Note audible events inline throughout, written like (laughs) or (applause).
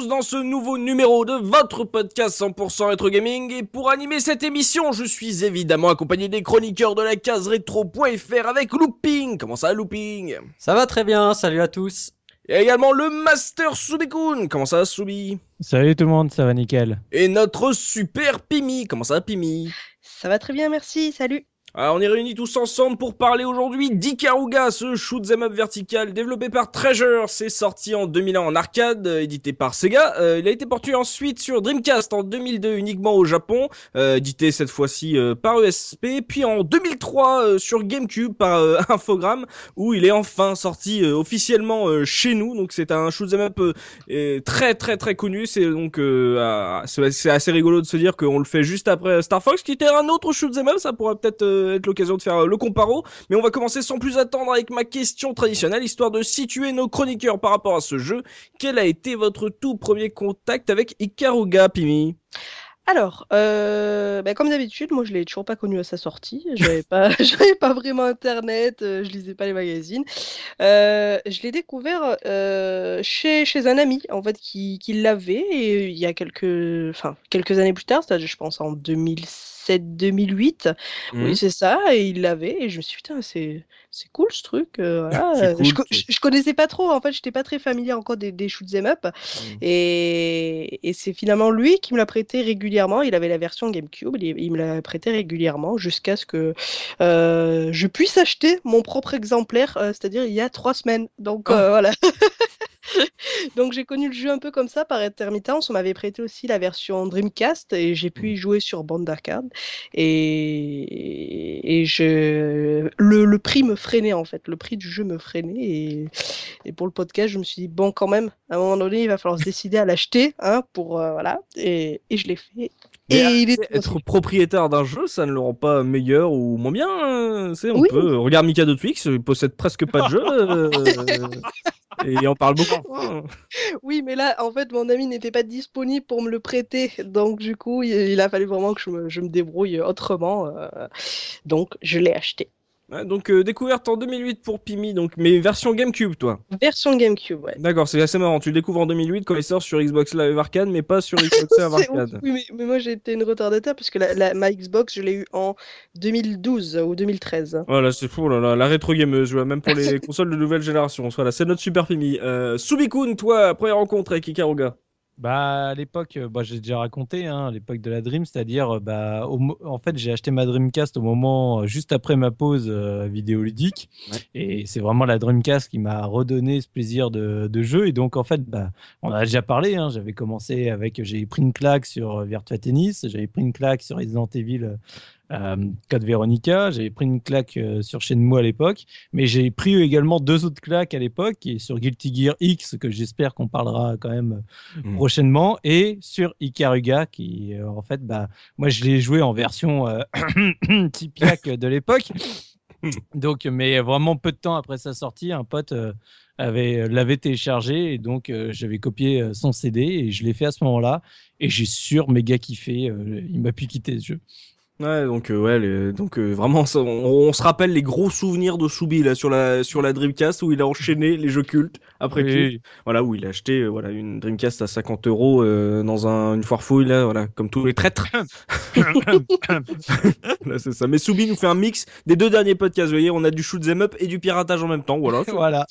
Tous dans ce nouveau numéro de votre podcast 100% rétro gaming et pour animer cette émission, je suis évidemment accompagné des chroniqueurs de la case rétro.fr avec Looping. Comment ça Looping? Ça va très bien, salut à tous. Et également le Master Subikun. Comment ça Subi? Salut tout le monde, ça va nickel. Et notre super Pimi. Comment ça Pimi? Ça va très bien, merci, salut. Alors, on est réunis tous ensemble pour parler aujourd'hui d'Ikaruga, ce shoot 'em up vertical développé par Treasure. C'est sorti en 2001 en arcade, euh, édité par Sega. Euh, il a été porté ensuite sur Dreamcast en 2002 uniquement au Japon, euh, édité cette fois-ci euh, par ESP. Puis en 2003 euh, sur GameCube par (laughs) Infogrames, où il est enfin sorti officiellement chez nous. Donc c'est un shoot 'em up très très très connu. C'est donc ah, c'est assez rigolo de se dire qu'on le fait juste après Star Fox, qui était un autre shoot 'em up. Ça pourrait peut-être être l'occasion de faire euh, le comparo. Mais on va commencer sans plus attendre avec ma question traditionnelle, histoire de situer nos chroniqueurs par rapport à ce jeu. Quel a été votre tout premier contact avec Ikaruga, Pimi? Alors, euh, bah, comme d'habitude, moi je l'ai toujours pas connu à sa sortie. J'avais pas, (laughs) j'avais pas vraiment internet, euh, je lisais pas les magazines. Je l'ai découvert chez, chez un ami en fait qui, qui l'avait et il y a quelques, enfin quelques années plus tard, je pense en 2007-2008. Mhm. Oui, c'est ça, et il l'avait et je me suis dit putain c'est c'est cool ce truc. euh, (laughs) voilà. C'est cool, je, je- je connaissais pas trop en fait, j'étais pas très familier encore des, des shoot 'em up. Et, et c'est finalement lui qui me l'a prêté régulièrement. Il avait la version GameCube, il, il me l'a prêté régulièrement jusqu'à ce que euh, je puisse acheter mon propre exemplaire, euh, c'est-à-dire il y a trois semaines. Donc euh, voilà. (laughs) (laughs) Donc j'ai connu le jeu un peu comme ça par intermittence. On m'avait prêté aussi la version Dreamcast et j'ai pu y jouer sur bande d'arcade. Et, et je, le, le prix me freinait en fait. Le prix du jeu me freinait. Et, et pour le podcast, je me suis dit, bon, quand même, à un moment donné, il va falloir se décider à l'acheter. Hein, pour, euh, voilà. Et, et je l'ai fait. Il est Être propriétaire d'un jeu, ça ne le rend pas meilleur ou moins bien. C'est, on Oui. peut. Regarde Mikado Twix, il possède presque pas de jeu. euh, et il en parle beaucoup. hein. (laughs) Oui, mais là, en fait, mon ami n'était pas disponible pour me le prêter. Donc, du coup, il, il a fallu vraiment que je me, je me débrouille autrement. euh, donc, je l'ai acheté. Ouais, donc euh, découverte en 2008 pour Pimi, donc mais version GameCube toi. Version GameCube, ouais. D'accord, c'est assez marrant. Tu le découvres en 2008 quand il sort sur Xbox Live Arcade, mais pas sur (laughs) Xbox Live. Arcade. Oui, mais, mais moi, j'ai été une retardataire parce que la, la- ma Xbox, je l'ai eu en 2012 ou 2013. Voilà, c'est fou, là, là, la rétro gameuse, même pour les (laughs) consoles de nouvelle génération. Voilà, c'est notre super Pimi. Euh, Subikun, toi, première rencontre avec Ikaruga. Bah à l'époque, euh, bah, j'ai déjà raconté, hein, l'époque de la Dream, c'est-à-dire, euh, bah, au en fait, j'ai acheté ma Dreamcast au moment euh, juste après ma pause euh, vidéoludique, Ouais. et c'est vraiment la Dreamcast qui m'a redonné ce plaisir de, de jeu. Et donc en fait, bah, on en a déjà parlé. hein, j'avais commencé avec, j'ai pris une claque sur Virtua Tennis, j'avais pris une claque sur Resident Evil. Euh, euh, Code Veronica, j'avais pris une claque euh, sur Shenmue à l'époque, mais j'ai pris également deux autres claques à l'époque, qui est sur Guilty Gear X, que j'espère qu'on parlera quand même Mm. prochainement, et sur Ikaruga, qui euh, en fait, bah, moi je l'ai joué en version euh, (coughs) Tipiak de l'époque. Donc, mais vraiment peu de temps après sa sortie, un pote euh, avait l'avait téléchargé et donc euh, j'avais copié euh, son CD et je l'ai fait à ce moment-là et j'ai sur méga kiffé. euh, il m'a pu quitter ce jeu. Ouais, donc euh, ouais, les- donc euh, vraiment, ça- on, on se rappelle les gros souvenirs de Subi là sur la sur la Dreamcast où il a enchaîné (laughs) les jeux cultes après Oui. qu'il- voilà où il a acheté euh, voilà une Dreamcast à 50 euros dans un, une foire fouille là, voilà comme tous les traîtres. (laughs) (laughs) Là, c'est ça. Mais Subi nous fait un mix des deux derniers podcasts. Vous voyez, on a du shoot 'em up et du piratage en même temps. Voilà, c'est- voilà,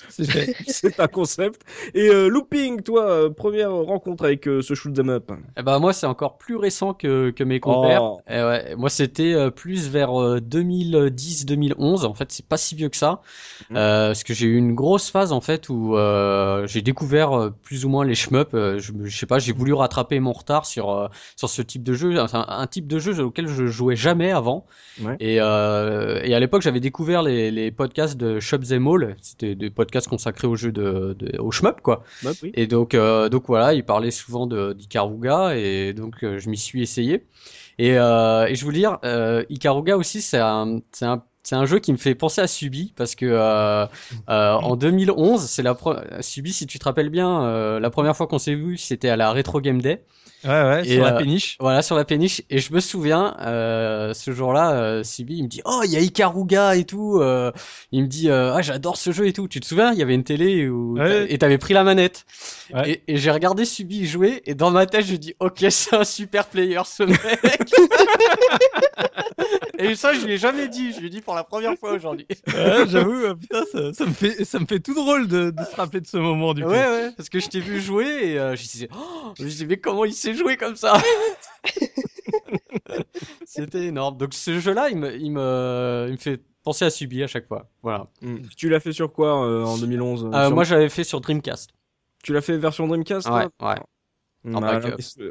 c'est un concept. Et euh, Looping, toi, euh, première rencontre avec euh, ce shoot 'em up? Eh ben moi c'est encore plus récent que, que mes compères. Oh. Eh ouais, moi c'était euh, plus vers 2010-2011. En fait, c'est pas si vieux que ça, Mhm. euh, parce que j'ai eu une grosse phase en fait où euh, j'ai découvert euh, plus ou moins les shmups. Euh, je, je sais pas, j'ai voulu rattraper mon retard sur euh, sur ce type de jeu, enfin, un type de jeu auquel je jouais jamais avant. Ouais. Et, euh, et à l'époque, j'avais découvert les, les podcasts de Shop Them All. C'était des podcasts consacrés aux jeux de, de au shmup quoi. Bah oui. Et donc, euh, donc voilà, il parlait souvent de d'Ikaruga et donc euh, je m'y suis essayé. Et, euh, et je veux dire, euh, Ikaruga aussi, c'est un, c'est un, c'est un jeu qui me fait penser à Subi parce que euh, euh, en 2011, c'est la Subi, si tu te rappelles bien, euh, la première fois qu'on s'est vu, c'était à la Retro Game Day. Ouais, ouais, Et, sur la euh, péniche. Voilà, sur la péniche. Et je me souviens, euh, ce jour-là, euh, Subi, il me dit, oh, il y a Ikaruga et tout. euh, il me dit, euh, ah, j'adore ce jeu et tout. Tu te souviens, il y avait une télé où Ouais. et t'avais pris la manette. Ouais. Et, et j'ai regardé Subi jouer et dans ma tête, je dis, ok, (laughs) c'est un super player ce mec. (laughs) et ça, je lui ai jamais dit. Je lui ai dit pour la première fois aujourd'hui. Ouais, J'avoue, putain, ça, ça me fait, ça me fait tout drôle de, de se rappeler de ce moment du coup. Ouais, ouais, parce que je t'ai vu jouer et euh, je disais, oh, je disais, mais comment il sait jouer comme ça (laughs) C'était énorme. Donc ce jeu-là, il me, il me, il me fait penser à Subi à chaque fois. Voilà. Mm. Tu l'as fait sur quoi euh, en 2011 Euh, Sur- moi, j'avais fait sur Dreamcast. Tu l'as fait version Dreamcast Ouais, ouais. Bah,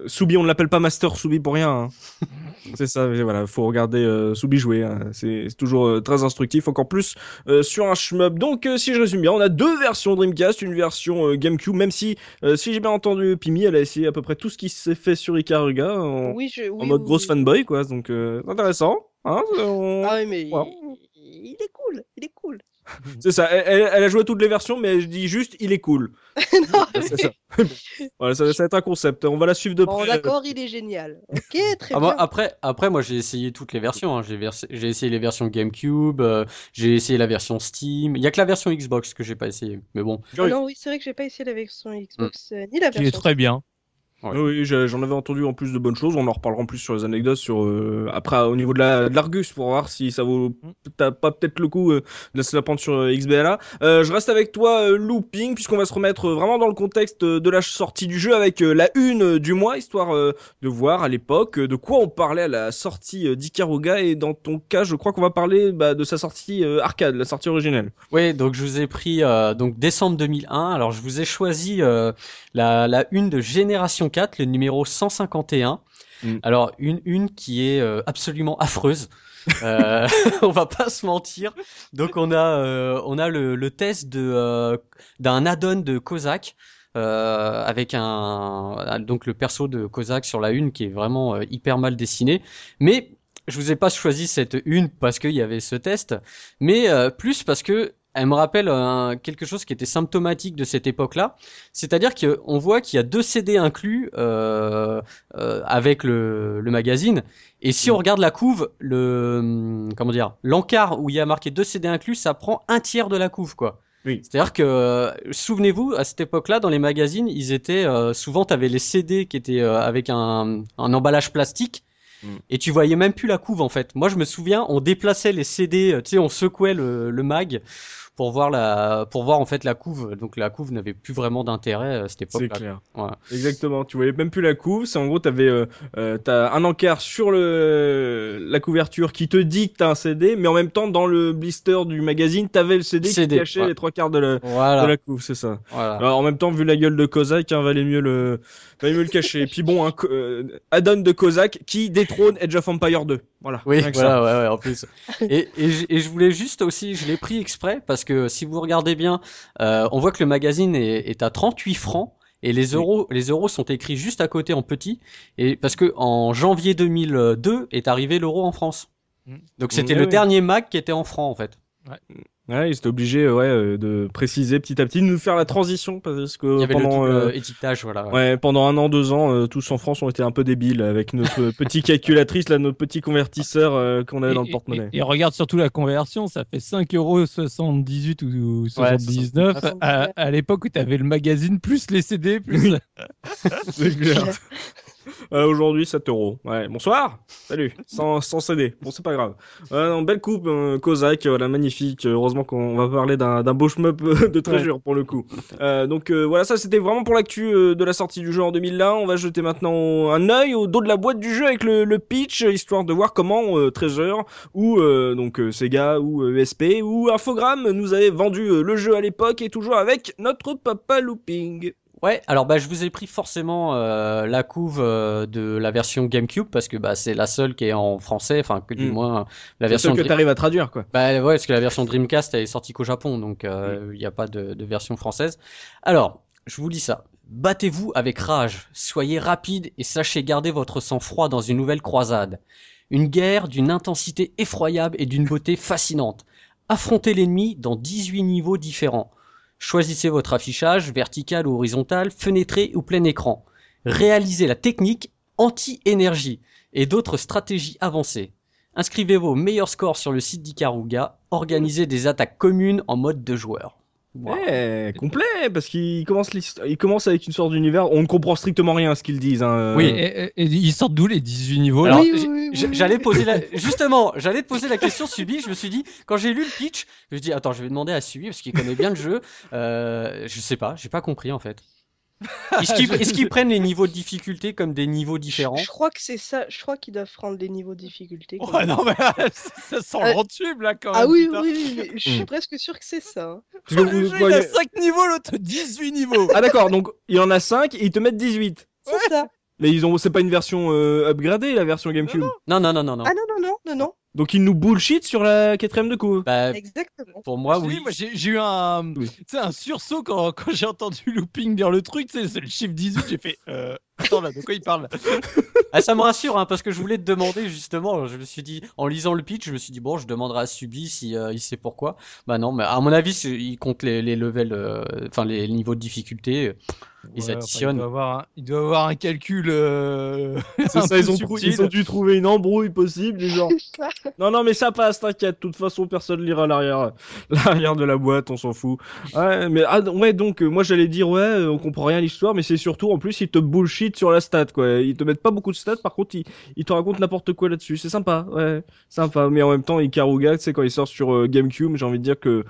Soubi, on ne l'appelle pas Master Soubi pour rien. hein. (laughs) c'est ça, voilà, faut regarder euh, Soubi jouer. hein. C'est toujours euh, très instructif, encore plus euh, sur un shmup. Donc, euh, si je résume bien, on a deux versions Dreamcast, une version euh, GameCube, même si, euh, si j'ai bien entendu Pimi, elle a essayé à peu près tout ce qui s'est fait sur Ikaruga en, Oui, je, en oui, mode oui, grosse oui. fanboy, quoi. Donc, euh, intéressant. Hein on- Ah oui, mais Ouais. il, il est cool, il est cool. (laughs) C'est ça, elle, a joué à toutes les versions, mais je dis juste, il est cool. (laughs) non, (laughs) C'est ça. voilà, ça, ça va être un concept. On va la suivre de bon, près. d'accord, il est génial. Ok, très Ah, bien. après, après, moi, j'ai essayé toutes les versions. hein. J'ai vers- j'ai essayé les versions GameCube, euh, j'ai essayé la version Steam. Il y a que la version Xbox que j'ai pas essayé. Mais bon. Ah non, oui, c'est vrai que j'ai pas essayé la version Xbox euh, ni la Qui est version. très bien. Ouais. Oui, j'en avais entendu en plus de bonnes choses. On en reparlera en plus sur les anecdotes sur euh, après au niveau de la de l'Argus pour voir si ça vaut t'as pas peut-être le coup euh, de se la prendre sur euh, XBLA. Euh, je reste avec toi euh, Looping puisqu'on va se remettre euh, vraiment dans le contexte de la sortie du jeu avec la une du mois histoire de voir à l'époque de quoi on parlait à la sortie d'Ikaruga et dans ton cas je crois qu'on va parler bah, de sa sortie arcade, la sortie originelle. Oui, donc je vous ai pris euh, donc décembre 2001. Alors je vous ai choisi euh, la, la une de Génération 4, le numéro 151. Mm. Alors une une qui est euh, absolument affreuse. Euh, (laughs) on va pas se mentir. Donc on a euh, on a le, le test de euh, d'un add-on de Kozak. avec un donc le perso de Kozak sur la une qui est vraiment hyper mal dessiné mais je vous ai pas choisi cette une parce qu'il y avait ce test mais plus parce que elle me rappelle euh, quelque chose qui était symptomatique de cette époque-là, c'est-à-dire qu'on voit qu'il y a deux CD inclus euh, euh, avec le, le magazine, et si on regarde la couve, le hum, comment dire, l'encart où il y a marqué deux CD inclus, ça prend un tiers de la couve, quoi. Oui. C'est-à-dire que, euh, souvenez-vous, à cette époque-là, dans les magazines, ils étaient euh, souvent, t'avais les CD qui étaient euh, avec un, un emballage plastique. Mm. Et tu voyais même plus la couve en fait. Moi je me souviens, on déplaçait les CD, tu sais, on secouait le, le mag pour voir la, pour voir en fait la couve. Donc la couve n'avait plus vraiment d'intérêt à cette C'est époque-là. clair. Exactement, tu voyais même plus la couve, c'est en gros t'avais euh, euh, t'as un encart sur le la couverture qui te dit que t'as un CD, mais en même temps dans le blister du magazine t'avais le CD, CD, qui cachait ouais. les trois quarts de la, Voilà. de la couve, c'est ça. voilà. Alors en même temps vu la gueule de Kozak, hein, valait mieux le valait mieux le cacher. Et puis bon, un euh, add-on de Kozak qui détrône Edge of Empire 2. Voilà. Oui, voilà, ouais, ouais, en plus. et, et, je- et je voulais juste aussi, je l'ai pris exprès parce que si vous regardez bien, euh, on voit que le magazine est, est à 38 francs et les euros, les euros sont écrits juste à côté en petit. Et parce que en janvier 2002 est arrivé l'euro en France. Mm. Donc c'était Ouais, le dernier Mac qui était en francs en fait. Ouais, ils étaient obligés ouais, euh, de préciser petit à petit, de nous faire la transition parce que Il y avait pendant le euh, étiquetage, voilà. ouais. Ouais, pendant un an, deux ans, euh, tous en France ont été un peu débiles avec notre (laughs) petit calculatrice, là, notre petit convertisseur euh, qu'on avait dans le porte-monnaie. Et, et regarde surtout la conversion, ça fait 5,78€ ou 79 Ouais, à, à l'époque où tu avais le magazine plus les CD. Plus... (laughs) C'est clair. (laughs) Euh, Aujourd'hui, 7 euros. Ouais, bonsoir. Salut. (laughs) Sans, sans CD. Bon, c'est pas grave. Euh, non, belle coupe, euh, Kozak, voilà, magnifique. Heureusement qu'on va parler d'un beau shmup euh, de Treasure pour le coup. Euh, donc euh, voilà, ça c'était vraiment pour l'actu euh, de la sortie du jeu en 2001. On va jeter maintenant un œil au dos de la boîte du jeu avec le, le pitch, histoire de voir comment euh, Treasure ou euh, donc euh, Sega ou euh, ESP ou Infogrames nous avait vendu euh, le jeu à l'époque et toujours avec notre papa looping. Ouais, alors bah je vous ai pris forcément euh, la couve euh, de la version GameCube parce que bah c'est la seule qui est en français, enfin que du Mm. moins la C'est version que Dream- t'arrives à traduire quoi. Bah ouais, parce que la version Dreamcast elle est sortie qu'au Japon, donc euh, il n'y a pas de, de version française. Alors, je vous lis ça. Battez-vous avec rage, soyez rapide et sachez garder votre sang-froid dans une nouvelle croisade. Une guerre d'une intensité effroyable et d'une beauté fascinante. Affrontez l'ennemi dans 18 niveaux différents. Choisissez votre affichage, vertical ou horizontal, fenêtré ou plein écran. Réalisez la technique anti-énergie et d'autres stratégies avancées. Inscrivez vos meilleurs scores sur le site d'Ikaruga. Organisez des attaques communes en mode de joueur. Wow. Ouais, complet, parce qu'il commence, il commence avec une sorte d'univers. On ne comprend strictement rien à ce qu'ils disent. Hein. Oui, et, et- et ils sortent d'où les 18 niveaux Alors, Oui, oui, oui, j'allais oui. poser la, justement, j'allais te poser la question Subi. Je me suis dit, quand j'ai lu le pitch, je me suis dit, attends, je vais demander à Subi parce qu'il connaît bien le jeu. Euh, je sais pas, j'ai pas compris en fait. (laughs) Est-ce qu'ils prennent les niveaux de difficulté comme des niveaux différents? Je crois que c'est ça. Je crois qu'ils doivent prendre des niveaux de difficulté. Ouais, ça. non, mais (laughs) ça sent Euh, le tube là quand même. Ah oui, putain. oui, oui, mais je suis Mm. presque sûr que c'est ça. hein. Le (laughs) vous jeu, il a voyez- 5 niveaux, l'autre 18 niveaux. Ah d'accord, donc il y en a 5 et ils te mettent 18. C'est ça. Mais ils ont, c'est pas une version euh, upgradée, la version GameCube. Non, non, non, non, non. Ah non, non, non, non, non. Donc ils nous bullshit sur la quatrième de coup. Bah, Exactement. pour moi, oui. moi, j'ai j'ai eu un, Oui. un sursaut quand, quand j'ai entendu Looping dire le truc. C'est le chiffre 18. J'ai fait. Euh... Attends là, de quoi il parle? (laughs) Ah, ça me rassure, hein, parce que je voulais te demander justement. Je me suis dit, en lisant le pitch, je me suis dit bon, je demanderai à Subi si euh, il sait pourquoi. Bah non, mais à mon avis, il compte les, les levels, euh, enfin les niveaux de difficulté. Ils Ouais, enfin, additionnent. il, doit avoir un, il doit avoir un calcul. euh, C'est (laughs) un ça, peu ils ont, trou- subtil. ils ont dû trouver une embrouille possible, du genre. (laughs) Non, non, mais ça passe, t'inquiète. De toute façon, personne lira l'arrière, (laughs) l'arrière de la boîte, on s'en fout. Ouais, mais ah, ouais, donc euh, moi j'allais dire ouais, euh, on comprend rien à l'histoire, mais c'est surtout en plus ils te bullshit sur la stat, quoi. Ils te mettent pas beaucoup de stats, par contre ils, ils te racontent n'importe quoi là-dessus. C'est sympa, ouais, sympa. Mais en même temps, Ikaruga, tu sais, quand il sort sur euh, GameCube, j'ai envie de dire que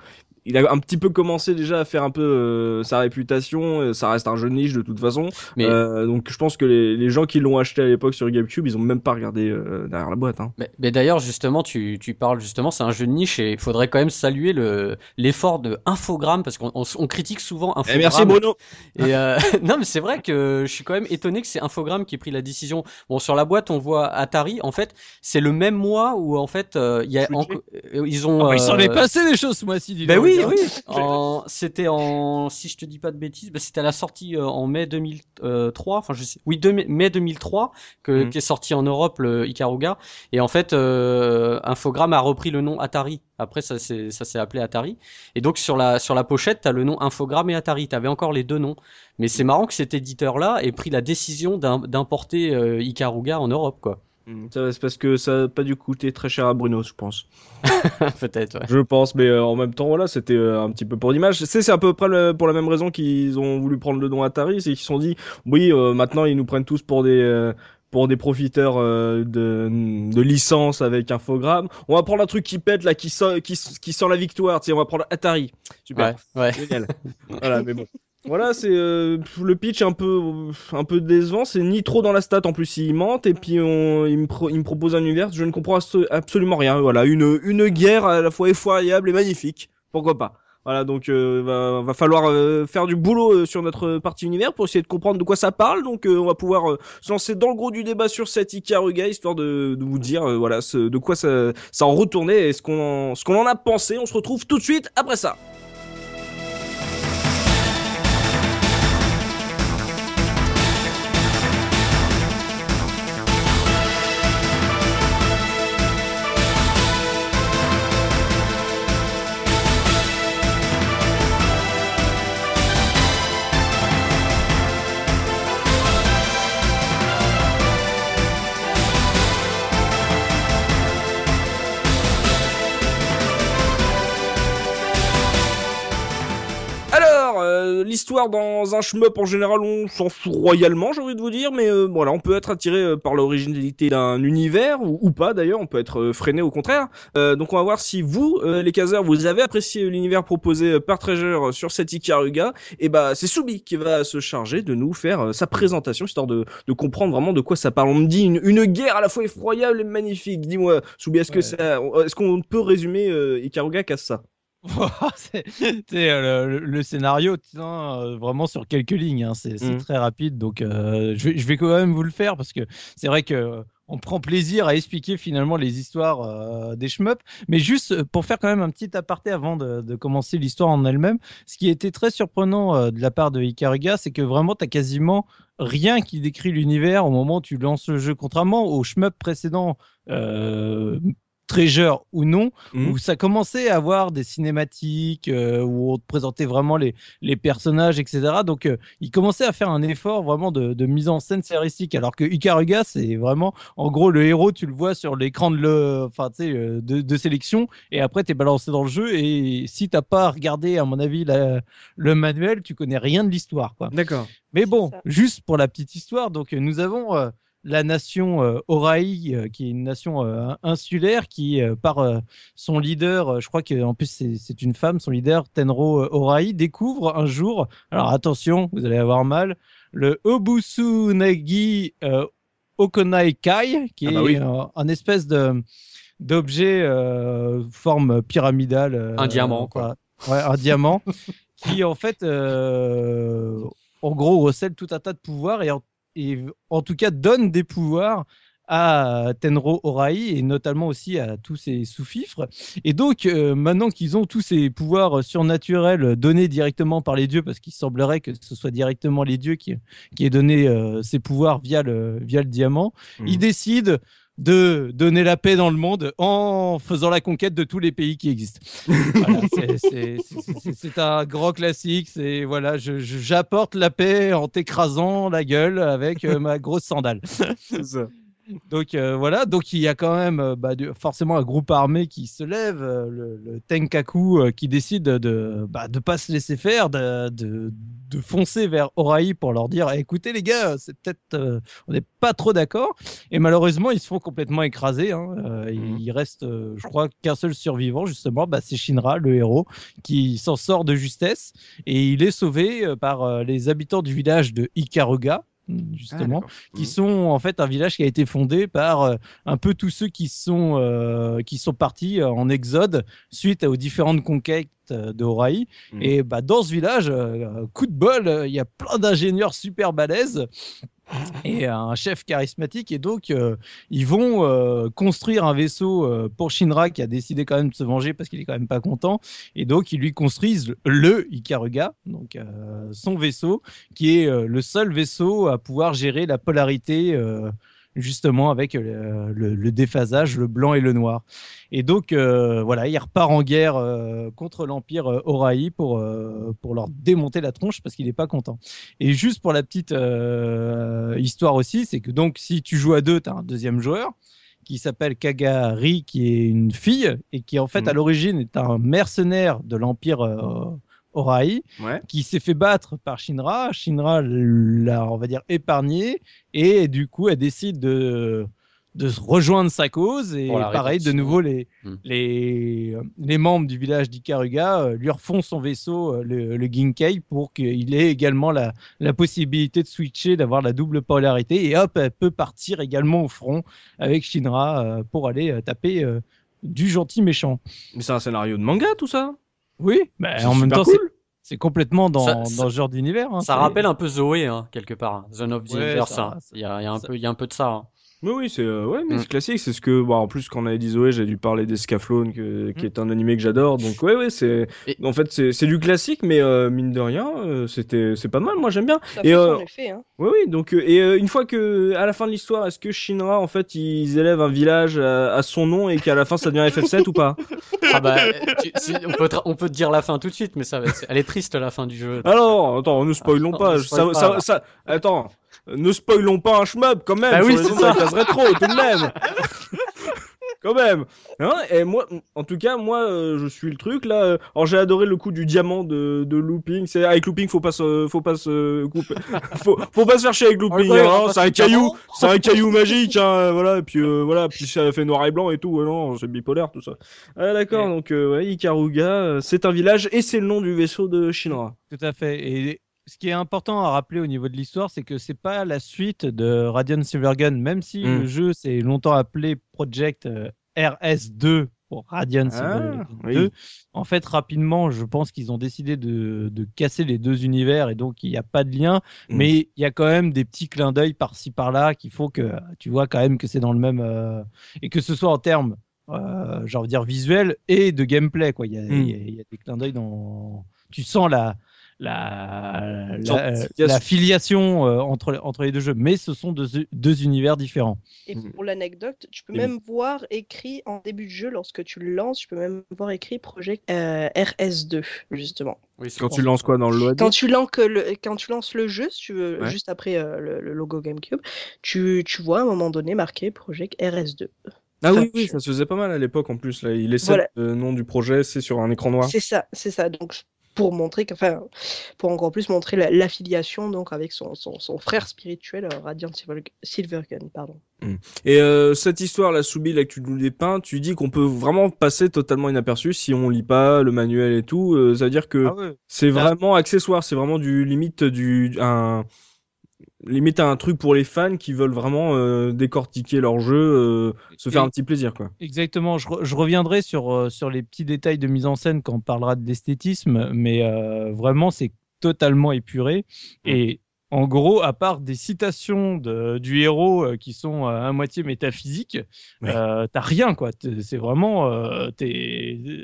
il a un petit peu commencé déjà à faire un peu euh, sa réputation. euh, Ça reste un jeu de niche de toute façon. Mais- Euh, donc je pense que les, les gens qui l'ont acheté à l'époque sur GameCube, ils ont même pas regardé euh, derrière la boîte. Hein. Mais, mais d'ailleurs, justement, tu, tu parles justement, c'est un jeu de niche et il faudrait quand même saluer le l'effort de Infogrames parce qu'on on, on critique souvent Eh, Infogrames. merci Bruno. Et euh, (laughs) non, mais c'est vrai que je suis quand même étonné que c'est Infogrames qui ait pris la décision. Bon, sur la boîte, on voit Atari. En fait, c'est le même mois où en fait euh, il y a ils ont. Oh, Il s'en euh, est passé des choses ce mois-ci. Ben oui, oui. (laughs) En- C'était en, si je te dis pas de bêtises, ben c'était à la sortie euh, en mai 2003. Enfin, je sais, oui, de mai- mai 2003 que Mhm. qui est sorti en Europe le Ikaruga. Et en fait, euh, Infogrames a repris le nom Atari. Après, ça s'est ça s'est appelé Atari. Et donc sur la sur la pochette, t'as le nom Infogrames et Atari. T'avais encore les deux noms. Mais c'est marrant que cet éditeur-là ait pris la décision d'im- d'importer euh, Ikaruga en Europe, quoi. Ça, C'est parce que ça a pas dû coûter très cher à Bruno, je pense. (laughs) Peut-être. Ouais. Je pense, mais euh, en même temps, voilà, c'était euh, un petit peu pour l'image. C'est c'est à peu près le- pour la même raison qu'ils ont voulu prendre le nom Atari, c'est qu'ils se sont dit, oui, euh, maintenant ils nous prennent tous pour des pour des profiteurs euh, de, de licence avec infogramme. On va prendre un truc qui pète là, qui sent qui, qui sent la victoire. Tiens, on va prendre Atari. Super. Ouais. Ouais. Génial. voilà, mais bon. (laughs) Voilà, c'est euh, le pitch un peu un peu décevant. C'est ni trop dans la stat en plus il mente et puis on, il, me propose un univers. Je ne comprends abso- absolument rien. Voilà, une une guerre à la fois effroyable et magnifique. Pourquoi pas Voilà, donc euh, va, falloir euh, faire du boulot euh, sur notre partie univers pour essayer de comprendre de quoi ça parle. Donc on va pouvoir se lancer dans le gros du débat sur cette Ikaruga histoire de, vous dire voilà ce- de quoi ça, ça en retournait et ce qu'on ce qu'on en a pensé. On se retrouve tout de suite après ça. L'histoire dans un shmup en général, on s'en fout royalement, j'ai envie de vous dire, mais euh, voilà, on peut être attiré euh, par l'originalité d'un univers ou, ou pas d'ailleurs, on peut être euh, freiné au contraire. Euh, donc on va voir si vous, les caseurs, vous avez apprécié l'univers proposé par Treasure sur cette Ikaruga. Et bah c'est Soubi qui va se charger de nous faire sa présentation, histoire de, de comprendre vraiment de quoi ça parle. On me dit une, une guerre à la fois effroyable et magnifique. Dis-moi, Soubi, est-ce que ça, est-ce qu'on peut résumer Ikaruga qu'à ça? (laughs) c'est euh, le, le scénario tient euh, vraiment sur quelques lignes. hein. C'est Mhm. très rapide, donc euh, je, vais, je vais quand même vous le faire parce que c'est vrai que on prend plaisir à expliquer finalement les histoires euh, des shmups. Mais juste pour faire quand même un petit aparté avant de, de commencer l'histoire en elle-même, ce qui était très surprenant euh, de la part de Ikaruga, c'est que vraiment tu as quasiment rien qui décrit l'univers au moment où tu lances le jeu, contrairement au shmup précédent. Euh, Treasure ou non, Mhm. où ça commençait à avoir des cinématiques, euh, où on te présentait vraiment les, les personnages, etc. Donc, euh, il commençait à faire un effort vraiment de, de mise en scène scénaristique. Alors que Ikaruga, c'est vraiment, en gros, le héros, tu le vois sur l'écran de, le, enfin, tu sais, euh, de, de sélection, et après, tu es balancé dans le jeu. Et si t'as pas regardé, à mon avis, la- le manuel, tu connais rien de l'histoire. quoi. D'accord. Mais bon, juste pour la petite histoire, donc nous avons euh, la nation euh, Oraï, euh, qui est une nation euh, insulaire, qui euh, par son leader, je crois qu'en plus c'est- une femme, son leader Tenro Oraï découvre un jour, alors attention, vous allez avoir mal, le Obusunagi euh, Okonai Kai, qui Ah bah est oui. euh, un espèce de d'objet forme pyramidale. Un diamant, quoi. Ouais, un diamant (laughs) qui en fait, en gros, recèle tout un tas de pouvoirs et en, et en tout cas donne des pouvoirs à Tenro Orai et notamment aussi à tous ses sous-fifres. Et donc, euh, maintenant qu'ils ont tous ces pouvoirs surnaturels donnés directement par les dieux, parce qu'il semblerait que ce soit directement les dieux qui, qui aient donné euh, ces pouvoirs via le, via le diamant, ils décident de donner la paix dans le monde en faisant la conquête de tous les pays qui existent. Voilà, (laughs) c'est- un grand classique. C'est voilà, j'apporte la paix en t'écrasant la gueule avec euh, ma grosse sandale. (laughs) C'est ça. Donc euh, voilà, donc il y a quand même euh, bah, du- forcément un groupe armé qui se lève, euh, le, le Tenkaku euh, qui décide de bah, de pas se laisser faire, de, de, de foncer vers Orai pour leur dire Eh, écoutez les gars, c'est peut-être euh, on n'est pas trop d'accord. Et malheureusement ils se font complètement écraser. hein. Mhm. Il reste, je crois, qu'un seul survivant justement, bah, c'est Shinra, le héros, qui s'en sort de justesse et il est sauvé par les habitants du village de Ikaruga justement qui Mhm. sont en fait un village qui a été fondé par euh, un peu tous ceux qui sont euh, qui sont partis euh, en exode suite aux différentes conquêtes euh, de Horai. Mhm. Et bah dans ce village, euh, coup de bol, il y a plein d'ingénieurs super balèzes et un chef charismatique et donc euh, ils vont euh, construire un vaisseau euh, pour Shinra qui a décidé quand même de se venger parce qu'il est quand même pas content et donc ils lui construisent le Ikaruga donc son vaisseau qui est le seul vaisseau à pouvoir gérer la polarité justement avec euh, le, le déphasage le blanc et le noir. Et donc euh, voilà il repart en guerre euh, contre l'empire Horai pour euh, pour leur démonter la tronche parce qu'il est pas content. Et juste pour la petite histoire aussi, c'est que donc si tu joues à deux, tu as un deuxième joueur qui s'appelle Kagari, qui est une fille et qui en fait à l'origine est un mercenaire de l'empire Ouais. qui s'est fait battre par Shinra. Shinra l'a, on va dire, épargné et du coup elle décide de de se rejoindre sa cause et pareil de nouveau les Hmm. les les membres du village d'Ikaruga euh, lui refont son vaisseau euh, le, le Ginkei pour qu'il ait également la la possibilité de switcher, d'avoir la double polarité, et hop, elle peut partir également au front avec Shinra euh, pour aller taper du gentil méchant. Mais c'est un scénario de manga tout ça. Oui, mais C'est en même temps, cool. c'est- complètement dans, Ça- dans ça- ce genre d'univers. hein, Ça rappelle un peu Zoé, hein, quelque part. Zone of the Ouais, Universe. ça- hein. ça- Il y, a, il y a un ça- peu, il y a un peu de ça. Oui, oui, c'est euh, ouais, mais Mm. c'est classique. C'est ce que, bon, en plus, quand on avait dit Zoé, j'ai dû parler d'Escaflowne, que- qui Mm. est un animé que j'adore. Donc, ouais, ouais, c'est. Et- En fait, c'est c'est du classique, mais euh, mine de rien, euh, c'était, c'est pas mal. Moi, j'aime bien. Ça Et, fait euh, son effet. Hein. Oui, oui. Donc, euh, et euh, une fois que, à la fin de l'histoire, est-ce que Shinra, en fait, ils élèvent un village à, à son nom et qu'à la fin, ça devient (laughs) FF7 ou pas? Ah bah, tu- si- on, peut te, on peut te dire la fin tout de suite, mais ça, va- elle est triste la fin du jeu. Alors, attends, ne spoilons Ah, pas. ne spoil ça, pas, ça- là. ça- attends, ne spoilons pas un shmup quand même. Bah oui, c'est ça. case rétro, tout de même. (laughs) quand même. Hein et moi, en tout cas, moi, euh, je suis le truc là. euh, Alors j'ai adoré le coup du diamant de, de looping. C'est avec looping, faut pas se, faut pas se couper. (laughs) faut, faut pas se faire chier avec looping. Ouais, hein, c'est un caillou, c'est un caillou magique. Hein, voilà. Et puis euh, voilà. Puis ça fait noir et blanc et tout. ouais, non, c'est bipolaire tout ça. Ah d'accord. Ouais. Donc euh, ouais, Ikaruga, euh, c'est un village et c'est le nom du vaisseau de Shinra. Tout à fait. Et ce qui est important à rappeler au niveau de l'histoire, c'est que c'est pas la suite de Radiant Silvergun, même si Mm. le jeu s'est longtemps appelé Project euh, RS2 pour Radiant Ah, Silvergun oui. 2. En fait, rapidement, je pense qu'ils ont décidé de, de casser les deux univers et donc il n'y a pas de lien, Mm. mais il y a quand même des petits clins d'œil par-ci par-là qu'il faut que tu vois quand même que c'est dans le même euh, et que ce soit en termes euh, j'ai envie de dire visuel et de gameplay quoi. Il y a, Mm. y il y a des clins d'œil dans. Tu sens la la, la, euh, filiation. la filiation euh, entre entre les deux jeux, mais ce sont deux, deux univers différents. Et Mhm. pour l'anecdote, tu peux Oui. même voir écrit en début de jeu, lorsque tu le lances, tu peux même voir écrit Project euh, RS2, justement. Oui, c'est Quand tu lances quoi dans le Quand tu, lances le, quand tu lances le jeu, si tu veux, Ouais. juste après euh, le, le logo GameCube, tu, tu vois à un moment donné marqué Project RS2. Ah oui, oui, ça se faisait pas mal à l'époque en plus. Là, il essaie Voilà. le nom du projet, c'est sur un écran noir. C'est ça, c'est ça. Donc, pour montrer, enfin, pour encore plus montrer la- l'affiliation donc avec son, son, son frère spirituel, euh, Radiant Silver- Silvergun, pardon. Et euh, cette histoire, la Soubi, là que tu nous dépeins, tu dis qu'on peut vraiment passer totalement inaperçu si on lit pas le manuel et tout. euh, ça veut dire que c'est Bah- vraiment accessoire, c'est vraiment du limite du un limite un truc pour les fans qui veulent vraiment euh, décortiquer leur jeu, euh, se faire un petit plaisir quoi. Exactement. Je, re- je reviendrai sur euh, sur les petits détails de mise en scène quand on parlera de l'esthétisme, mais vraiment c'est totalement épuré et en gros, à part des citations de, du héros euh, qui sont euh, à moitié métaphysiques, Ouais. euh, t'as rien quoi. C'est vraiment, euh,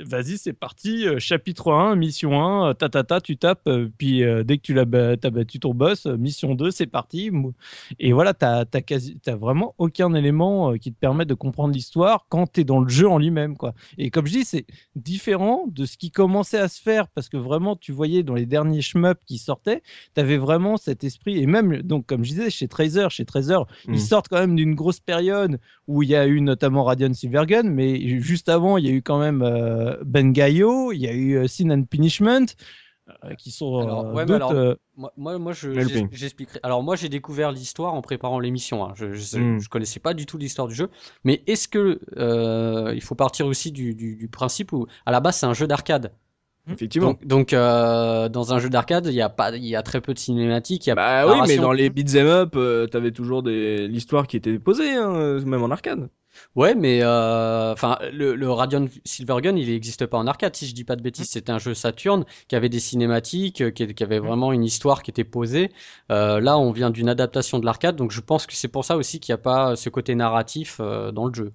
vas-y, c'est parti. chapitre 1, mission 1, euh, ta ta ta, tu tapes. puis euh, dès que tu l'as t'as battu ton boss, mission 2, c'est parti. Et voilà, t'as quasi, t'as vraiment aucun élément qui te permet de comprendre l'histoire quand t'es dans le jeu en lui-même quoi. Et comme je dis, c'est différent de ce qui commençait à se faire parce que vraiment, tu voyais dans les derniers shmups qui sortaient, tu avais vraiment cet esprit. Et même, donc, comme je disais, chez Tracer, chez Tracer, Mm. ils sortent quand même d'une grosse période où il y a eu notamment Radiant Silvergun, mais juste avant, il y a eu quand même euh, Ben Gaio, il y a eu euh, Sin and Punishment. euh, qui sont Alors, euh, ouais, alors, euh, Moi, moi, moi, je, Helping. j'ex- j'expliquerai. Alors, moi, j'ai découvert l'histoire en préparant l'émission. hein. Je, je, Mm. je connaissais pas du tout l'histoire du jeu. Mais est-ce que euh, il faut partir aussi du, du, du principe où, à la base, c'est un jeu d'arcade? Effectivement. Donc, donc euh, dans un jeu d'arcade, il y a pas, il y a très peu de cinématiques. Il y a Bah oui, mais dans les beat'em up, euh, t'avais toujours des l'histoire qui était posée, hein, euh, même en arcade. Ouais, mais euh, enfin, le, le Radiant Silvergun, il n'existe pas en arcade, si je dis pas de bêtises. C'était un jeu Saturn qui avait des cinématiques, qui, qui avait vraiment une histoire qui était posée. Euh, là, on vient d'une adaptation de l'arcade, donc je pense que c'est pour ça aussi qu'il n'y a pas ce côté narratif euh, dans le jeu.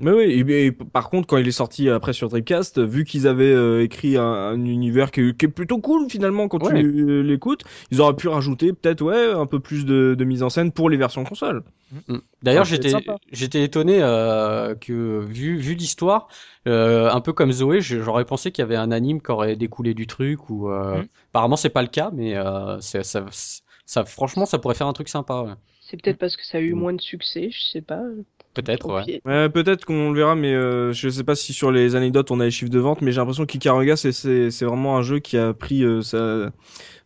Mais oui, et, et par contre, quand il est sorti après sur Dreamcast, vu qu'ils avaient euh, écrit un, un univers qui, qui est plutôt cool finalement quand Ouais. tu euh, l'écoutes, ils auraient pu rajouter peut-être ouais un peu plus de, de mise en scène pour les versions console. Mm. D'ailleurs, j'étais j'étais étonné euh, que vu vu l'histoire, euh, un peu comme Zoé, j'aurais pensé qu'il y avait un anime qui aurait découlé du truc ou euh, Mm. apparemment c'est pas le cas, mais euh, ça, ça franchement ça pourrait faire un truc sympa, ouais. C'est peut-être parce que ça a eu Mm. moins de succès, je sais pas. Peut-être. Ouais. peut-être qu'on le verra, mais euh, je sais pas si sur les anecdotes on a les chiffres de vente, mais j'ai l'impression qu'Ikaruga c'est c'est c'est vraiment un jeu qui a pris euh, sa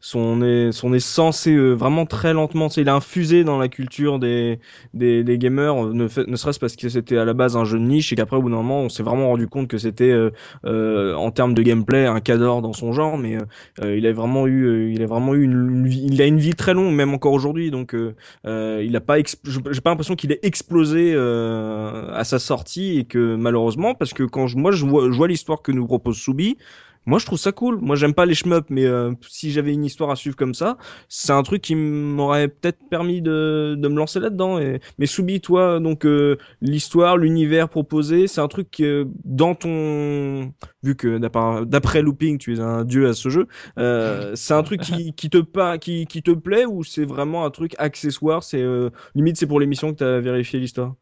son est son essence et vraiment très lentement. Il a infusé dans la culture des des, des gamers, euh, ne, ne serait-ce parce que c'était à la base un jeu de niche et qu'après au bout d'un moment on s'est vraiment rendu compte que c'était euh, euh, en termes de gameplay un cadre dans son genre, mais euh, euh, il a vraiment eu euh, il a vraiment eu une, une il a une vie très longue même encore aujourd'hui, donc il a pas j'ai pas l'impression qu'il ait explosé à sa sortie et que malheureusement parce que quand je, moi je vois, je vois l'histoire que nous propose Soubi moi je trouve ça cool. Moi j'aime pas les shmups mais euh, si j'avais une histoire à suivre comme ça c'est un truc qui m'aurait peut-être permis de, de me lancer là-dedans. Et mais Soubi toi donc euh, l'histoire l'univers proposé c'est un truc que dans ton vu que d'après d'après Looping tu es un dieu à ce jeu euh, c'est un truc qui, (laughs) qui te pas qui, qui te plaît ou c'est vraiment un truc accessoire? C'est euh, limite c'est pour l'émission que t'as vérifié l'histoire?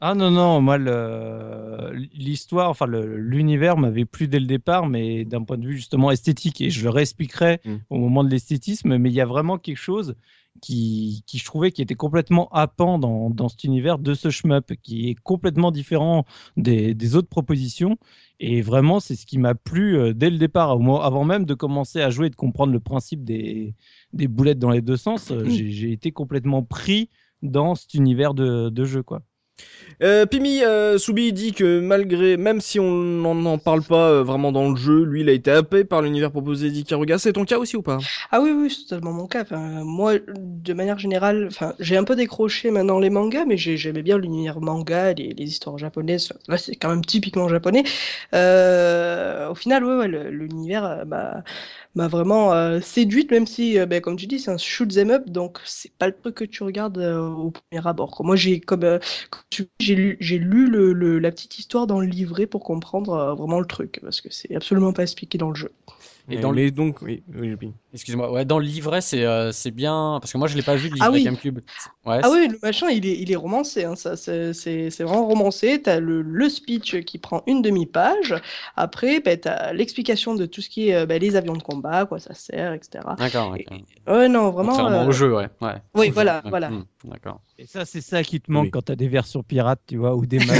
Ah non, non, moi, l'histoire, enfin, l'univers m'avait plu dès le départ, mais d'un point de vue justement esthétique, et je le réexpliquerai mm. au moment de l'esthétisme, mais il y a vraiment quelque chose qui, qui, je trouvais qui était complètement happant dans, dans cet univers de ce shmup, qui est complètement différent des, des autres propositions. Et vraiment, c'est ce qui m'a plu euh, dès le départ, avant même de commencer à jouer et de comprendre le principe des, des boulettes dans les deux sens. Mm. J'ai été complètement pris dans cet univers de, de jeu, quoi. Euh, Pimi euh, Soubi dit que malgré, même si on n'en parle pas euh, vraiment dans le jeu, lui il a été happé par l'univers proposé d'Ikaruga. C'est ton cas aussi ou pas? Ah oui, oui, c'est totalement mon cas. moi, de manière générale, enfin, j'ai un peu décroché maintenant les mangas, mais j'aimais bien l'univers manga, les, histoires japonaises. Là, c'est quand même typiquement japonais. au final, ouais, ouais l'univers, bah, m'a vraiment euh, séduite, même si, euh, ben, comme tu dis, c'est un shoot them up, donc c'est pas le truc que tu regardes euh, au premier abord. Moi, j'ai comme, j'ai lu, lu le, la petite histoire dans le livret pour comprendre vraiment le truc, parce que c'est absolument pas expliqué dans le jeu. Et dans les donc, oui. Excuse-moi. Ouais, dans le livret, c'est euh, c'est bien parce que moi je l'ai pas vu le livret ah oui. GameCube. Ouais, ah oui, le machin, il est il est romancé. Hein, ça, c'est c'est vraiment romancé. T'as le le speech qui prend une demi page. Après, bah, t'as l'explication de tout ce qui est bah, les avions de combat, quoi ça sert, etc. D'accord. Ouais, non, vraiment. Contrairement euh... au jeu, ouais. ouais. Oui, voilà, (laughs) voilà. Mmh, d'accord. Et ça, c'est ça qui te manque quand tu as des versions pirates, tu vois, ou des (laughs) maps.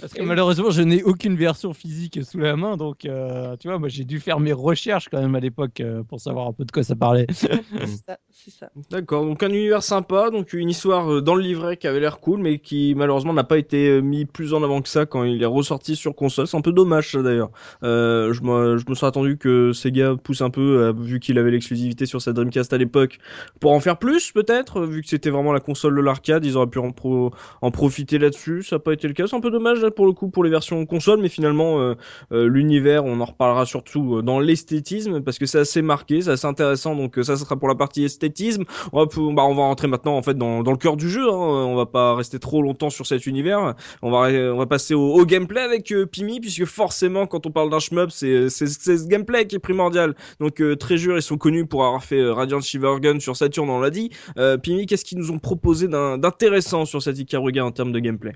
Parce que malheureusement, je n'ai aucune version physique sous la main, donc euh, tu vois, moi j'ai dû faire mes recherches quand même à l'époque euh, pour savoir un peu de quoi ça parlait. c'est ça. (laughs) D'accord, donc un univers sympa, donc une histoire euh, dans le livret qui avait l'air cool, mais qui malheureusement n'a pas été mis plus en avant que ça quand il est ressorti sur console. C'est un peu dommage ça d'ailleurs. je, je me serais attendu que Sega pousse un peu, vu qu'il avait l'exclusivité sur sa Dreamcast à l'époque, pour en faire plus peut-être, vu que c'était vraiment la console de l'arcade, ils auraient pu en, profiter là-dessus. Ça n'a pas été le cas. C'est un peu dommage pour le coup pour les versions console, mais finalement euh, euh, l'univers, on en reparlera surtout euh, dans l'esthétisme parce que c'est assez marqué, c'est assez intéressant. Donc ça, sera pour la partie esthétisme. On va, bah, on va rentrer maintenant en fait dans, le cœur du jeu. Hein. On va pas rester trop longtemps sur cet univers. On va on va passer au, gameplay avec Pimi puisque forcément quand on parle d'un shmup, c'est ce gameplay qui est primordial. Donc très jure, ils sont connus pour avoir fait Radiant Shivergun sur Saturn, on l'a dit. Pimi, qu'est-ce qu'ils nous ont proposé d'intéressant sur cette Ikaruga en termes de gameplay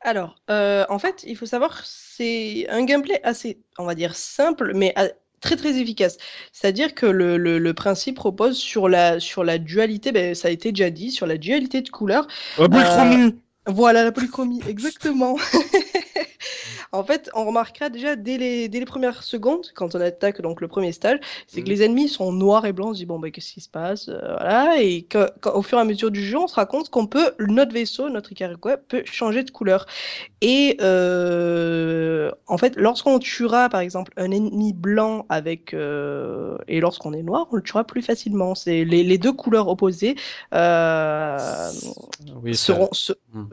Alors, euh, en fait, il faut savoir, c'est un gameplay assez, on va dire, simple, mais très très efficace. C'est-à-dire que le, le, principe repose sur la, sur la dualité, ben, ça a été déjà dit, sur la dualité de couleurs. La polychromie euh, Voilà, la polychromie, (laughs) exactement. (laughs) (laughs) En fait, on remarquera déjà dès les, dès les premières secondes, quand on attaque donc le premier stage, c'est que mhm. les ennemis sont noirs et blancs. On se dit, bon, ben, qu'est-ce qui se passe euh, Voilà. Et au fur et à mesure du jeu, on se rend compte qu'on peut, notre vaisseau, notre Icarus peut changer de couleur. Et euh, en fait, lorsqu'on tuera, par exemple, un ennemi blanc avec. Euh, et lorsqu'on est noir, on le tuera plus facilement. C'est les, les, deux couleurs opposées oui, seront, hmm.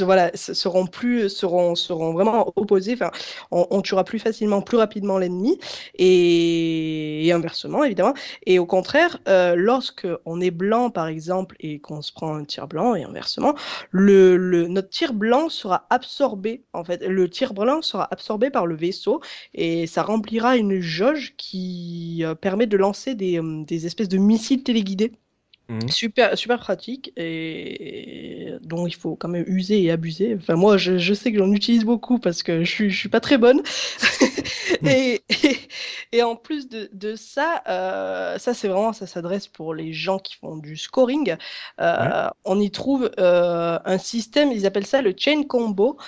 voilà, seront, plus, seront, seront vraiment opposées Enfin, on, tuera plus facilement, plus rapidement l'ennemi, et, inversement, évidemment. Et au contraire, euh, lorsque on est blanc, par exemple, et qu'on se prend un tir blanc, et inversement, le, notre tir blanc sera absorbé, en fait, le tir blanc sera absorbé par le vaisseau, et ça remplira une jauge qui euh, permet de lancer euh, des espèces de missiles téléguidés Mmh. Super, super pratique et dont il faut quand même user et abuser. Enfin, moi, je, je sais que j'en utilise beaucoup parce que je suis, je suis pas très bonne. (laughs) et, (laughs) et, en plus de, de ça, euh, ça c'est vraiment, ça s'adresse pour les gens qui font du scoring. Euh, On y trouve euh, un système, ils appellent ça le chain combo,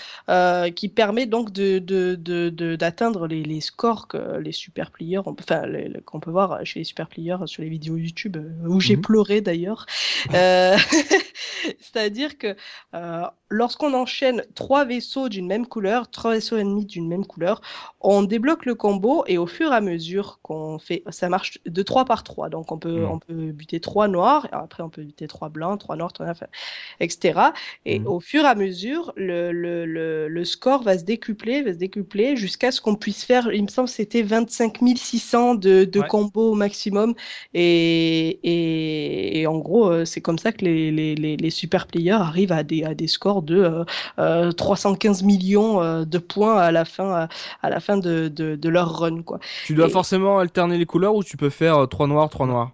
qui permet donc d'atteindre les, les, scores que les super players, enfin, qu'on peut voir chez les super players sur les vidéos YouTube où j'ai mmh pleuré d'ailleurs. (laughs) (laughs) C'est-à-dire que lorsqu'on enchaîne trois vaisseaux d'une même couleur, trois vaisseaux ennemis d'une même couleur, on débloque le combo et au fur et à mesure qu'on fait, ça marche de trois par trois. Donc on peut, hmm. on peut buter trois noirs, et après on peut buter trois blancs, trois noirs, trois noirs, etc. Et hmm. au fur et à mesure, le, le, le, score va se décupler, va se décupler jusqu'à ce qu'on puisse faire, il me semble, c'était 25 600 de, de combos au maximum. Et, et, et en gros, euh, c'est comme ça que les, les, les, super players arrivent à des, à des scores de 315 euh, euh, millions de points à la fin, à, la fin de, de, de, leur run. Quoi. Tu dois forcément alterner les couleurs ou tu peux faire 3 noirs, 3 noirs?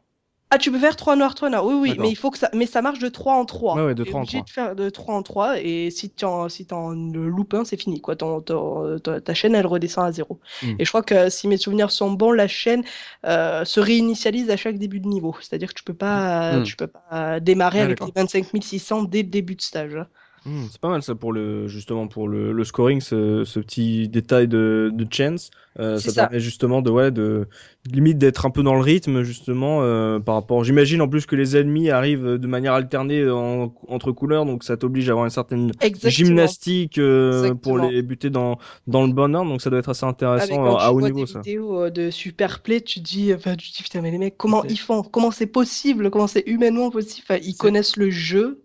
Ah, tu peux faire 3 noirs, 3 noirs. Oui, oui, mais il faut que ça, mais ça marche de 3 en 3. Ouais, ouais, de T'es 3 en obligé 3. de faire de 3 en 3 et si tu en, si loupes un, c'est fini quoi. Ton, ton- ta, ta chaîne elle redescend à zéro. Mm. Et je crois que si mes souvenirs sont bons, la chaîne euh, se réinitialise à chaque début de niveau. C'est-à-dire que tu peux pas, Mm. tu peux pas démarrer Ah, avec les 25 600 dès le début de stage. Hmm, c'est pas mal ça pour le justement pour le, le scoring, ce, ce petit détail de, de chance. Euh, ça, ça. permet justement de ouais de limite d'être un peu dans le rythme justement euh, par rapport. J'imagine en plus que les ennemis arrivent de manière alternée en- entre couleurs, donc ça t'oblige à avoir une certaine Exactement. gymnastique euh, pour les buter dans dans le bon ordre, donc ça doit être assez Ah, intéressant quand à, tu haut vois niveau des ça. vidéos euh, de super play, tu dis, enfin, tu dis putain mais les mecs comment ils font, comment c'est possible, comment c'est humainement possible? Enfin, ils connaissent le jeu.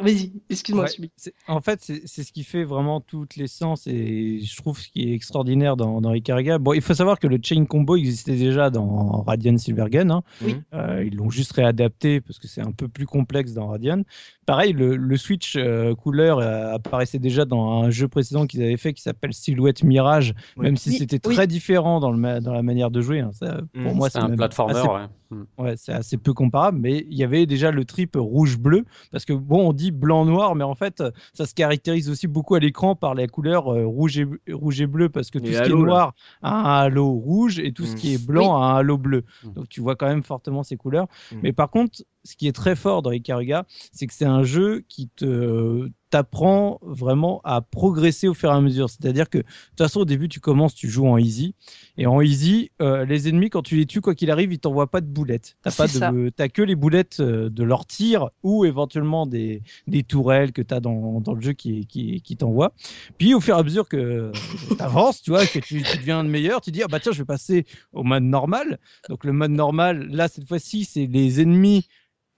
Vas-y, excuse-moi, Ouais, en fait, c'est ce qui fait vraiment toute l'essence et je trouve ce qui est extraordinaire dans, dans Icariga. Bon, il faut savoir que le chain combo existait déjà dans Radiant Silvergun. hein. Oui. Euh, ils l'ont juste réadapté parce que c'est un peu plus complexe dans Radiant. Pareil, le, le switch euh, couleur euh, apparaissait déjà dans un jeu précédent qu'ils avaient fait qui s'appelle Silhouette Mirage, Oui. même si Oui, c'était oui. très différent dans, le ma- dans la manière de jouer. hein. Ça, pour Mm. moi, C'est un même platformer, assez ouais. Ouais, c'est assez peu comparable, mais il y avait déjà le trip rouge-bleu, parce que bon, on dit blanc-noir, mais en fait, ça se caractérise aussi beaucoup à l'écran par les couleurs euh, rouge, et, rouge et bleu, parce que tout ce qui est là. noir a un halo rouge et tout ce Mm. qui est blanc a un halo bleu. Donc tu vois quand même fortement ces couleurs. Mais par contre, ce qui est très fort dans Ikaruga, c'est que c'est un jeu qui te t'apprend vraiment à progresser au fur et à mesure. C'est-à-dire que de toute façon, au début, tu commences, tu joues en easy, et en easy, euh, les ennemis, quand tu les tues, quoi qu'il arrive, ils t'envoient pas de boulettes. T'as pas de, t'as que les boulettes euh, de leur tir ou éventuellement des, des tourelles que t'as dans, dans le jeu qui, qui, qui t'envoient. Puis au fur et à mesure que tu avances, tu vois, que tu, tu deviens de meilleur, tu dis ah bah tiens, je vais passer au mode normal. Donc le mode normal, là cette fois-ci, c'est les ennemis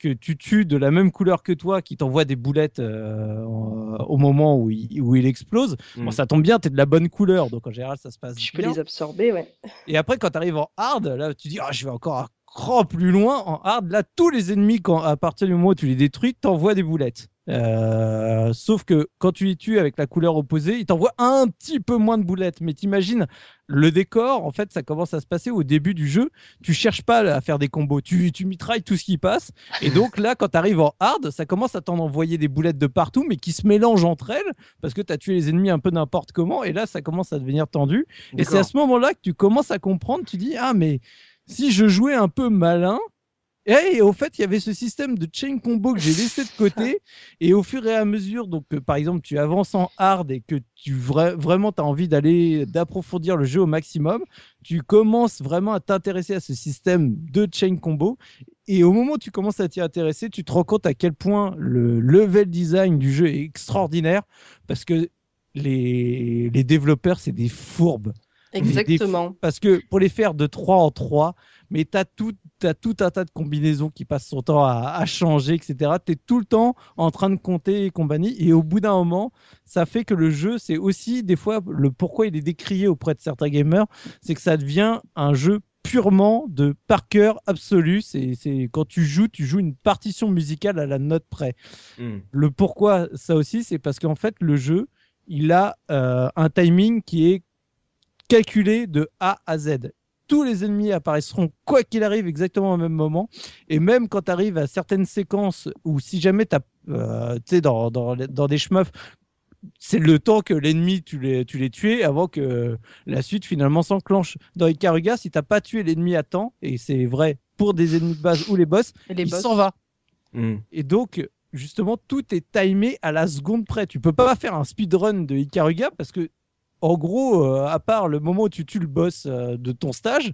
que tu tues de la même couleur que toi qui t'envoient des boulettes euh, au moment où il, où il explose. Bon, Mm. ça tombe bien, t'es de la bonne couleur, donc en général ça se passe Tu peux les absorber, ouais. Et après, quand tu arrives en hard, là, tu dis, ah, je vais encore un cran plus loin. En hard, là, tous les ennemis, quand, à partir du moment où tu les détruis, t'envoient des boulettes. Euh, sauf que quand tu les tues avec la couleur opposée, ils t'envoient un petit peu moins de boulettes. Mais t'imagines, le décor, en fait, ça commence à se passer au début du jeu. Tu cherches pas à faire des combos, tu, tu mitrailles tout ce qui passe. Et (laughs) donc là, quand tu arrives en hard, ça commence à t'en envoyer des boulettes de partout, mais qui se mélangent entre elles, parce que tu as tué les ennemis un peu n'importe comment. Et là, ça commence à devenir tendu. Et c'est à ce moment-là que tu commences à comprendre, tu dis, ah mais si je jouais un peu malin, et au fait, il y avait ce système de chain combo que j'ai laissé de côté. (laughs) Et au fur et à mesure, donc euh, par exemple, tu avances en hard et que tu vra- vraiment as envie d'aller d'approfondir le jeu au maximum, tu commences vraiment à t'intéresser à ce système de chain combo. Et au moment où tu commences à t'y intéresser, tu te rends compte à quel point le level design du jeu est extraordinaire parce que les, les développeurs, c'est des fourbes. Des Exactement. Parce que pour les faire de 3 en 3, mais tu as tout, t'as tout un tas de combinaisons qui passent son temps à, à changer, etc. Tu es tout le temps en train de compter et compagnie. Et au bout d'un moment, ça fait que le jeu, c'est aussi des fois le pourquoi il est décrié auprès de certains gamers, c'est que ça devient un jeu purement de par cœur absolu. C'est quand tu joues, tu joues une partition musicale à la note près. Mm. Le pourquoi ça aussi, c'est parce qu'en fait, le jeu, il a euh, un timing qui est calculé de A à Z. Tous les ennemis apparaîtront quoi qu'il arrive exactement au même moment. Et même quand tu arrives à certaines séquences où si jamais tu sais, dans, dans, dans des shmups, c'est le temps que l'ennemi, tu les, tu les tues avant que la suite finalement s'enclenche. Dans Ikaruga, si t'as pas tué l'ennemi à temps, et c'est vrai pour des ennemis de base ou les boss, Et les il boss. s'en va. Mm. Et donc, justement, tout est timé à la seconde près. Tu peux pas faire un speedrun de Ikaruga parce que, en gros, euh, à part le moment où tu tues le boss euh, de ton stage,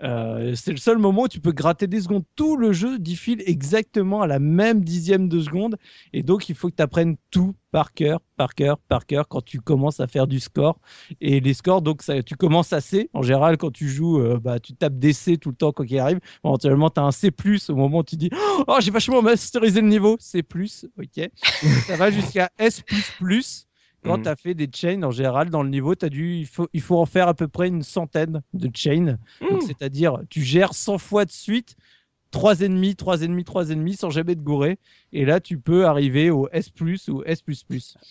euh, c'est le seul moment où tu peux gratter des secondes. Tout le jeu défile exactement à la même dixième de seconde. Et donc, il faut que tu apprennes tout par cœur, par cœur, par cœur quand tu commences à faire du score. Et les scores, donc, ça, tu commences à C. En général, quand tu joues, bah, tu tapes des C tout le temps, quoi qu'il arrive. Éventuellement, tu as un C, au moment où tu dis Oh, j'ai vachement masterisé le niveau. C, ok. (laughs) ça va jusqu'à S quand Mhm. tu as fait des chains en général dans le niveau, as dû, il, faut, il faut en faire à peu près une centaine de chains. Mhm. C'est-à-dire, tu gères 100 fois de suite trois ennemis, trois ennemis, trois ennemis sans jamais te gourer. Et là, tu peux arriver au S+ ou S++.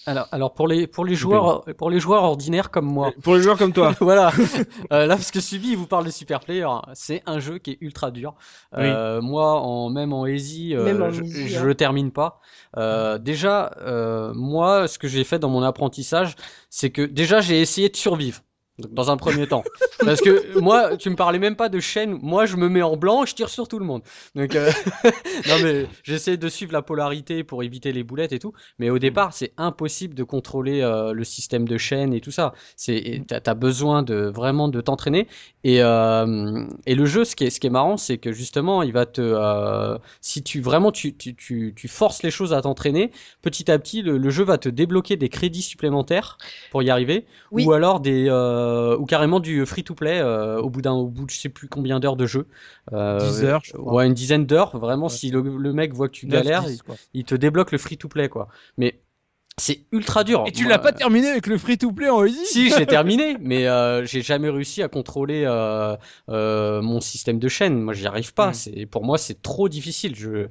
Alors, alors pour les pour les joueurs pour les joueurs ordinaires comme moi. Pour les joueurs comme toi. (laughs) voilà. Euh, là, parce que Subi, il vous parle de Super Player. C'est un jeu qui est ultra dur. Euh, Moi, en même en easy, euh, Même en je, easy, je hein. le termine pas. Euh, déjà, euh, moi, ce que j'ai fait dans mon apprentissage, c'est que déjà j'ai essayé de survivre. Donc, dans un premier temps. Parce que moi, tu me parlais même pas de chaîne. Moi, je me mets en blanc, je tire sur tout le monde. Donc, euh, (laughs) non mais j'essaie de suivre la polarité pour éviter les boulettes et tout. Mais au départ, c'est impossible de contrôler euh, le système de chaîne et tout ça. C'est, t'as, besoin de vraiment de t'entraîner. Et euh, et le jeu, ce qui est ce qui est marrant, c'est que justement, il va te, si tu vraiment tu tu tu tu forces les choses à t'entraîner, petit à petit, le, le jeu va te débloquer des crédits supplémentaires pour y arriver Oui. ou alors des ou carrément du free to play euh, au bout d'un au bout de je sais plus combien d'heures de jeu. Euh, 10 heures, je crois. ouais une dizaine d'heures vraiment Ouais. si le, le mec voit que tu 9, galères 10, il, te débloque le free to play quoi. Mais c'est ultra dur. Et tu l'as pas terminé avec le free-to-play en easy si j'ai (laughs) terminé mais euh, j'ai jamais réussi à contrôler euh, euh, mon système de chaîne. Moi j'y arrive pas. Mm. c'est pour moi c'est trop difficile. Je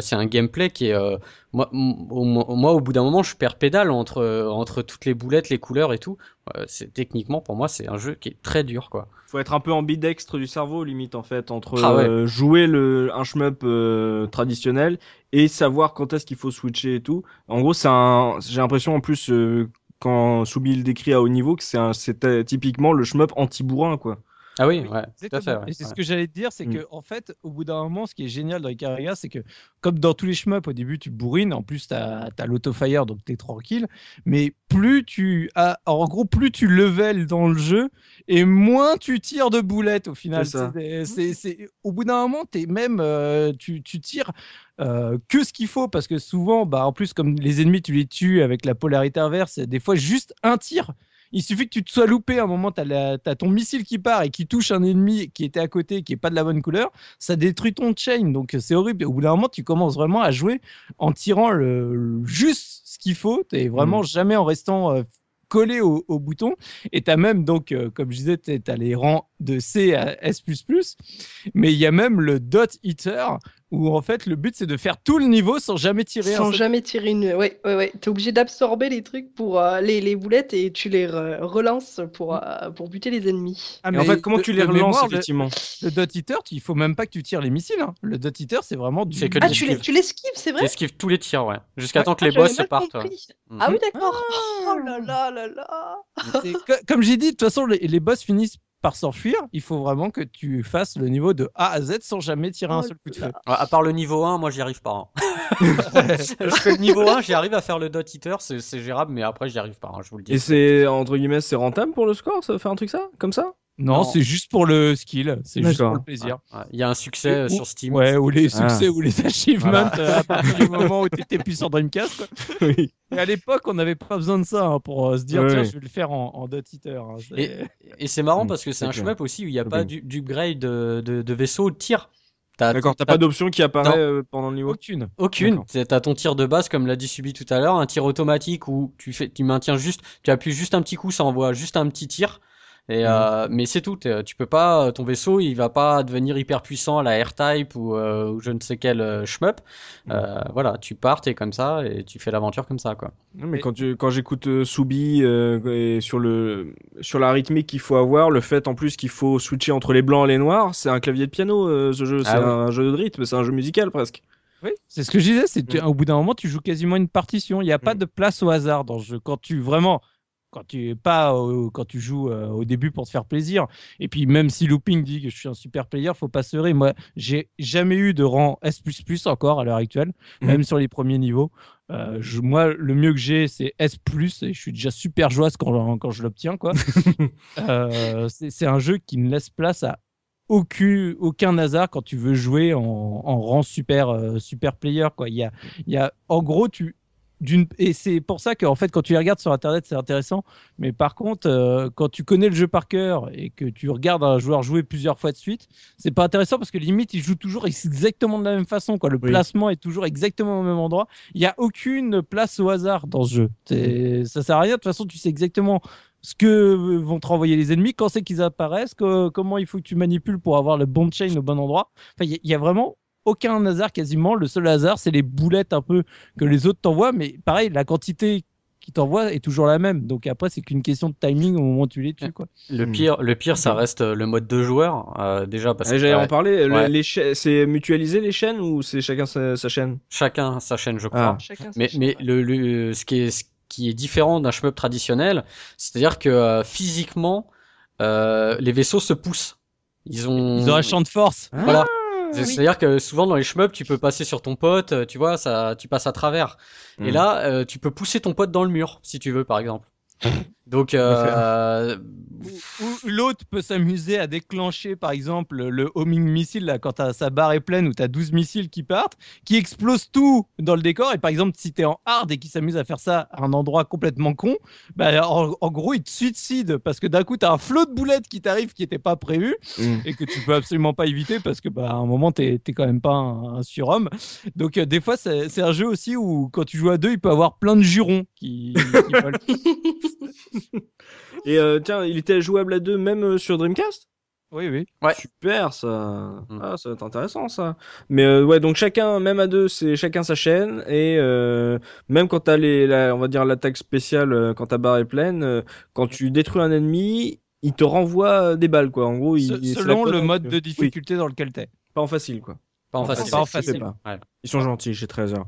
c'est un gameplay qui est euh, moi, au, moi au bout d'un moment je perds pédale entre entre toutes les boulettes les couleurs et tout Euh, c'est techniquement pour moi c'est un jeu qui est très dur quoi Faut être un peu ambidextre du cerveau, limite, en fait, entre Ah ouais. euh, jouer le, un shmup euh, traditionnel et savoir quand est-ce qu'il faut switcher et tout. En gros, c'est un, j'ai l'impression, en plus, euh, quand Soubi le décrit à haut niveau, que c'est un, c'était typiquement le shmup anti-bourrin, quoi. Ah oui, Oui, ouais tout à fait Exactement. ouais, Et c'est ouais. ce que j'allais te dire, c'est Mm. que en fait, au bout d'un moment, ce qui est génial dans Icariga, c'est que comme dans tous les shmups, au début tu bourrines, en plus tu as, l'autofire, donc tu es tranquille, mais plus tu as, en gros, plus tu level dans le jeu, et moins tu tires de boulettes au final. C'est- au bout d'un moment, es même, euh, tu, tu tires euh, que ce qu'il faut, parce que souvent, bah, en plus, comme les ennemis, tu les tues avec la polarité inverse, des fois juste un tir. Il suffit que tu te sois loupé à un moment, tu as, ton missile qui part et qui touche un ennemi qui était à côté, qui est pas de la bonne couleur, ça détruit ton chain. Donc c'est horrible. Au bout d'un moment, tu commences vraiment à jouer en tirant le, le- juste ce qu'il faut. Tu vraiment jamais en restant euh, collé au, au bouton. Et tu as même, donc, euh, comme je disais, tu as les rangs de C à S. Mais il y a même le dot hitter où en fait le but c'est de faire tout le niveau sans jamais tirer un Sans jamais tirer une. Ouais, ouais, ouais. T'es obligé d'absorber les trucs pour euh, les, les boulettes et tu les re- relances pour, euh, pour buter les ennemis. Ah, et en mais fait, comment de- tu les relances, mémoire, effectivement Le dot hitter, tu- il faut même pas que tu tires les missiles. hein. Le dot hitter, c'est vraiment du. Que Ah, tu esquives. les- tu l'esquives, c'est vrai J'esquive tous les tirs, ouais. Jusqu'à Ouais. temps que Ah, les boss mal partent. ouais. Ah oui, d'accord. Ah. Oh là là là là. Comme j'ai dit, de toute façon, les, les boss finissent par s'enfuir. Il faut vraiment que tu fasses le niveau de A à Z sans jamais tirer un seul coup de là feu. À part le niveau 1, moi j'y arrive pas. hein. (laughs) je fais le niveau 1, j'y arrive à faire le dot hitter, c'est c'est gérable, mais après j'y arrive pas, hein, je vous le dis. Et c'est, entre guillemets, c'est rentable pour le score, ça faire un truc ça Comme ça? Non, Non. c'est juste pour le skill. C'est juste pour le plaisir. Il y a un succès euh, Ou- sur Steam. Ouais, ou les Ah. succès ou les achievements euh, à partir du moment où tu étais plus sur Dreamcast. (laughs) Oui. Et à l'époque, on n'avait pas besoin de ça hein, pour euh, se dire tiens, je vais le faire en, en hein. Et, et c'est marrant Mm, parce que c'est un shmup aussi où il n'y a pas du- d'upgrade de, de, de vaisseau de tir. D'accord, t'as pas d'option qui apparaît euh, pendant le niveau Aucune. Aucune. T'as ton tir de base, comme l'a dit Subi tout à l'heure, un tir automatique où tu fais, tu maintiens juste, tu appuies juste un petit coup, ça envoie juste un petit tir. Et Mhm. euh, mais c'est tout. t'es- Tu peux pas, ton vaisseau, il va pas devenir hyper puissant à la R-Type ou, euh, ou je ne sais quel euh, shmup. Euh, voilà, tu pars, t'es comme ça et tu fais l'aventure comme ça, quoi. Non, mais Et- quand, tu, quand j'écoute euh, Soubi euh, et sur le sur la rythmique qu'il faut avoir, le fait en plus qu'il faut switcher entre les blancs et les noirs, c'est un clavier de piano euh, ce jeu, c'est Ah ouais. un jeu de rythme, c'est un jeu musical presque. Oui, c'est ce que je disais. C'est que, Mm. au bout d'un moment, tu joues quasiment une partition. Il n'y a pas Mm. de place au hasard dans le jeu. Quand tu vraiment, quand tu es pas, au- quand tu joues euh, au début pour te faire plaisir. Et puis même si Looping dit que je suis un super player, faut pas se leurrer. Moi, j'ai jamais eu de rang S++ encore à l'heure actuelle, Mm. même sur les premiers niveaux. Euh, je- moi, le mieux que j'ai, c'est S+, et je suis déjà super joyeux quand, quand je l'obtiens, quoi. (laughs) Euh, c'est un jeu qui ne laisse place à aucun, aucun hasard quand tu veux jouer en, en rang super, super player. Quoi. Il y a, il y a, en gros, tu, et c'est pour ça qu'en fait quand tu les regardes sur internet c'est intéressant. Mais par contre euh, quand tu connais le jeu par cœur et que tu regardes un joueur jouer plusieurs fois de suite c'est pas intéressant parce que limite il joue toujours exactement de la même façon quoi. Le Oui. placement est toujours exactement au même endroit. Il y a aucune place au hasard dans ce jeu. C'est- ça sert à rien. De toute façon tu sais exactement ce que vont te renvoyer les ennemis quand c'est qu'ils apparaissent que- comment il faut que tu manipules pour avoir le bon chain au bon endroit. Enfin il y a- il y a vraiment aucun hasard quasiment. Le seul hasard, c'est les boulettes un peu que les autres t'envoient. Mais pareil, la quantité qu'ils t'envoient est toujours la même. Donc après, c'est qu'une question de timing au moment où tu les tues. Quoi. Le Hmm. pire, le pire, ça reste euh, le mode de joueur, euh, déjà parce que J'allais en parler. le- ouais. les C'est mutualisé les chaînes ou c'est chacun sa, sa chaîne? Chacun sa chaîne, je crois. Ah. Chacun sa Mais, chaîne, mais ouais. le, le- ce, qui est, ce qui est différent d'un shmup traditionnel, c'est-à-dire que euh, physiquement, euh, les vaisseaux se poussent. Ils ont, Ils ont un champ de force. Voilà. C'est- oui. C'est-à-dire que souvent dans les shmups, tu peux passer sur ton pote, euh, tu vois, ça, tu passes à travers. Et Hmm. là, euh, tu peux pousser ton pote dans le mur, si tu veux, par exemple. (laughs) Donc, (laughs) euh, Ou- ou l'autre peut s'amuser à déclencher, par exemple, le homing missile, là, quand t'as- sa barre est pleine, où tu as 12 missiles qui partent, qui explosent tout dans le décor. Et par exemple, si tu es en hard et qui s'amuse à faire ça à un endroit complètement con, bah, en, en gros, il te suicide parce que d'un coup, tu as un flot de boulettes qui t'arrive qui n'était pas prévu Mm. et que tu peux absolument pas éviter parce que bah, à un moment, tu n'es quand même pas un, un surhomme. Donc, euh, des fois, c'est c'est un jeu aussi où quand tu joues à deux, il peut y avoir plein de jurons qui, qui volent. (laughs) (laughs) Et euh, tiens, il était jouable à deux même euh, sur Dreamcast? Oui, oui. Ouais. Super ça. Mm. Ah, ça va être intéressant ça. Mais euh, ouais, donc chacun, même à deux, c'est chacun sa chaîne. Et euh, même quand t'as les, la, on va dire l'attaque spéciale, quand ta barre est pleine, quand tu détruis un ennemi, il te renvoie des balles quoi. En gros, il, Se- selon le mode que- de Oui, difficulté dans lequel tu es. pas en facile quoi. Pas en facile. Pas en facile. facile. pas. Ouais. Ils sont gentils chez 13 heures.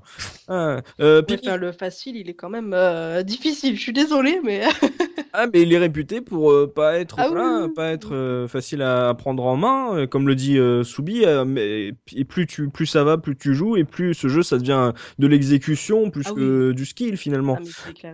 Ah, euh, Pipi- enfin, le facile, il est quand même euh, difficile. Je suis désolée, mais (laughs) Ah, mais il est réputé pour euh, pas être, Ah voilà, oui, oui, pas être euh, facile à, à prendre en main, euh, comme le dit euh, Soubi. euh, mais et plus tu, plus ça va, plus tu joues, et plus ce jeu, ça devient de l'exécution plus Ah que du skill finalement. ah.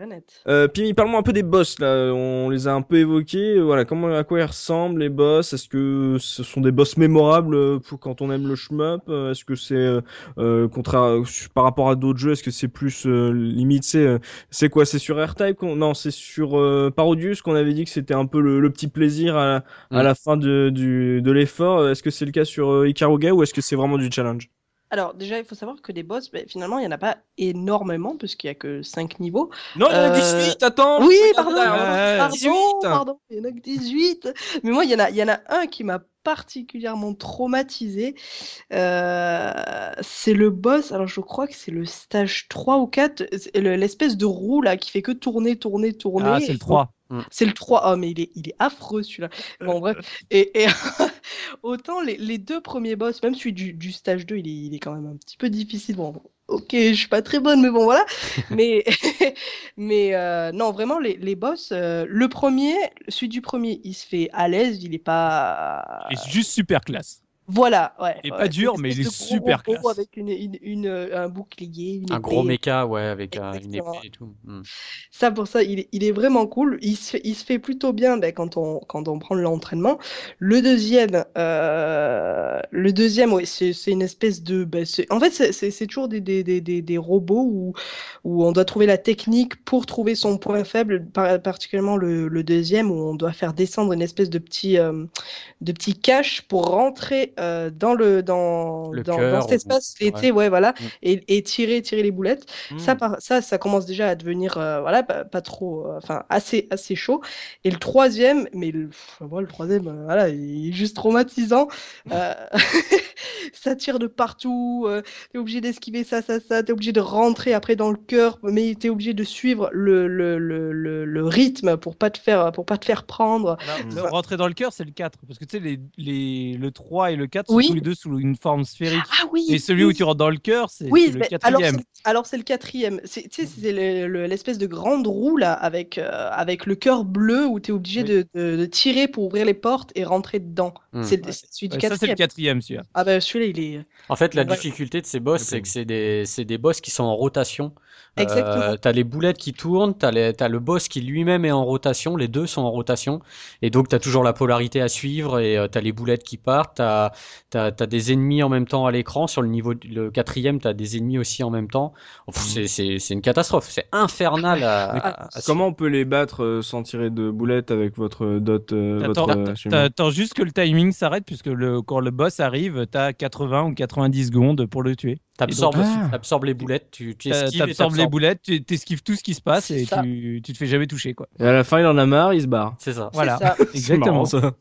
Euh, Pimi, parle-moi un peu des boss là. On les a un peu évoqués. Euh, Voilà, comment, à quoi ils ressemblent les boss? Est-ce que ce sont des boss mémorables euh, pour quand on aime le shmup? Euh, Est-ce que c'est euh, euh, contraire par rapport à d'autres jeux Est-ce que c'est plus euh, limite C'est euh, c'est quoi C'est sur R-Type Non, c'est sur euh, Parodius qu'on avait dit que c'était un peu le, le petit plaisir à, Mm. la fin de, du, de l'effort. Est-ce que c'est le cas sur euh, Ikaruga ou est-ce que c'est vraiment du challenge? Alors, déjà, il faut savoir que des boss, ben, finalement, il n'y en a pas énormément, puisqu'il n'y a que 5 niveaux. Non, il y en a Euh, 18. Attends. oui, pardon, ouais, pardon, 18. pardon, il y en a que 18. Mais moi, il y en a, il y en a un qui m'a particulièrement traumatisé. Euh, c'est le boss, alors je crois que c'est le stage 3 ou 4, c'est le- l'espèce de roue là qui fait que tourner, tourner, tourner. Ah, c'est le 3. C'est le 3. Oh, mais il est, il est affreux celui-là. Bon, bref. Et, et (laughs) autant les, les deux premiers boss, même celui du, du stage 2, il est, il est quand même un petit peu difficile. Bon, ok, je suis pas très bonne, mais bon, voilà. (laughs) mais (laughs) mais euh, non, vraiment, les, les boss, euh, le premier, celui du premier, il se fait à l'aise, il est pas. Il est juste super classe. Voilà, ouais. Il est ouais, pas dur, mais il est gros super robot classe. Avec une, une, une, euh, un bouclier, une Un gros méca, ouais, avec euh, une épée et tout. Hmm. Ça, pour ça, il est, il est vraiment cool. Il se fait, il se fait plutôt bien ben, quand, on, quand on prend l'entraînement. Le deuxième, euh, le deuxième ouais, c'est une espèce de. ben, en fait, c'est- toujours des, des, des, des, des robots où, où on doit trouver la technique pour trouver son point faible, par- particulièrement le, le deuxième, où on doit faire descendre une espèce de petit, euh, de petit cache pour rentrer euh, dans, le, dans, Le dans, cet espace l'été, ouais, voilà, Mm. et, et tirer, tirer les boulettes. Mm. Ça, par- ça, ça commence déjà à devenir euh, voilà, pas, pas trop, euh, enfin assez, assez chaud. Et le troisième, mais le, pff, le troisième, euh, voilà, il est juste traumatisant. Euh, (laughs) ça tire de partout. euh, t'es obligé d'esquiver ça, ça, ça. T'es obligé de rentrer après dans le cœur, mais t'es obligé de suivre le, le, le, le, le rythme pour pas te faire, pour pas te faire prendre. Le rentrer dans le cœur, c'est le 4. Parce que tu sais, les, les, le 3 et le 4 sont Oui. tous les deux sous une forme sphérique. Ah oui. Et celui où tu rentres dans le cœur, c'est Oui, le quatrième. c'est- alors c'est le quatrième. C'est tu sais, c'est le- le- l'espèce de grande roue là avec, euh, avec le cœur bleu où tu es obligé Oui. de, de- de tirer pour ouvrir les portes et rentrer dedans. Hmm. C'est Ouais. celui du Ouais, ça, c'est le quatrième. quatrième, celui-là. Ah bah celui-là il est. En fait, la Ouais. difficulté de ces boss, c'est que c'est des, c'est des boss qui sont en rotation. Exactement. Euh, t'as les boulettes qui tournent, t'as le boss qui lui-même est en rotation, les deux sont en rotation, et donc t'as toujours la polarité à suivre, et euh, t'as les boulettes qui partent, t'as as, des ennemis en même temps à l'écran. Sur le niveau, le quatrième, tu as des ennemis aussi en même temps. Mm. c'est une catastrophe. C'est infernal à, Comment on peut les battre euh, sans tirer de boulettes avec votre dot euh, T'attends juste que le timing s'arrête, puisque le, quand le boss arrive, tu as 80 ou 90 secondes pour le tuer. T'absorbes ah. les boulettes, tu, tu esquives. T'absorbes les boulettes, tu esquives tout ce qui se passe et tu, tu te fais jamais toucher. Quoi. Et à la fin, il en a marre, il se barre. C'est ça. Voilà, (laughs) exactement. ça.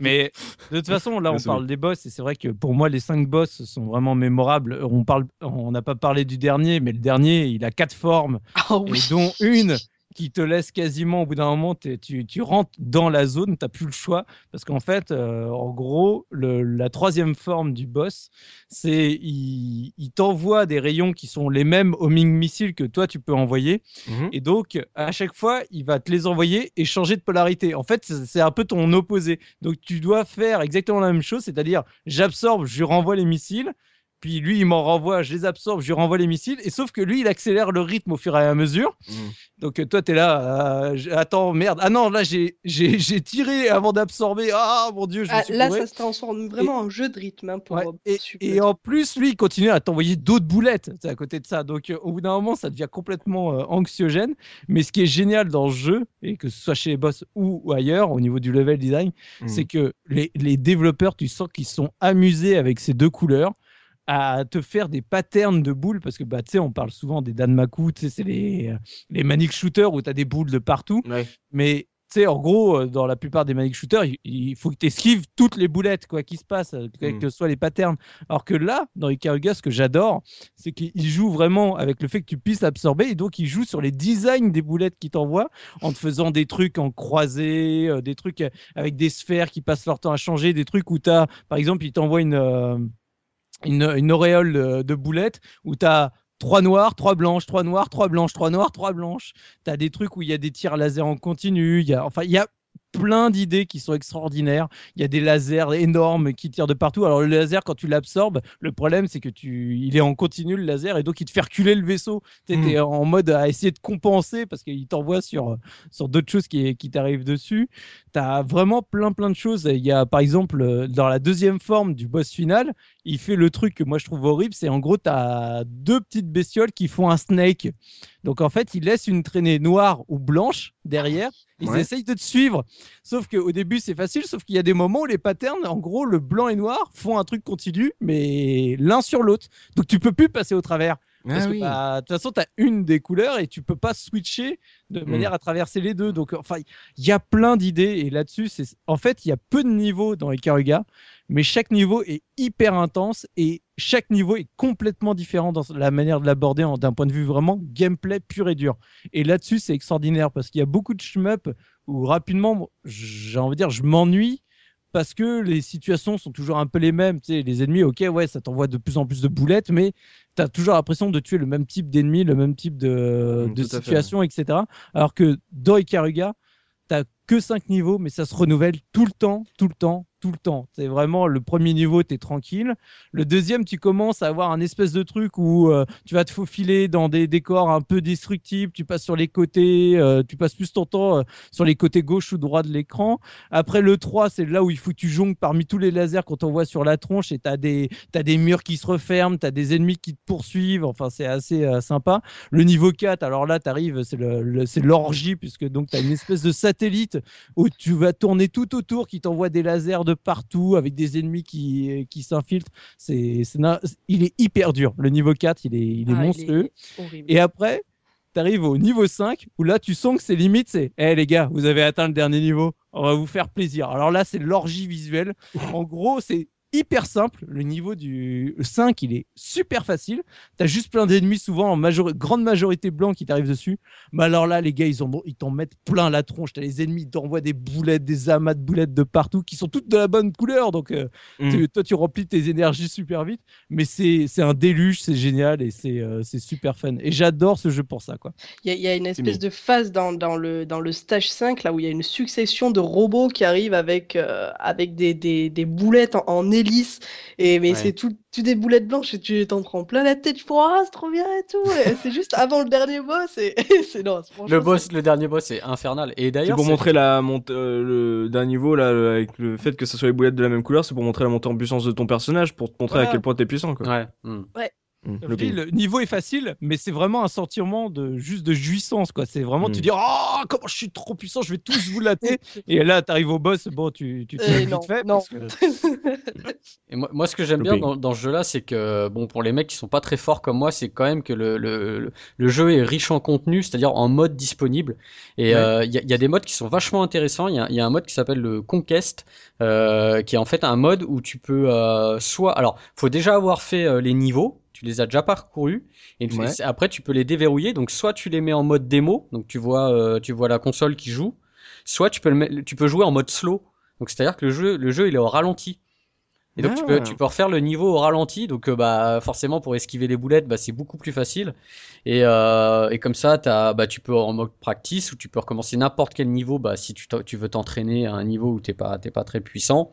Mais de toute façon, là, on parle des boss et c'est vrai que pour moi, les 5 boss sont vraiment mémorables. On parle, on n'a pas parlé du dernier, mais le dernier, il a 4 formes, oh, oui. et dont une qui te laisse quasiment au bout d'un moment, tu, tu, rentres dans la zone, tu n'as plus le choix. Parce qu'en fait, euh, en gros, le, la troisième forme du boss, c'est il, il t'envoie des rayons qui sont les mêmes homing missiles que toi tu peux envoyer. Mhm. Et donc, à chaque fois, il va te les envoyer et changer de polarité. En fait, c'est un peu ton opposé. Donc, tu dois faire exactement la même chose, c'est-à-dire j'absorbe, je renvoie les missiles puis lui, il m'en renvoie, je les absorbe, je lui renvoie les missiles. Et sauf que lui, il accélère le rythme au fur et à mesure. Mm. Donc euh, toi, tu es là, euh, attends, merde. Ah non, là, j'ai tiré avant d'absorber. Ah mon dieu, je ah, Là, ça se transforme vraiment en jeu de rythme. Hein, pour, et, et, en plus, lui, il continue à t'envoyer d'autres boulettes à côté de ça. Donc euh, au bout d'un moment, ça devient complètement anxiogène. Mais ce qui est génial dans le jeu, et que ce soit chez les boss ou, ailleurs, au niveau du level design, mm. c'est que les, les développeurs, tu sens qu'ils sont amusés avec ces deux couleurs à te faire des patterns de boules parce que bah tu sais on parle souvent des Danmaku tu sais c'est les les manic shooters où tu as des boules de partout. Mais tu sais en gros euh, dans la plupart des manic shooters il, faut que tu esquives toutes les boulettes quoi qui se passe euh, quels mm. que soient les patterns. Alors que là dans Ikaruga ce que j'adore c'est qu'il joue vraiment avec le fait que tu puisses absorber et donc il joue sur les designs des boulettes qu'il t'envoie en te faisant des trucs en croisé euh, des trucs avec des sphères qui passent leur temps à changer des trucs où tu as par exemple il t'envoie une une, auréole de, boulettes où tu as trois noirs, trois blanches, trois noirs, trois blanches, trois noirs, trois blanches. Tu as des trucs où il y a des tirs laser en continu. Y a, enfin, il y a plein d'idées qui sont extraordinaires. Il y a des lasers énormes qui tirent de partout. Alors le laser, quand tu l'absorbes, le problème c'est que tu, il est en continu le laser et donc il te fait reculer le vaisseau. Tu es hmm. en mode à essayer de compenser parce qu'il t'envoie sur sur d'autres choses qui, qui t'arrivent dessus. Tu as vraiment plein plein de choses. Il y a par exemple dans la deuxième forme du boss final, il fait le truc que moi je trouve horrible, c'est en gros tu as deux petites bestioles qui font un snake. Donc en fait, il laisse une traînée noire ou blanche derrière. Ils essayent de te suivre. Sauf qu'au début, c'est facile. Sauf qu'il y a des moments où les patterns, en gros, le blanc et noir font un truc continu, mais l'un sur l'autre. Donc tu peux plus passer au travers. Ah bah, de toute façon, tu as une des couleurs et tu peux pas switcher de hmm. manière à traverser les deux. Donc, enfin, il y a plein d'idées et là-dessus, c'est en fait, il y a peu de niveaux dans Ikaruga, mais chaque niveau est hyper intense et chaque niveau est complètement différent dans la manière de l'aborder d'un point de vue vraiment gameplay pur et dur. Et là-dessus, c'est extraordinaire parce qu'il y a beaucoup de shmup où rapidement, j'ai envie de dire, je m'ennuie parce que les situations sont toujours un peu les mêmes. Tu sais, les ennemis, ok, ouais, ça t'envoie de plus en plus de boulettes, mais tu as toujours l'impression de tuer le même type d'ennemis, le même type de, mmh, situation, etc. Alors que dans Ikaruga, tu que 5 niveaux, mais ça se renouvelle tout le temps, tout le temps, tout le temps. C'est vraiment le premier niveau, tu es tranquille. Le deuxième, tu commences à avoir un espèce de truc où euh, tu vas te faufiler dans des décors un peu destructibles, tu passes sur les côtés, euh, tu passes plus ton temps euh, sur les côtés gauche ou droit de l'écran. Après le 3, c'est là où il faut que tu jongles parmi tous les lasers qu'on t'envoie sur la tronche et tu des, as des murs qui se referment, tu as des ennemis qui te poursuivent, enfin c'est assez sympa. Le niveau 4, alors là, tu arrives, c'est l'orgie, puisque donc tu as une espèce de satellite où tu vas tourner tout autour qui t'envoie des lasers de partout avec des ennemis qui, qui s'infiltrent. C'est, il est hyper dur. Le niveau 4, il est, il est ah, monstrueux. Et après, tu arrives au niveau 5 où là, tu sens que c'est limite. C'est, hé les gars, vous avez atteint le dernier niveau. On va vous faire plaisir. Alors là, c'est l'orgie visuelle. (laughs) En gros, c'est hyper simple. Le niveau du 5, il est super facile. T'as juste plein d'ennemis, souvent en grande majorité blancs qui t'arrivent dessus. Mais alors là, les gars, ils, ils t'en mettent plein la tronche. T'as les ennemis, ils t'envoient des boulettes, des amas de boulettes de partout qui sont toutes de la bonne couleur. Donc, euh, mm. toi, tu remplis tes énergies super vite. Mais c'est un déluge, c'est génial et euh, c'est super fun. Et j'adore ce jeu pour ça. quoi. Il y, a une espèce de phase dans, dans, le, dans le stage 5, là où il y a une succession de robots qui arrivent avec, euh, avec des, des, des boulettes en, en hélice. Et mais Ouais. c'est tout, tout des boulettes blanches et tu t'en prends plein la tête. Je pourrais, ah, c'est trop bien et tout. (laughs) C'est juste avant le dernier boss. Et (laughs) c'est non, c'est- Le boss, c'est- le dernier boss est infernal. Et C'est d'ailleurs, pour c'est- montrer la monte, euh, le d'un niveau là, le- avec le fait que ce soit les boulettes de la même couleur, c'est pour montrer la montée en puissance de ton personnage, pour te montrer à quel point t'es puissant quoi. Ouais. hmm. Mm. Dis, le niveau est facile, mais c'est vraiment un sentiment de juste de jouissance quoi. C'est vraiment Mm. te dire oh comment je suis trop puissant, je vais tous vous latter. (laughs) et là t'arrives au boss, bon tu tu te Euh, fais non, vite fait non. parce que (laughs) Et moi, moi, ce que j'aime bien dans, dans ce jeu-là, c'est que, bon, pour les mecs qui sont pas très forts comme moi, c'est quand même que le, le, le- jeu est riche en contenu, c'est-à-dire en mode disponible. Et Ouais. euh, il y, a, il y a des modes qui sont vachement intéressants. Il y a, il y a un mode qui s'appelle le Conquest, euh, qui est en fait un mode où tu peux euh, soit, alors, faut déjà avoir fait euh, les niveaux. Tu les as déjà parcourus et Ouais. après tu peux les déverrouiller. Donc soit tu les mets en mode démo, donc tu vois, euh, tu vois la console qui joue, soit tu peux le mettre- tu peux jouer en mode slow. Donc c'est-à-dire que le jeu, le jeu il est au ralenti. Et donc tu Ah. peux, tu peux refaire le niveau au ralenti, donc euh, bah forcément pour esquiver les boulettes, bah c'est beaucoup plus facile. Et, euh, et comme ça, t'as, bah tu peux en mode practice ou tu peux recommencer n'importe quel niveau, bah si tu veux t'entraîner à un niveau où t'es pas, t'es pas très puissant.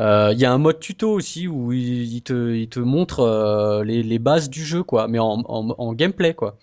Euh, Il y a un mode tuto aussi où il, te, il te montre euh, les, bases du jeu quoi, mais en, en, en gameplay quoi.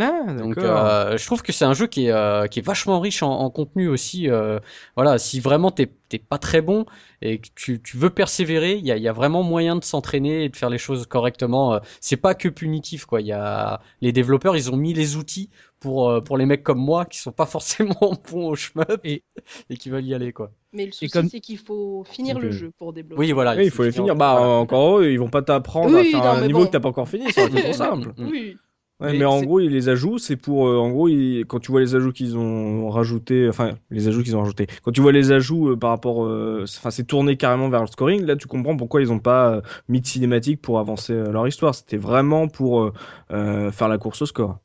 Ah, Donc euh, je trouve que c'est un jeu qui est, euh, qui est vachement riche en, en contenu aussi. euh, voilà, si vraiment t'es t'es pas très bon et que tu, tu veux persévérer, il y a, il y a vraiment moyen de s'entraîner et de faire les choses correctement. C'est pas que punitif quoi. Il y a les développeurs, ils ont mis les outils pour pour les mecs comme moi qui sont pas (laughs) forcément bons au shmup et, Et- qui veulent y aller quoi. Mais le souci, comme- c'est qu'il faut finir le jeu pour débloquer. Oui voilà. Oui, il faut les finir. Bah, Voilà. encore eux, ils vont pas t'apprendre Oui, à faire non, un niveau bon. que t'as pas encore fini, (laughs) trop simple. Oui. Ouais, Mais mais, en gros, les ajouts, c'est pour, euh, en gros, ils- quand tu vois les ajouts qu'ils ont rajoutés, enfin, les ajouts qu'ils ont rajoutés, quand tu vois les ajouts euh, par rapport, euh, enfin, c'est tourné carrément vers le scoring, là, tu comprends pourquoi ils ont pas euh, mis de cinématique pour avancer euh, leur histoire. C'était vraiment pour euh, euh, faire la course au score.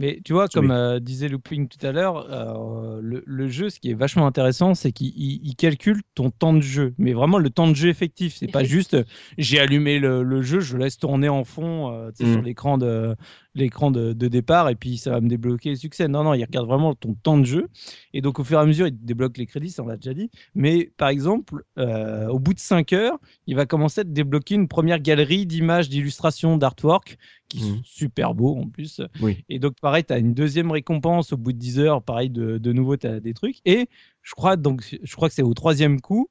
Mais tu vois, Oui. comme euh, disait Looping tout à l'heure, euh, le, le jeu, ce qui est vachement intéressant, c'est qu'il il- il calcule ton temps de jeu. Mais vraiment le temps de jeu effectif. C'est pas juste euh, j'ai allumé le, le jeu, je le laisse tourner en fond euh, sais, Mm. sur l'écran de l'écran de, de départ et puis ça va me débloquer le succès. Non, non, il regarde vraiment ton temps de jeu. Et donc au fur et à mesure, il te débloque les crédits, ça on l'a déjà dit. Mais par exemple, euh, au bout de 5 heures, il va commencer à te débloquer une première galerie d'images, d'illustrations, d'artwork qui Mm. sont super beaux en plus. Oui. Et donc, pareil, tu as une deuxième récompense au bout de 10 heures. Pareil, de, de nouveau, tu as des trucs. Et je crois, donc, je crois que c'est au troisième coup,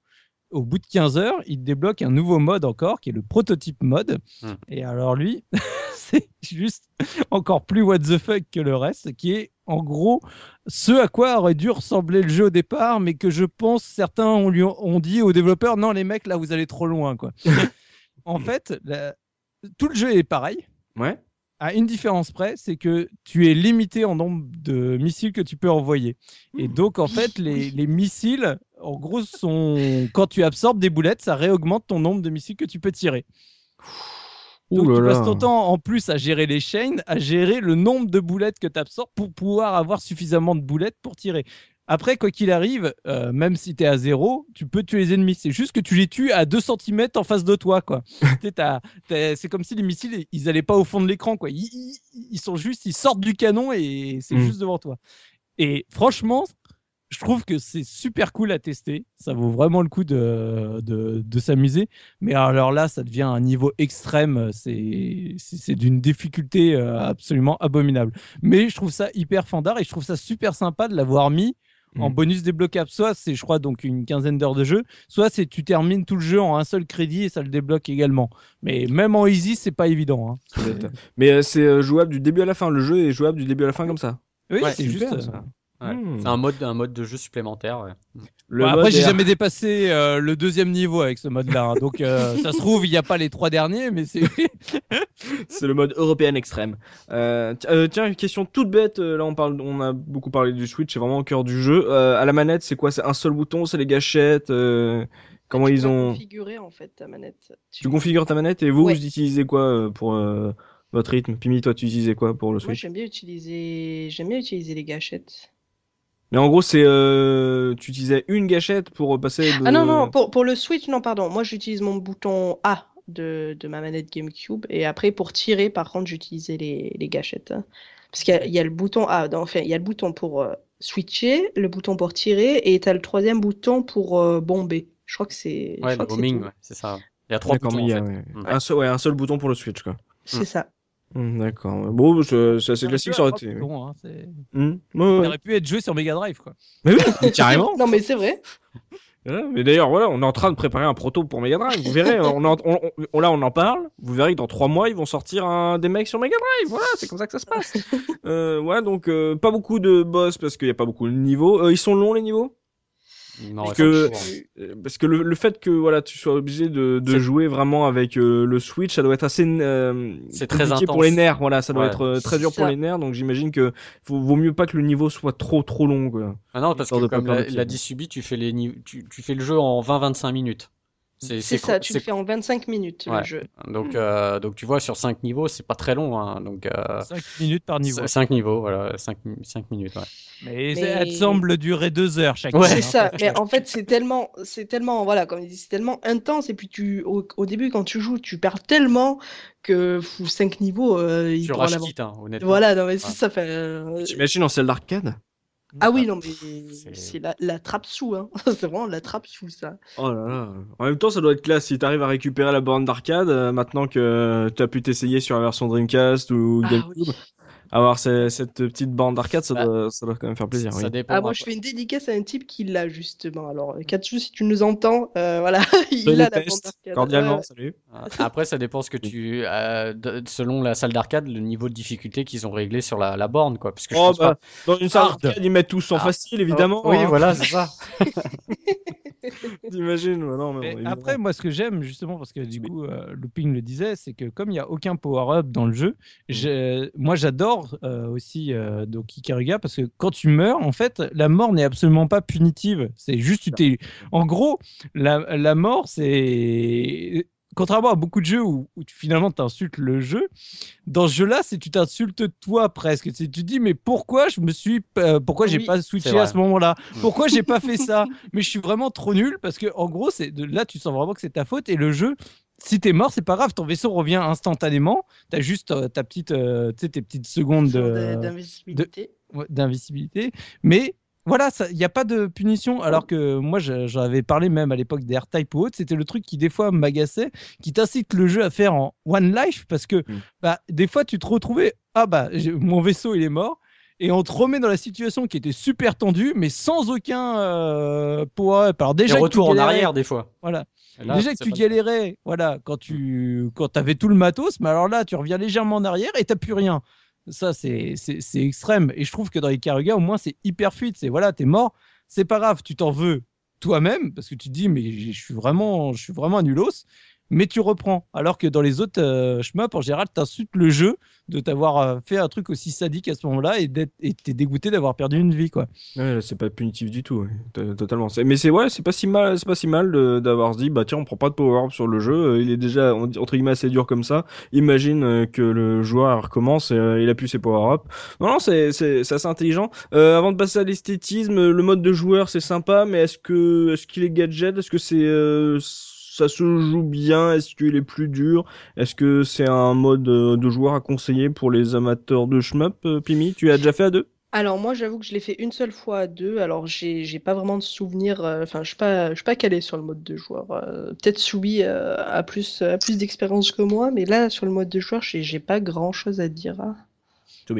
au bout de 15 heures, il te débloque un nouveau mode encore, qui est le prototype mode. Hmm. Et alors, lui, (laughs) c'est juste encore plus what the fuck que le reste, qui est en gros ce à quoi aurait dû ressembler le jeu au départ, mais que je pense certains ont, lui ont, ont dit aux développeurs non, les mecs, là, vous allez trop loin. quoi. (laughs) en fait, la- tout le jeu est pareil Ouais. à une différence près, c'est que tu es limité en nombre de missiles que tu peux envoyer. Et donc, en fait, les, les missiles, en gros, sont. Quand tu absorbes des boulettes, ça réaugmente ton nombre de missiles que tu peux tirer. Donc, Ouh là tu passes ton temps en plus à gérer les chaînes, à gérer le nombre de boulettes que tu absorbes pour pouvoir avoir suffisamment de boulettes pour tirer. Après, quoi qu'il arrive, euh, même si tu es à zéro, tu peux tuer les ennemis. C'est juste que tu les tues à 2 cm en face de toi. quoi. (laughs) C'est comme si les missiles, ils allaient pas au fond de l'écran. quoi. Ils, sont juste, ils sortent du canon et c'est Mm. juste devant toi. Et franchement, je trouve que c'est super cool à tester. Ça vaut vraiment le coup de, de, de s'amuser. Mais alors là, ça devient un niveau extrême. C'est d'une difficulté euh, absolument abominable. Mais je trouve ça hyper fandard et je trouve ça super sympa de l'avoir mis en Mm. bonus débloquable. Soit c'est, je crois, donc une quinzaine d'heures de jeu, soit c'est tu termines tout le jeu en un seul crédit et ça le débloque également. Mais même en easy, c'est pas évident. hein. Mais euh, c'est euh, jouable du début à la fin. Le jeu est jouable du début à la fin comme ça. Oui, Ouais, c'est juste. ça. Ouais. Hmm. C'est un mode, un mode de jeu supplémentaire. Ouais. Le Bon, après, j'ai est- jamais dépassé euh, le deuxième niveau avec ce mode-là. hein. Donc, euh, (laughs) ça se trouve, il n'y a pas les trois derniers, mais c'est. (laughs) C'est le mode européen extrême. Euh, ti- euh, tiens, une question toute bête. Là, on parle, on a beaucoup parlé du Switch. C'est vraiment au cœur du jeu. Euh, à la manette, c'est quoi? C'est un seul bouton C'est les gâchettes euh, Comment tu ils ont configurer en fait ta manette. Tu configures ta manette et vous, Ouais. vous utilisez quoi euh, pour euh, votre rythme? Pimi, toi, tu utilisais quoi pour le Moi, Switch? j'aime bien utiliser, j'aime bien utiliser les gâchettes. Mais en gros, c'est euh, tu utilisais une gâchette pour passer de. Ah non, non, pour, pour le Switch, non, pardon. Moi, j'utilise mon bouton A de, de ma manette GameCube. Et après, pour tirer, par contre, j'utilisais les, les gâchettes. hein. Parce qu'il y, a- il y a le bouton A, enfin, il y a le bouton pour euh, switcher, le bouton pour tirer, et tu as le troisième bouton pour euh, bomber. Je crois que c'est. Ouais, le tout. ouais, c'est ça. Il y a trois boutons. mais il y en a, fait. ouais. Un, seul, ouais, un seul bouton pour le Switch, quoi. C'est ça. Hmm, D'accord. Bon, c'est c'est assez classique, ça aurait hein, c'est- Hmm, ouais, Il ouais. aurait pu être joué sur Mega Drive, quoi. Mais oui, carrément. (laughs) Non, mais c'est vrai. Ouais, mais d'ailleurs, voilà, on est en train de préparer un proto pour Mega Drive. Vous verrez, on, en- on- on- là, on en parle. Vous verrez que dans trois mois, ils vont sortir un, des mecs sur Mega Drive. Voilà, c'est comme ça que ça se passe. (laughs) euh, ouais, donc euh, pas beaucoup de boss parce qu'il y a pas beaucoup de niveaux. Euh, ils sont longs les niveaux? Non, Parce que- court. Euh, Parce que le, le fait que voilà, tu sois obligé de, de jouer vraiment avec euh, le Switch, ça doit être assez euh, C'est très compliqué pour intense. les nerfs. Voilà, ça doit Ouais. être euh, très dur pour les nerfs. Donc j'imagine que faut, vaut mieux pas que le niveau soit trop trop long. Quoi. Ah non, parce que comme l'a, l'a tir. dit Subi, tu fais les tu, tu fais le jeu en 20-25 minutes. C'est ça, tu le fais en 25 minutes, Ouais. le jeu. Donc, euh, donc tu vois, sur 5 niveaux, c'est pas très long. Hein, donc, euh, 5 minutes par niveau. 5 niveaux, voilà, 5, minutes. Ouais. Mais, Mais- elle semble durer 2 heures chaque Ouais. fois, C'est hein. ça, mais en fait c'est tellement, c'est tellement, voilà, comme dit, c'est tellement intense et puis tu, au, au début quand tu joues, tu perds tellement que 5 niveaux, euh, il Tu pourra en rages avoir. quitte, hein, honnêtement. Voilà, non mais Ouais. ça fait. euh, T'imagines en celle d'arcade? Ah oui, non mais C'est- la, la trappe sous, hein. (laughs) C'est vraiment la trappe sous ça. Oh là là. En même temps, ça doit être classe si t'arrives à récupérer la borne d'arcade euh, maintenant que tu as pu t'essayer sur la version Dreamcast ou Ah GameCube. oui. Avoir ce- cette petite borne d'arcade, ça, Bah, doit, ça doit quand même faire plaisir. Ça oui. dépend. Ah moi je fais une dédicace à un type qui l'a justement. Alors Katsu, si tu nous entends, euh, voilà, (laughs) Je il a la bande d'arcade. cordialement, Ouais, salut. (laughs) Ah, Après, ça dépend ce que tu, euh, de- selon la salle d'arcade, le niveau de difficulté qu'ils ont réglé sur la, la borne, quoi. Parce que je Oh, pense bah, dans une salle d'arcade, ils mettent tous en Ah. facile, évidemment. Oui, hein. voilà, (laughs) c'est ça. (laughs) T'imagines non, mais après, moi, ce que j'aime, justement, parce que du Oui. coup, euh, Looping le disait, c'est que comme il n'y a aucun power-up dans le jeu, j'ai- moi, j'adore euh, aussi euh, donc Ikaruga, parce que quand tu meurs, en fait, la mort n'est absolument pas punitive. C'est juste, tu t'es. En gros, la, la mort, c'est. Contrairement à beaucoup de jeux où, où tu, finalement tu insultes le jeu, dans ce jeu-là, c'est tu t'insultes toi presque. C'est tu te dis mais pourquoi je me suis, euh, pourquoi j'ai Oui, pas switché à ce moment-là? (laughs) Pourquoi j'ai pas fait ça? Mais je suis vraiment trop nul parce que en gros, c'est de là tu sens vraiment que c'est ta faute et le jeu. Si t'es mort, c'est pas grave, ton vaisseau revient instantanément. T'as juste euh, ta petite, euh, tes petites secondes d'invisibilité. ouais, d'invisibilité. Mais voilà, il n'y a pas de punition. Alors que moi, je- j'en avais parlé même à l'époque des R-Type ou autre. C'était le truc qui, des fois, m'agaçait, qui t'incite le jeu à faire en one life. Parce que Mm. bah, des fois, tu te retrouvais, ah bah, mon vaisseau, il est mort. Et on te remet dans la situation qui était super tendue, mais sans aucun euh, power-up. Alors déjà, retour en arrière, des fois. Voilà. Là, Déjà que tu galérais, voilà, quand tu quand avais tout le matos, mais alors là, tu reviens légèrement en arrière et t'as plus rien. Ça, c'est extrême. Et je trouve que dans les Karuga, au moins, c'est hyper fluide. C'est voilà, t'es mort, c'est pas grave, tu t'en veux toi-même parce que tu te dis, mais je suis vraiment, je suis vraiment nulos. Mais tu reprends. Alors que dans les autres euh, shmup, en général, t'insultes le jeu de t'avoir euh, fait un truc aussi sadique à ce moment-là et t'es dégoûté d'avoir perdu une vie, quoi. Ouais, c'est pas punitif du tout, totalement. Mais c'est ouais, c'est pas si mal, si mal d'avoir dit bah tiens, on prend pas de power up sur le jeu, euh, il est déjà entre guillemets assez dur comme ça. Imagine euh, que le joueur recommence, et, il a plus ses power up. Non non, c'est assez intelligent. Avant de passer à l'esthétisme, le mode de joueur c'est sympa, mais est-ce que est-ce qu'il est gadget, est-ce que c'est ça se joue bien, est-ce qu'il est plus dur, est-ce que c'est un mode euh, de joueur à conseiller pour les amateurs de shmup, euh, Pimi? Tu as déjà fait à deux? Alors moi j'avoue que je l'ai fait une seule fois à deux, alors j'ai pas vraiment de souvenir, euh, enfin pas je suis pas calé sur le mode de joueur. Euh, Peut-être Soubi euh, a plus d'expérience que moi, mais là sur le mode de joueur j'ai j'ai pas grand chose à dire. hein.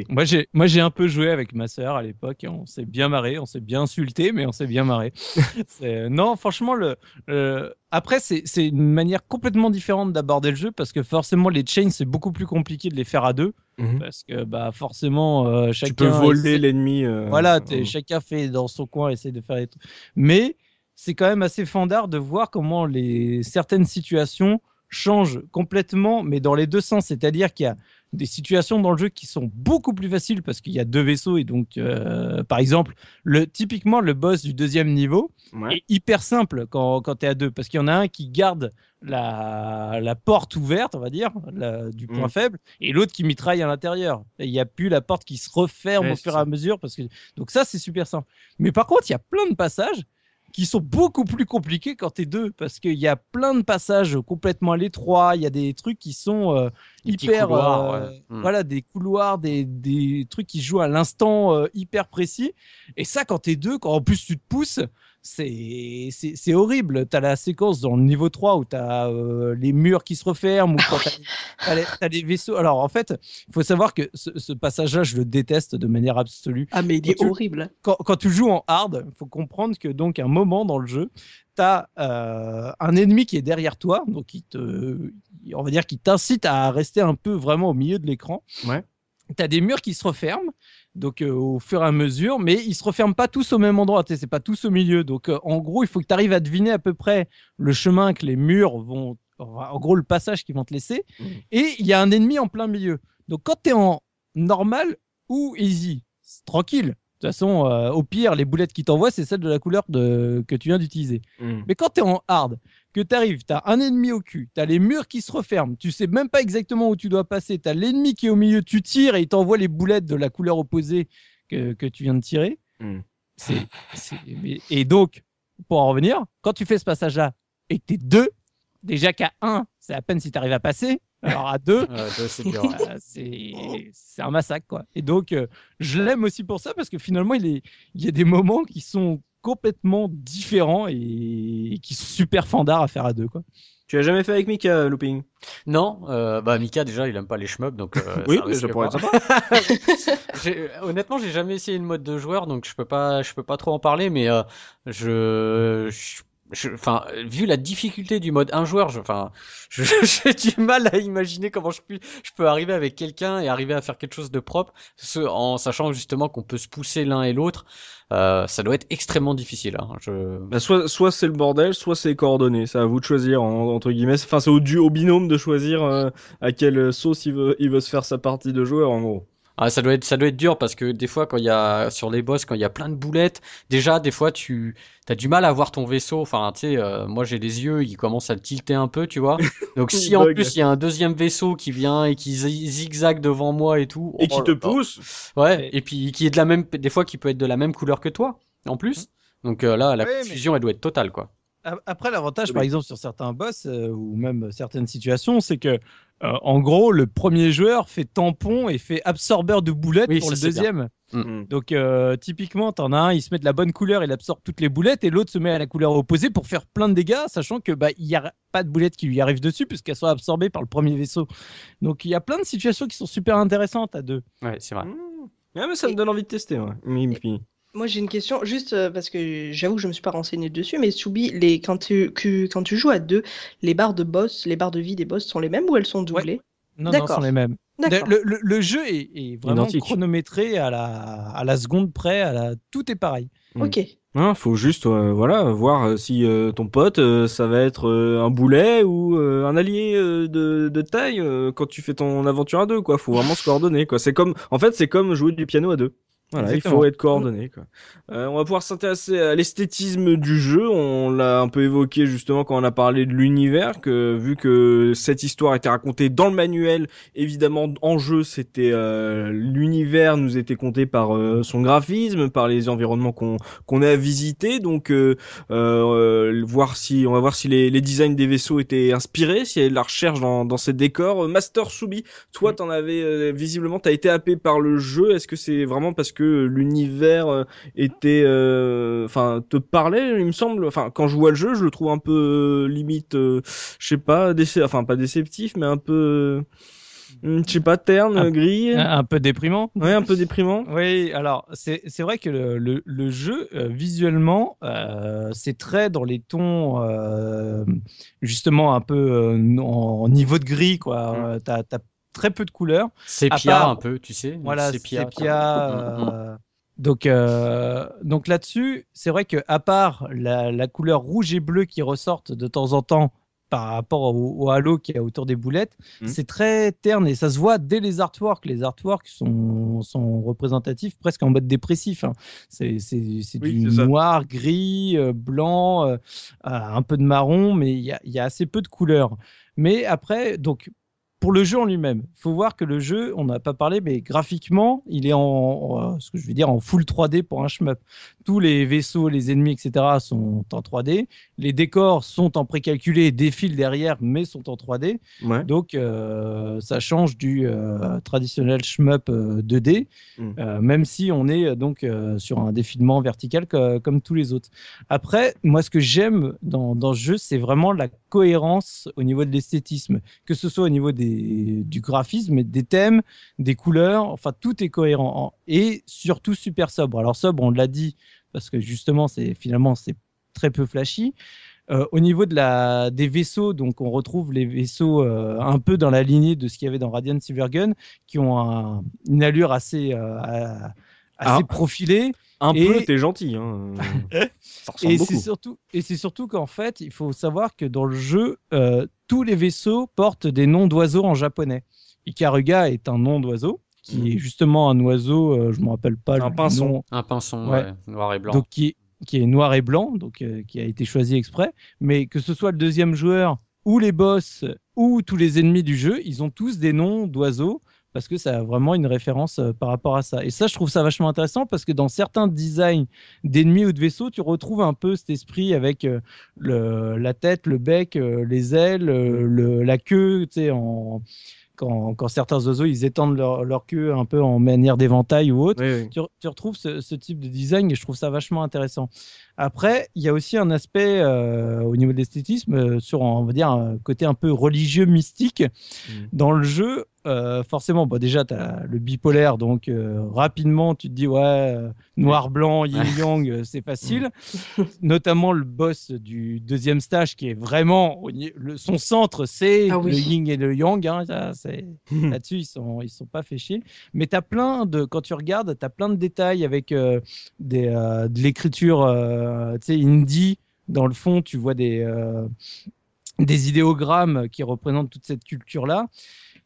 Moi, j'ai, moi, j'ai un peu joué avec ma sœur à l'époque et on s'est bien marré, on s'est bien insulté, mais on s'est bien marré. (laughs) C'est- non, franchement, le, le- après, c'est, c'est une manière complètement différente d'aborder le jeu parce que forcément, les chains, c'est beaucoup plus compliqué de les faire à deux parce que bah, forcément, euh, chacun. Tu peux voler essaie- l'ennemi. euh, Voilà, t'es- euh, chacun fait dans son coin, essaie de faire des trucs. Mais c'est quand même assez fandard de voir comment les certaines situations changent complètement, mais dans les deux sens. C'est-à-dire qu'il y a des situations dans le jeu qui sont beaucoup plus faciles parce qu'il y a deux vaisseaux et donc, euh, par exemple, le, typiquement le boss du deuxième niveau ouais. est hyper simple quand, quand tu es à deux parce qu'il y en a un qui garde la, la porte ouverte, on va dire, la- du point Mm. faible, et l'autre qui mitraille à l'intérieur. Il n'y a plus la porte qui se referme Ouais, au fur et à mesure. Parce que... Donc ça, c'est super simple. Mais par contre, il y a plein de passages qui sont beaucoup plus compliqués quand tu es deux, parce qu'il y a plein de passages complètement à l'étroit, il y a des trucs qui sont euh, hyper... couloirs, euh, ouais. Mm. Voilà, des couloirs, des, des trucs qui jouent à l'instant euh, hyper précis. Et ça, quand tu es deux, quand en plus tu te pousses, c'est horrible. Tu as la séquence dans le niveau 3 où tu as les murs qui se referment, ou quand tu as, les vaisseaux. Alors en fait, il faut savoir que ce, ce passage-là, je le déteste de manière absolue. Ah, mais il est tu- horrible. Quand, quand tu joues en hard, il faut comprendre que donc un moment dans le jeu, tu as un ennemi qui est derrière toi, donc qui te, on va dire qui t'incite à rester un peu vraiment au milieu de l'écran. Ouais. Tu as des murs qui se referment, donc euh, au fur et à mesure, mais ils se referment pas tous au même endroit, c'est pas tous au milieu. Donc euh, en gros, il faut que tu arrives à deviner à peu près le chemin que les murs vont, en gros le passage qu'ils vont te laisser, Mhm. et il y a un ennemi en plein milieu. Donc quand tu es en normal ou easy, tranquille. De toute façon, euh, au pire, les boulettes qui t'envoient, c'est celles de la couleur de... que tu viens d'utiliser. Mm. Mais quand tu es en hard, que tu arrives, tu as un ennemi au cul, tu as les murs qui se referment, tu sais même pas exactement où tu dois passer, tu as l'ennemi qui est au milieu, tu tires et il t'envoie les boulettes de la couleur opposée que, que tu viens de tirer. Mm. Mais- Et donc, pour en revenir, quand tu fais ce passage-là et que tu es deux, déjà qu'à un, c'est à peine si tu arrives à passer. Alors à deux, (laughs) Euh, c'est un massacre quoi. Et donc euh, je l'aime aussi pour ça parce que finalement il, est, il y a des moments qui sont complètement différents et, qui sont super fandards à faire à deux quoi. Tu as jamais fait avec Mika, Looping? Non, euh, bah Mika déjà il aime pas les shmups donc. euh, (laughs) Oui, ça pourrait pas. être sympa. (laughs) Honnêtement, j'ai jamais essayé une mode de joueur, donc je peux pas, je peux pas trop en parler, mais euh, je- enfin, vu la difficulté du mode un joueur, je, enfin, (laughs) j'ai du mal à imaginer comment je puis, je peux arriver avec quelqu'un et arriver à faire quelque chose de propre, ce- en sachant justement qu'on peut se pousser l'un et l'autre. Euh, ça doit être extrêmement difficile. Hein. Je... Bah, soit soit c'est le bordel, soit c'est coordonné. C'est à vous de choisir en- entre guillemets. Enfin, c'est au au binôme de choisir euh, à quelle sauce il veut il veut se faire sa partie de joueur en gros. Ah, ça doit être, ça doit être dur parce que des fois, quand il y a, sur les boss, quand il y a plein de boulettes, déjà, des fois, tu, t'as du mal à voir ton vaisseau. Enfin, tu sais, euh, moi, j'ai les yeux, ils commencent à le tilter un peu, tu vois. (laughs) Donc, si en plus, il y a un deuxième vaisseau qui vient et qui zi- zigzague devant moi et tout. Et oh qui te pousse. Ouais. Et puis, qui est de la même, des fois, qui peut être de la même couleur que toi, en plus. Donc, euh, là, la Ouais, mais- confusion, elle doit être totale, quoi. Après, l'avantage, Oui. par exemple, sur certains boss euh, ou même certaines situations, c'est que, euh, en gros, le premier joueur fait tampon et fait absorbeur de boulettes Oui, pour le deuxième. Mm. Donc, euh, typiquement, t'en as un, il se met de la bonne couleur, il absorbe toutes les boulettes, et l'autre se met à la couleur opposée pour faire plein de dégâts, sachant que bah il y a pas de boulettes qui lui arrivent dessus puisqu'elles sont absorbées par le premier vaisseau. Donc, il y a plein de situations qui sont super intéressantes à deux. Ouais, c'est vrai. Mm. Ah, mais ça me donne envie de tester. Ouais. Moi, j'ai une question, juste euh, parce que j'avoue que je me suis pas renseigné dessus, mais Soubi, les... quand, tu... que- quand tu joues à deux, les barres de boss, les barres de vie des boss sont les mêmes ou elles sont doublées? Non, non, D'accord. sont les mêmes. D'accord. Le, le- le jeu est, est vraiment Identique. chronométré à la, à la seconde près, à la... tout est pareil. Ok. Hein, faut juste euh, voilà voir euh, si euh, ton pote euh, ça va être euh, un boulet ou euh, un allié euh, de, de taille euh, quand tu fais ton aventure à deux quoi. Faut vraiment se coordonner quoi. C'est comme en fait c'est comme jouer du piano à deux. Voilà, il faut être coordonné. Quoi. Euh, on va pouvoir s'intéresser à l'esthétisme du jeu. On l'a un peu évoqué justement quand on a parlé de l'univers, que vu que cette histoire était racontée dans le manuel, évidemment en jeu, c'était euh, l'univers nous était compté par euh, son graphisme, par les environnements qu'on qu'on a visités. Donc euh, euh, voir si on va voir si les, les designs des vaisseaux étaient inspirés, s'il y avait de la recherche dans, dans ces décors. Euh, Master Subi, toi, t'en avais euh, visiblement, t'as été happé par le jeu. Est-ce que c'est vraiment parce que l'univers euh, était, euh, enfin, te parlait, il me semble. Enfin, quand je vois le jeu, je le trouve un peu euh, limite, je sais pas, déce- enfin pas déceptif, mais un peu, je sais pas, terne, Un- gris. Un, un peu déprimant. Ouais, un peu déprimant. Oui, alors c'est c'est vrai que le, le, le jeu, euh, visuellement, euh, c'est très dans les tons, euh, justement, un peu en, en niveau de gris, quoi. Mm. T'as as très peu de couleurs. Sépia, part- un peu, tu sais. Voilà, sépia. sépia. Mm, mm. euh, donc, euh, donc là-dessus, c'est vrai que à part la, la couleur rouge et bleue qui ressortent de temps en temps par rapport au, au halo qui est autour des boulettes, Mhm. c'est très terne et ça se voit dès les artworks. Les artworks sont, sont représentatifs presque en mode dépressif. hein. C'est c'est- c'est Oui, du noir, gris, euh, blanc, euh, euh, un peu de marron, mais il y a, il y a assez peu de couleurs. Mais après, donc pour le jeu en lui-même, il faut voir que le jeu, on n'a pas parlé, mais graphiquement, il est en, ce que je veux dire, en full 3D pour un shmup. Tous les vaisseaux, les ennemis, etc. sont en 3D. Les décors sont en précalculé défilent derrière, mais sont en 3D. Donc, euh, ça change du euh, traditionnel shmup 2D, euh, mm. même si on est donc sur un défilement vertical comme tous les autres. Après, moi, ce que j'aime dans, dans ce jeu, c'est vraiment la cohérence au niveau de l'esthétisme, que ce soit au niveau des du graphisme, des thèmes, des couleurs, enfin tout est cohérent et surtout super sobre. Alors sobre, on l'a dit parce que justement c'est finalement c'est très peu flashy. Euh, au niveau de la, des vaisseaux, donc on retrouve les vaisseaux euh, un peu dans la lignée de ce qu'il y avait dans Radiant Silvergun, qui ont une allure assez, euh, assez ah. profilée. Un peu, t'es gentil. Hein. (laughs) et c'est surtout, et c'est surtout qu'en fait, il faut savoir que dans le jeu, euh, tous les vaisseaux portent des noms d'oiseaux en japonais. Ikaruga est un nom d'oiseau qui est mhm. justement un oiseau, euh, je me rappelle pas un le pinson. nom. Un pinson, ouais. noir et blanc. Donc qui, qui est noir et blanc, donc euh, qui a été choisi exprès. Mais que ce soit le deuxième joueur ou les boss ou tous les ennemis du jeu, ils ont tous des noms d'oiseaux parce que ça a vraiment une référence euh, par rapport à ça. Et ça, je trouve ça vachement intéressant parce que dans certains designs d'ennemis ou de vaisseaux, tu retrouves un peu cet esprit avec euh, le, la tête, le bec, euh, les ailes, le, la queue, tu sais, en quand, quand, certains oiseaux ils étendent leur, leur, queue un peu en manière d'éventail ou autre, Tu, tu, retrouves ce, ce, type de design et je trouve ça vachement intéressant. Après, il y a aussi un aspect euh, au niveau de l'esthétisme euh, sur, on va dire, un côté un peu religieux, mystique. Mm. Dans le jeu, euh, forcément, bah déjà, tu as le bipolaire, donc rapidement, tu te dis, ouais, noir-blanc, yin-yang, c'est facile. Mm. (laughs) Notamment le boss du deuxième stage, qui est vraiment, le, son centre, c'est ah le yin et le yang. Hein, Là-dessus, ils sont, ils sont pas fait chier. Mais tu as plein de, quand tu regardes, tu as plein de détails avec des, de l'écriture euh, tu dans le fond, tu vois des, euh, des idéogrammes qui représentent toute cette culture-là.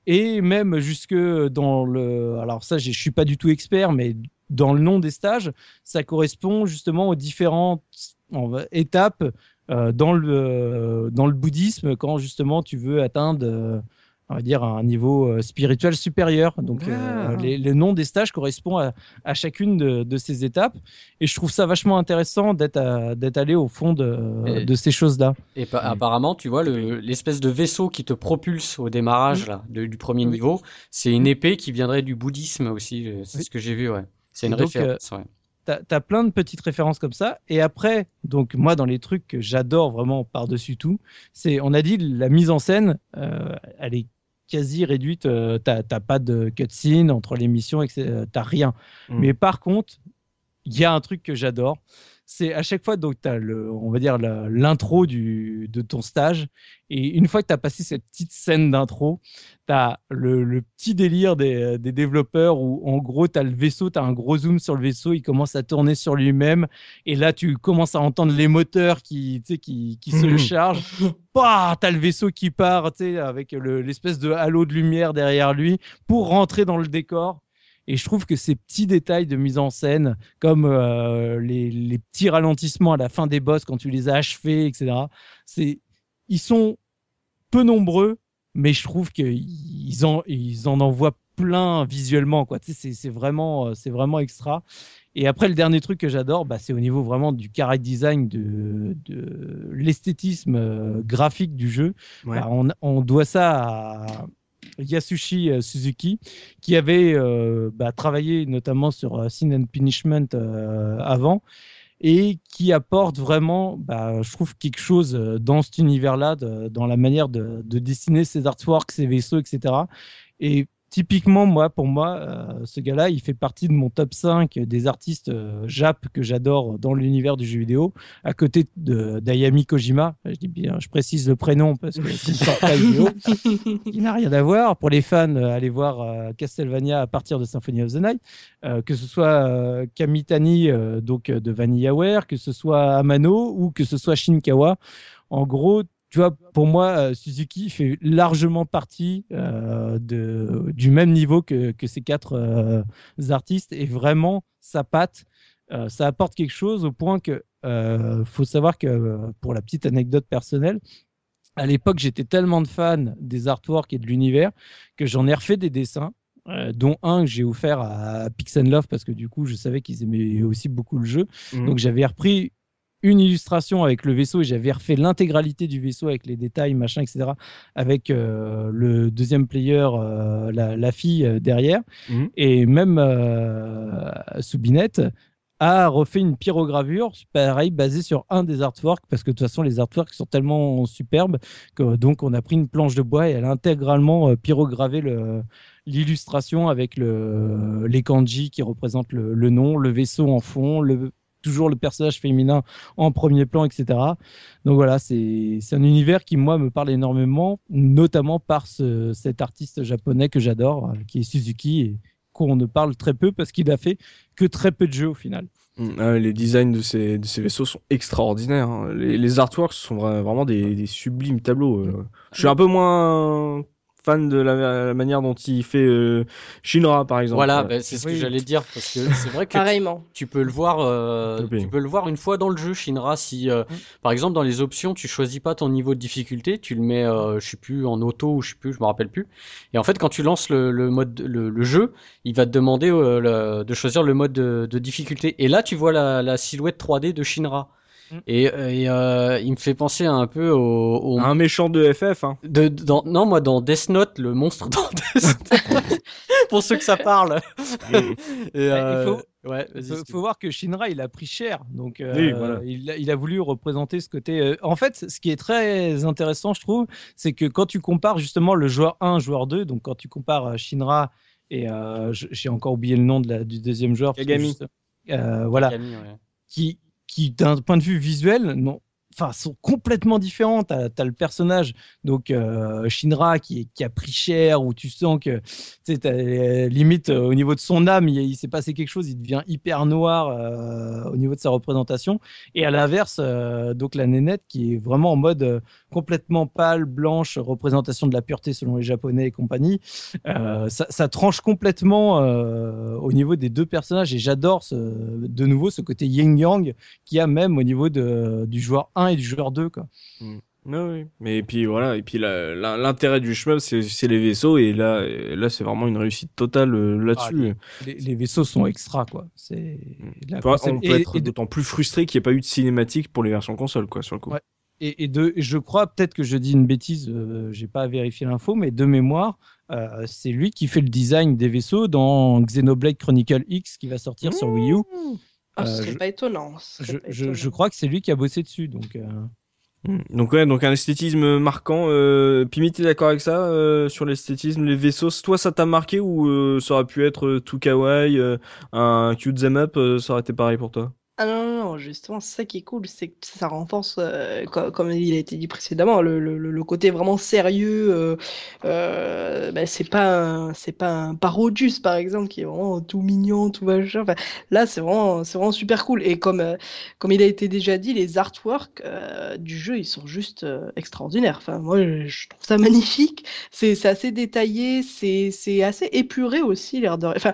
Et même jusque dans le. Alors, ça, je suis pas du tout expert, mais dans le nom des stages, ça correspond justement aux différentes étapes euh, dans, le, dans le bouddhisme quand justement tu veux atteindre on va dire, à un niveau euh, spirituel supérieur. Donc, euh, ah. les, le nom des stages correspond à, à chacune de, de, ces étapes. Et je trouve ça vachement intéressant d'être allé au fond de, de ces choses-là. Et apparemment, tu vois, l'espèce de vaisseau qui te propulse au démarrage là, du premier niveau, c'est une épée qui viendrait du bouddhisme aussi. C'est ce que j'ai vu, ouais. C'est une référence. Euh, ouais t'as as plein de petites références comme ça. Et après, donc moi, dans les trucs que j'adore vraiment par-dessus tout, c'est, on a dit, la mise en scène, euh, elle est quasi réduite. Euh, t'as pas de cutscene entre les missions, t'as rien. Mm. Mais par contre, il y a un truc que j'adore, c'est à chaque fois, donc, tu as le, on va dire l'intro de ton stage. Et une fois que tu as passé cette petite scène d'intro, tu as le, petit délire des, des, développeurs où, en gros, tu as le vaisseau, tu as un gros zoom sur le vaisseau, il commence à tourner sur lui-même. Et là, tu commences à entendre les moteurs qui, qui, qui se chargent. Bah, tu as le vaisseau qui part avec l'espèce de halo de lumière derrière lui pour rentrer dans le décor. Et je trouve que ces petits détails de mise en scène, comme euh, les, les, petits ralentissements à la fin des boss quand tu les as achevés, etc., c'est, ils sont peu nombreux, mais je trouve qu'ils en, ils en envoient plein visuellement. Quoi. Tu sais, c'est, vraiment, euh, c'est vraiment extra. Et après, le dernier truc que j'adore, bah, c'est au niveau vraiment du character design, de, de l'esthétisme euh, graphique du jeu. Bah, on, on, doit ça à Yasushi euh, Suzuki, qui avait euh, bah, travaillé notamment sur euh, Sin and Punishment avant et qui apporte vraiment, bah, je trouve, quelque chose dans cet univers-là, dans la manière de, de, dessiner ses artworks, ses vaisseaux, etc. Et typiquement, moi, pour moi, euh, ce gars-là, il fait partie de mon top 5 des artistes euh, Jap que j'adore dans l'univers du jeu vidéo, à côté d'Ayami Kojima. Je dis bien, je précise le prénom parce que c'est pas vidéo. (laughs) Il n'a rien à voir. Pour les fans, euh, allez voir Castlevania à partir de Symphony of the Night, que ce soit Kamitani donc de VanillaWare, que ce soit Amano ou que ce soit Shinkawa. En gros, tu vois, pour moi, euh, Suzuki fait largement partie euh, de, du même niveau que, que ces quatre euh, artistes et vraiment sa patte, ça apporte quelque chose au point que faut savoir que pour la petite anecdote personnelle, à l'époque, j'étais tellement de fan des artworks et de l'univers que j'en ai refait des dessins. Euh, dont un que j'ai offert à Pix Love parce que du coup je savais qu'ils aimaient aussi beaucoup le jeu. Mhm. Donc j'avais repris une illustration avec le vaisseau et j'avais refait l'intégralité du vaisseau avec les détails, machin, etc. Avec euh, le deuxième player, euh, la, la, fille euh, derrière. Mhm. Et même Soubinette a refait une pyrogravure, pareil, basée sur un des artworks, parce que de toute façon, les artworks sont tellement superbes que donc on a pris une planche de bois et elle a intégralement pyrogravé le, l'illustration avec le, les kanji qui représentent le, le, nom, le vaisseau en fond, le, toujours le personnage féminin en premier plan, etc. Donc voilà, c'est un univers qui, moi, me parle énormément, notamment par ce, cet artiste japonais que j'adore, euh, qui est Suzuki, et qu'on ne parle très peu parce qu'il a fait que très peu de jeux au final. Ah, les designs de ces, de ces vaisseaux sont extraordinaires. Hein. Les, les, artworks sont vraiment des, des sublimes tableaux. Euh. Je suis un peu moins fan de la, la, manière dont il fait euh, Shinra par exemple. Voilà, bah, c'est ce oui. que j'allais dire parce que c'est vrai que Pareillement. Tu, tu, peux le voir euh, tu peux le voir une fois dans le jeu Shinra si euh, mm. par exemple dans les options tu choisis pas ton niveau de difficulté, tu le mets euh, je sais plus en auto ou je sais plus, je me rappelle plus. Et en fait quand tu lances le, le mode le, le, jeu, il va te demander euh, le, de choisir le mode de, de, difficulté et là tu vois la, la silhouette 3D de Shinra. Et, et euh, il me fait penser un peu au, au... un méchant de FF. Hein. De, dans, non, moi dans Death Note, le monstre dans Death Note. (laughs) Pour ceux que ça parle. et, euh... il faut, ouais, faut, faut, voir que Shinra, il a pris cher. Donc, euh, oui, voilà. il, a, il, a, voulu représenter ce côté. Euh, en fait, ce qui est très intéressant, je trouve, c'est que quand tu compares justement le joueur 1, joueur 2, donc quand tu compares Shinra et j'ai encore oublié le nom de la, du deuxième joueur. Kagami. Juste, voilà. Kagami, ouais. Qui, qui, d'un point de vue visuel, non, sont complètement différents. Tu as, le personnage, donc euh, Shinra, qui, qui, a pris cher, où tu sens que, euh, limite euh, au niveau de son âme, il, il s'est passé quelque chose, il devient hyper noir au niveau de sa représentation. Et à l'inverse, donc la nénette, qui est vraiment en mode complètement pâle, blanche, représentation de la pureté selon les Japonais et compagnie. Ça, tranche complètement au niveau des deux personnages. Et j'adore de nouveau ce côté yin-yang qu'il y a même au niveau du joueur 1 et du joueur 2 quoi. Mm. Oui, mais puis voilà, et puis l'intérêt du shmup c'est les vaisseaux et là là c'est vraiment une réussite totale euh, là-dessus. Ah, les, les, vaisseaux sont extra quoi. C'est on peut être d'autant plus frustré qu'il n'y ait pas eu de cinématique pour les versions console quoi sur le coup. Ouais. Et, et, de, je crois peut-être que je dis une bêtise, euh, j'ai pas vérifié l'info, mais de mémoire, euh, c'est lui qui fait le design des vaisseaux dans Xenoblade Chronicle X qui va sortir mmh. sur Wii U. Ah, ce serait je, pas étonnant. Je, pas je, étonnant. je, crois que c'est lui qui a bossé dessus. Donc, euh... donc ouais, donc un esthétisme marquant. Euh, Pimi, t'es d'accord avec ça euh, sur l'esthétisme, les vaisseaux? Toi, ça t'a marqué ou euh, ça aurait pu être tout kawaii, euh, un cute them up, euh, ça aurait été pareil pour toi? Ah non, non, justement, c'est ça qui est cool, c'est que ça renforce, euh, comme, il a été dit précédemment, le, le, côté vraiment sérieux. Euh, euh, ben, c'est pas c'est pas un Parodius par exemple qui est vraiment tout mignon, tout machin. Enfin, là, c'est vraiment vraiment super cool. Et comme comme il a été déjà dit, les artworks du jeu, ils sont juste extraordinaires. Enfin, moi, je trouve ça (laughs) magnifique. C'est assez détaillé, c'est c'est assez épuré aussi l'air de. Enfin,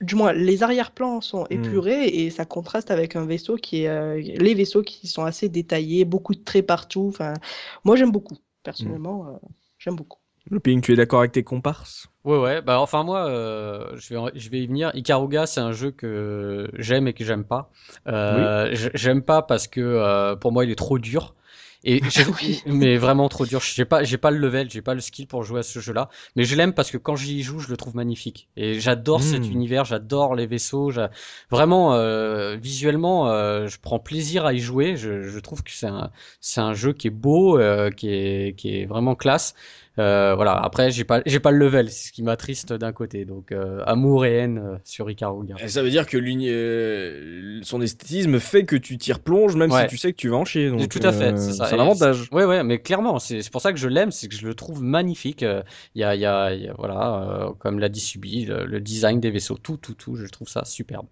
du moins les arrière-plans sont épurés mmh. et ça contraste avec un vaisseau qui est euh, les vaisseaux qui sont assez détaillés, beaucoup de traits partout. Enfin, moi j'aime beaucoup personnellement, mmh. euh, j'aime beaucoup. Le ping, tu es d'accord avec tes comparses? Ouais, ouais. Bah, enfin, moi, euh, je, vais, je vais y venir. Ikaruga, c'est un jeu que j'aime et que j'aime pas. Euh, oui. J'aime pas parce que euh, pour moi, il est trop dur. Et (laughs) oui. mais vraiment trop dur. J'ai pas, j'ai pas le level, j'ai pas le skill pour jouer à ce jeu-là. Mais je l'aime parce que quand j'y joue, je le trouve magnifique. Et j'adore mmh. cet univers, j'adore les vaisseaux. Vraiment, euh, visuellement, euh, je prends plaisir à y jouer. Je, je trouve que c'est un, c'est un jeu qui est beau, euh, qui est, qui est vraiment classe. Euh, voilà. Après, j'ai pas, j'ai pas le level, c'est ce qui m'attriste d'un côté. Donc, euh, amour et haine euh, sur Ikaruga. Et ça veut dire que euh, son esthétisme fait que tu tires plonge, même ouais. si tu sais que tu vas en chier. Donc, tout à fait, c'est ça. C'est un avantage. Ouais, ouais, mais clairement, c'est pour ça que je l'aime, c'est que je le trouve magnifique. Il y a, il y a, y a voilà, comme l'a dit Subi, le, le design des vaisseaux, tout, tout, tout, je trouve ça superbe.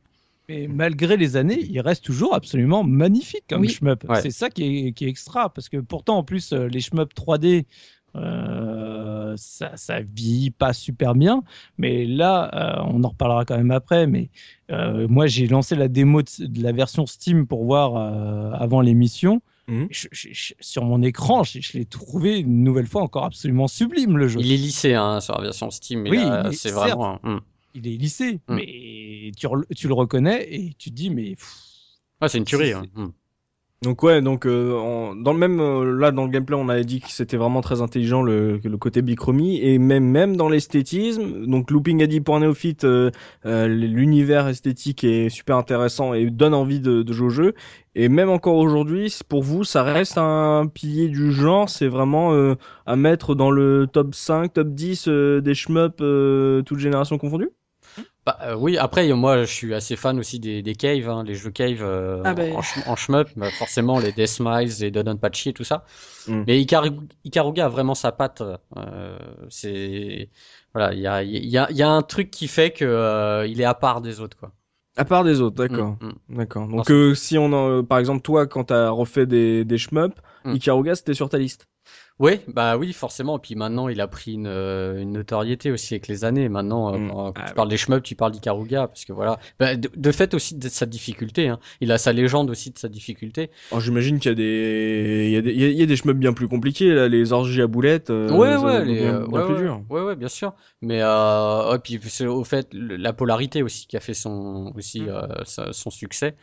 Mais malgré les années, il reste toujours absolument magnifique comme oui. shmup. Ouais. C'est ça qui est, qui est, extra, parce que pourtant, en plus, les shmups 3D, euh, ça, ça vieillit pas super bien, mais là, euh, on en reparlera quand même après. Mais euh, moi, j'ai lancé la démo de, de, la version Steam pour voir euh, avant l'émission. Mhm. Je, je, sur mon écran, je, je l'ai trouvé une nouvelle fois encore absolument sublime le jeu. Il est lissé hein, sur la version Steam. Oui, c'est vraiment. Certes, Il est lissé, mm. mais tu, tu, le reconnais et tu te dis, mais. Ah, c'est une tuerie. Hein. Donc ouais, donc euh, dans le même euh, là dans le gameplay, on avait dit que c'était vraiment très intelligent le, le côté bichromie et même même dans l'esthétisme. Donc Looping a dit pour un néophyte, euh, euh l'univers esthétique est super intéressant et donne envie de, de jouer au jeu. Et même encore aujourd'hui, pour vous, ça reste un pilier du genre. C'est vraiment à mettre dans le top 5, top 10 des shmups toutes générations confondues? Bah, euh, oui, après, moi, je suis assez fan aussi des, des caves, hein, les jeux cave euh, ah bah, en, en shmup, bah, forcément les Death Smiles, les Dodonpachi et tout ça. Mm. Mais Ikaruga a vraiment sa patte. Euh, c'est voilà, il y a, y, a, y a un truc qui fait que euh, il est à part des autres, quoi. À part des autres, d'accord. Mm, mm. D'accord. Donc, euh, si on en, par exemple, toi, quand t'as refait des, des shmup, Ikaruga, c'était sur ta liste. Oui, bah oui, forcément. Et puis maintenant, il a pris une, euh, une notoriété aussi avec les années. Maintenant, euh, mm. quand ah tu parles des shmups, tu parles d'Ikaruga, parce que voilà. Bah, de, fait aussi de sa difficulté. Hein. Il a sa légende aussi de sa difficulté. Oh, j'imagine qu'il y a des, il y a des, il y a des shmups bien plus compliqués là, les orgies à boulettes. Euh, ouais, ouais, les, bien, ouais, plus dur. Ouais, ouais, bien sûr. Mais euh, puis c'est au fait la polarité aussi qui a fait son aussi mm. son succès.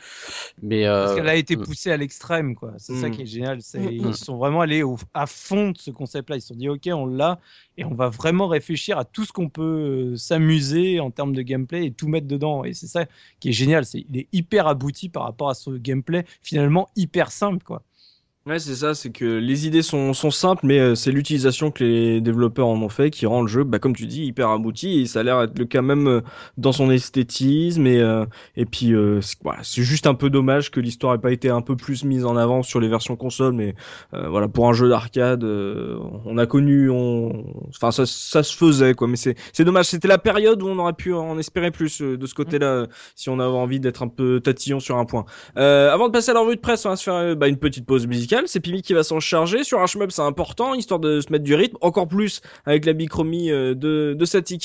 Mais parce qu'elle a été mm. poussée à l'extrême, quoi. C'est ça qui est génial. C'est ils sont vraiment allés au, à fond ce concept-là. Ils se sont dit, OK, on l'a et on va vraiment réfléchir à tout ce qu'on peut euh, s'amuser en termes de gameplay et tout mettre dedans. Et c'est ça qui est génial. C'est, il est hyper abouti par rapport à ce gameplay finalement hyper simple, quoi. Ouais, c'est ça, c'est que les idées sont, sont simples, mais euh, c'est l'utilisation que les développeurs en ont fait qui rend le jeu, bah, comme tu dis, hyper abouti. Et ça a l'air être le cas même euh, dans son esthétisme. Et, euh, et puis, voilà, c'est juste un peu dommage que l'histoire ait pas été un peu plus mise en avant sur les versions console. Mais voilà, pour un jeu d'arcade, on a connu, on, enfin, ça, ça se faisait, quoi. Mais c'est, c'est dommage. C'était la période où on aurait pu en espérer plus de ce côté-là, si on avait envie d'être un peu tatillon sur un point. avant de passer à la revue de presse, on va se faire bah, une petite pause musicale c'est Pimi qui va s'en charger. Sur un shmup, c'est important, histoire de se mettre du rythme, encore plus avec la bichromie euh, de, de Sati.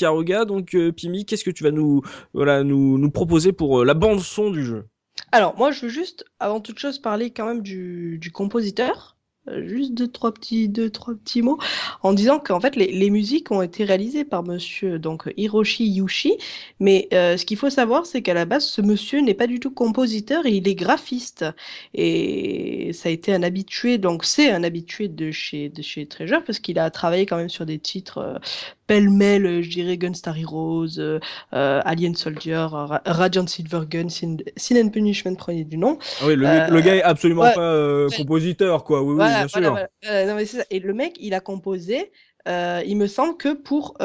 Donc, euh, Pimi, qu'est-ce que tu vas nous, voilà, nous, nous proposer pour euh, la bande-son du jeu? Alors, moi, je veux juste, avant toute chose, parler quand même du, du compositeur. Euh, juste deux trois petits deux trois petits mots en disant qu'en fait les, les, musiques ont été réalisées par monsieur donc Hiroshi Yushi. Mais euh, ce qu'il faut savoir c'est qu'à la base ce monsieur n'est pas du tout compositeur et il est graphiste. Et ça a été un habitué donc c'est un habitué de chez de chez Treasure parce qu'il a travaillé quand même sur des titres euh, pêle-mêle, je dirais Gunstar Heroes, euh, Alien Soldier, Radiant Silver Gun, Sin, Sin, and Punishment premier du nom. Ah oui, le, euh, le, gars est absolument ouais, pas euh, compositeur, quoi. Oui, voilà, oui bien sûr. Voilà. non, mais ça. Et le mec, il a composé. Euh, il me semble que pour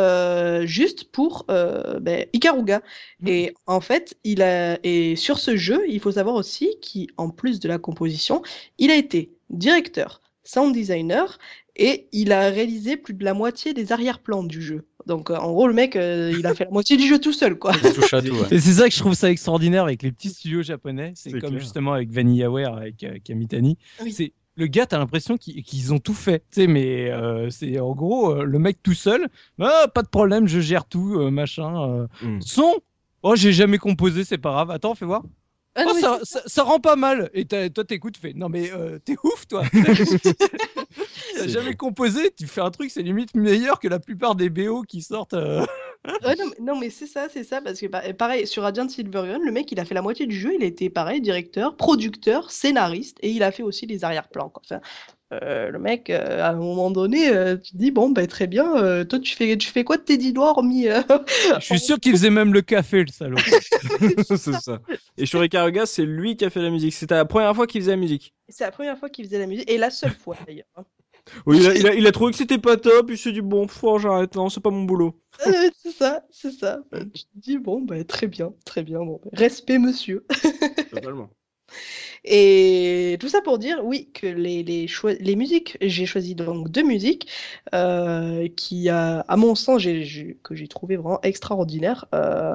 juste pour ben, Ikaruga mmh. et en fait il a et sur ce jeu il faut savoir aussi qu'en plus de la composition il a été directeur sound designer et il a réalisé plus de la moitié des arrière-plans du jeu. Donc euh, en gros le mec euh, il a fait la moitié du jeu tout seul quoi. (laughs) Et c'est ça que je trouve ça extraordinaire avec les petits studios japonais, c'est comme clair. justement avec VanillaWare avec euh, Kamitani, oui. c'est le gars, t'as l'impression qu'ils ont tout fait. Tu sais, mais euh, c'est en gros euh, le mec tout seul. Ah, pas de problème, je gère tout, euh, machin. Mm. Son, oh j'ai jamais composé, c'est pas grave. Attends, fais voir. Ah, oh, ça, ça, ça, rend pas mal. Et toi, t'écoutes, fais non, mais euh, t'es ouf, toi. (laughs) T'as jamais composé, tu fais un truc, c'est limite meilleur que la plupart des BO qui sortent. Euh... ouais, non, mais, non, mais c'est ça, c'est ça. Parce que bah, pareil, sur Radiant Silvergun, le mec, il a fait la moitié du jeu. Il a été pareil, directeur, producteur, scénariste. Et il a fait aussi les arrière-plans. Enfin, euh, le mec, euh, à un moment donné, euh, tu te dis bon, ben très bien. Euh, toi, tu fais, tu fais quoi de tes dix doigts hormis euh, Je suis sûr qu'il faisait même le café, le salaud. (laughs) c'est ça. Et sur Ikaruga, c'est lui qui a fait la musique. C'était la première fois qu'il faisait la musique. C'est la première fois qu'il faisait la musique et la seule fois d'ailleurs. Hein. Oui, il a, il, a, il a, trouvé que c'était pas top, il s'est dit bon, faut j'arrête, non, c'est pas mon boulot. (laughs) c'est ça, c'est ça. Tu te dis bon, ben très bien, très bien, bon, respect monsieur. (laughs) Totalement. Et tout ça pour dire, oui, que les, les, musiques, j'ai choisi donc deux musiques euh, qui, à, mon sens, que j'ai trouvé vraiment extraordinaires. Euh,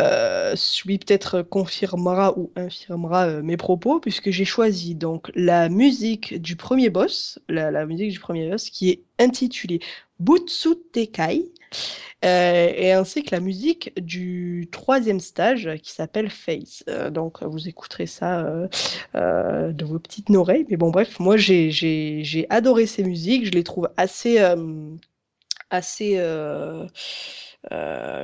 euh, lui peut-être confirmera ou infirmera euh, mes propos, puisque j'ai choisi donc la musique du premier boss, la, la musique du premier boss, qui est intitulée Butsu Tekai. Euh, et ainsi que la musique du troisième stage qui s'appelle Face. Euh, donc vous écouterez ça euh, de vos petites oreilles. Mais bon, bref, moi j'ai adoré ces musiques. Je les trouve assez, assez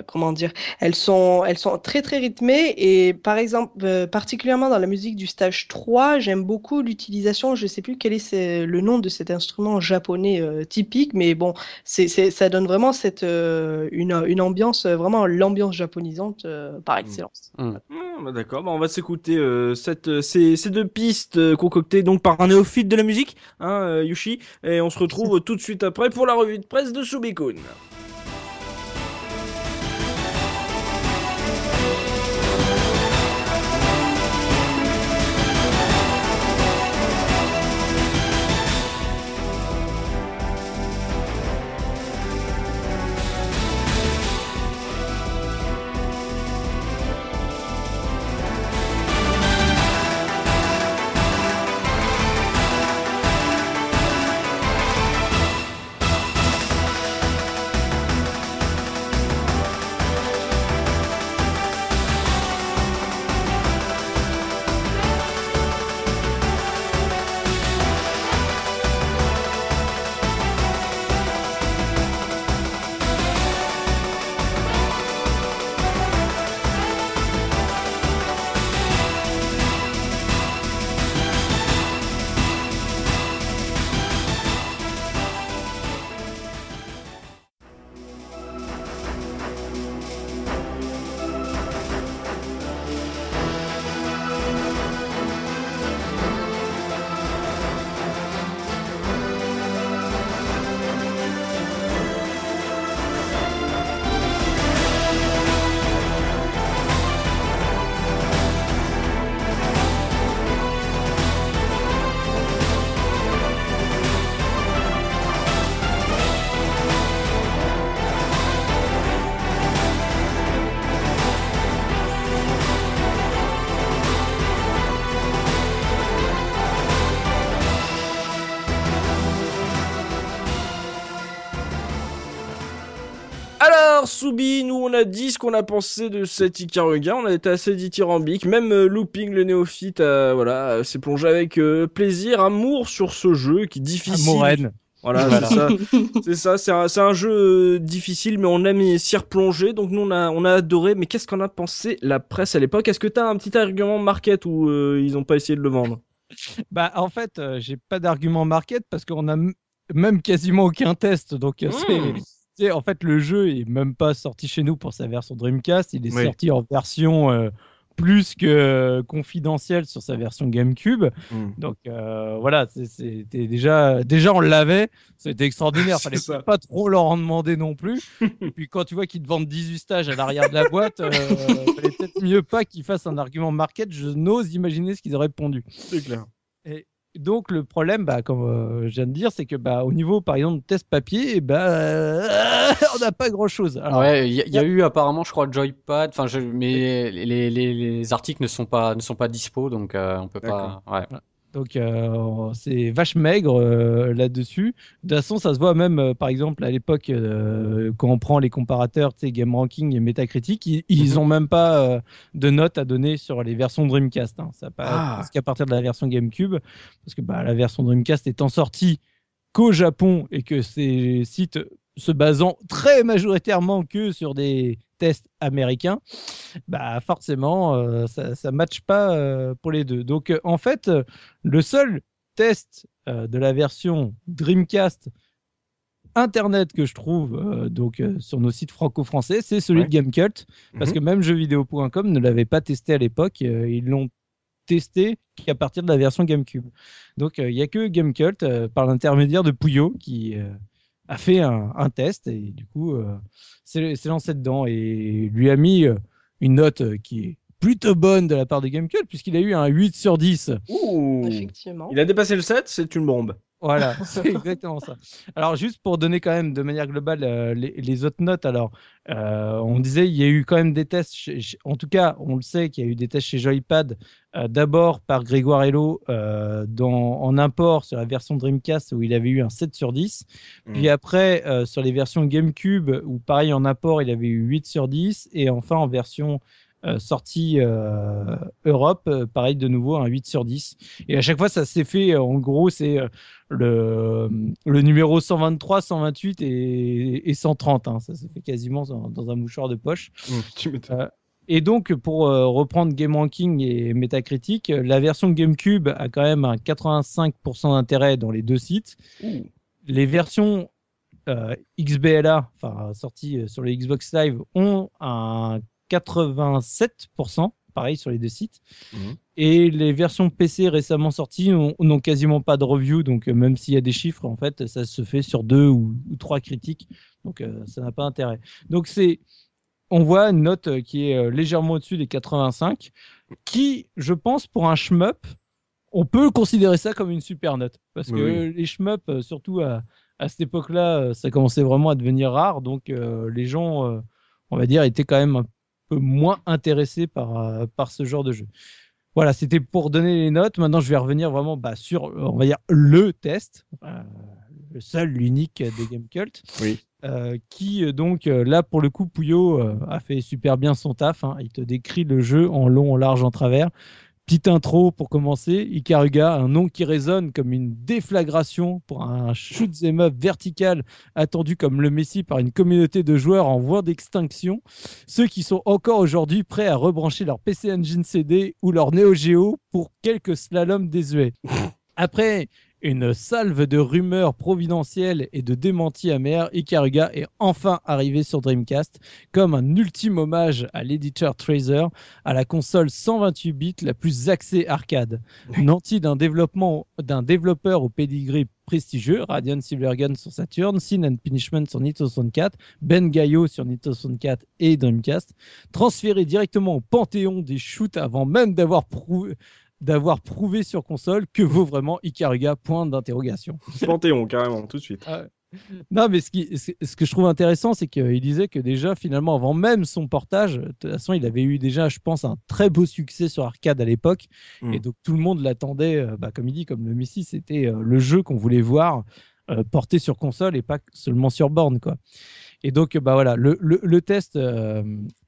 comment dire, elles sont, elles sont très très rythmées et par exemple, euh, particulièrement dans la musique du stage 3, j'aime beaucoup l'utilisation, je sais plus quel est le nom de cet instrument japonais euh, typique, mais bon, c'est, ça donne vraiment cette, une, une, ambiance, vraiment l'ambiance japonisante par mmh. excellence. Mmh. Mmh, bah d'accord, bah on va s'écouter cette, ces, ces, deux pistes concoctées donc par un néophyte de la musique, hein, Yushi, et on se retrouve (laughs) tout de suite après pour la revue de presse de Subikun. Soubi, nous on a dit ce qu'on a pensé de cet Ikaruga, on a été assez dithyrambique, même euh, Looping le néophyte voilà, euh, s'est plongé avec euh, plaisir, amour sur ce jeu qui est difficile. Voilà, c'est ça. (laughs) C'est ça, c'est un, un, jeu difficile, mais on aime s'y replonger, donc nous on a, on a adoré, mais qu'est-ce qu'on a pensé la presse à l'époque? Est-ce que tu as un petit argument market ou ils ont pas essayé de le vendre? Bah en fait, j'ai pas d'argument market parce qu'on a même quasiment aucun test, donc c'est en fait, le jeu est même pas sorti chez nous pour sa version Dreamcast. Il est sorti en version euh, plus que confidentielle sur sa version GameCube. Hmm. Donc euh, voilà, c'était déjà, déjà on l'avait. C'était extraordinaire. (laughs) Fallait pas trop leur en demander non plus. (laughs) Et puis quand tu vois qu'ils te vendent 18 stages à l'arrière de la boîte, euh, (laughs) fallait peut-être mieux pas qu'ils fassent un argument market. Je n'ose imaginer ce qu'ils auraient répondu. C'est clair. Donc le problème, bah, comme euh, je viens de dire, c'est que bah, au niveau, par exemple, de test papier, bah, (laughs) on n'a pas grand-chose. ouais, il y, a eu apparemment, je crois, Joypad. Enfin, mais les, les, les, articles ne sont pas ne sont pas dispo, donc euh, on peut pas. Ouais. Donc euh, c'est vache maigre euh, là-dessus. De toute façon, ça se voit même, euh, par exemple, à l'époque, quand on prend les comparateurs, tu sais, Game Ranking et Metacritic, ils, ils mhm. ont même pas de notes à donner sur les versions Dreamcast. Hein. Ça pas, ah. Parce qu'à partir de la version GameCube, parce que bah, la version Dreamcast étant sortie qu'au Japon et que ces sites se basant très majoritairement que sur des tests américains, bah forcément, euh, ça ne matche pas euh, pour les deux. Donc euh, en fait, le seul test de la version Dreamcast Internet que je trouve donc sur nos sites franco-français, c'est celui de Gamecult, parce mhm. que même jeuxvideo.com ne l'avait pas testé à l'époque. ils l'ont testé qu'à partir de la version GameCube. Donc il n'y a que Gamecult par l'intermédiaire de Puyo qui a fait un, test et du coup s'est lancé dedans. Et lui a mis une note qui est plutôt bonne de la part de GameCube, puisqu'il a eu un 8 sur 10. Ouh. Effectivement. Il a dépassé le 7, c'est une bombe. Voilà, (laughs) c'est exactement ça. Alors, juste pour donner quand même de manière globale euh, les, les autres notes, alors, euh, on disait il y a eu quand même des tests, chez- chez- en tout cas, on le sait qu'il y a eu des tests chez Joypad, euh, d'abord par Grégoire Hello euh, dans, en import sur la version Dreamcast où il avait eu un 7 sur 10. Puis Mm. après, euh, sur les versions GameCube, où pareil en import, il avait eu 8 sur 10. Et enfin, en version euh, sortie euh, Europe, euh, pareil de nouveau, un 8 sur 10. Et à chaque fois, ça s'est fait, en gros, c'est le, le numéro 123, 128 et, et 130. hein. Ça s'est fait quasiment dans, dans un mouchoir de poche. Mm, m'étonnes. Et donc, pour reprendre Game Ranking et Metacritic, la version GameCube a quand même un 85% d'intérêt dans les deux sites. Les versions XBLA, enfin sorties sur le Xbox Live, ont un 87%, pareil sur les deux sites. Mhm. Et les versions PC récemment sorties ont- n'ont quasiment pas de review, donc euh, même s'il y a des chiffres, en fait, ça se fait sur deux ou, ou trois critiques, donc euh, ça n'a pas intérêt. Donc c'est, on voit une note qui est euh, légèrement au-dessus des 85, qui, je pense, pour un shmup, on peut considérer ça comme une super note, parce Oui, que les shmups, surtout à, à cette époque-là, ça commençait vraiment à devenir rare, donc euh, les gens, euh, on va dire, étaient quand même un peu moins intéressés par, euh, par ce genre de jeu. Voilà, c'était pour donner les notes. Maintenant, je vais revenir vraiment bah, sur, on va dire, le test, euh, le seul, l'unique des Game Cult. Oui. Euh, qui donc là pour le coup Pouillot euh, a fait super bien son taf. hein. Il te décrit le jeu en long, en large, en travers. Petite intro pour commencer. Ikaruga, un nom qui résonne comme une déflagration pour un shoot up vertical attendu comme le Messi par une communauté de joueurs en voie d'extinction. Ceux qui sont encore aujourd'hui prêts à rebrancher leur PC Engine CD ou leur Neo Geo pour quelques slaloms désuets. (laughs) Après une salve de rumeurs providentielles et de démentis amers, Ikaruga est enfin arrivé sur Dreamcast comme un ultime hommage à l'éditeur Tracer, à la console 128 bits la plus axée arcade. Nanti d'un développement d'un développeur au pedigree prestigieux, Radiant Silvergun sur Saturn, Sin and Punishment sur Nintendo 64, Ben Gaio sur Nintendo 64 et Dreamcast, transféré directement au panthéon des shoots avant même d'avoir prouvé d'avoir prouvé sur console que vaut vraiment Ikaruga point d'interrogation. Panthéon, carrément, tout de suite. Non, mais ce, qui, ce ce que je trouve intéressant, c'est qu'il disait que déjà, finalement, avant même son portage, de toute façon, il avait eu déjà, je pense, un très beau succès sur arcade à l'époque. Mm. Et donc, tout le monde l'attendait, euh, bah, comme il dit, comme le Messi, c'était euh, le jeu qu'on voulait voir euh, porté sur console et pas seulement sur borne, quoi. Et donc, bah voilà, le, le, le test euh,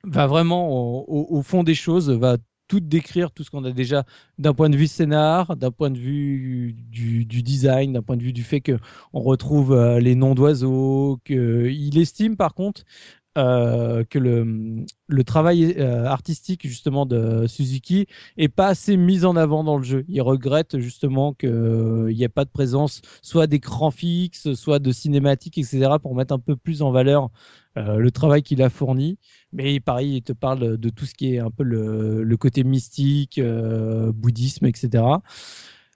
va vraiment au, au- au fond des choses, va tout décrire, tout ce qu'on a déjà d'un point de vue scénar, d'un point de vue du, design, d'un point de vue du fait que on retrouve euh, les noms d'oiseaux, qu'il estime par contre euh, que le, travail euh, artistique justement de Suzuki est pas assez mis en avant dans le jeu. Il regrette justement qu'il n'y ait pas de présence soit d'écran fixe, soit de cinématique, etc. pour mettre un peu plus en valeur euh, le travail qu'il a fourni. Mais pareil, il te parle de tout ce qui est un peu le, côté mystique, euh, bouddhisme, etc.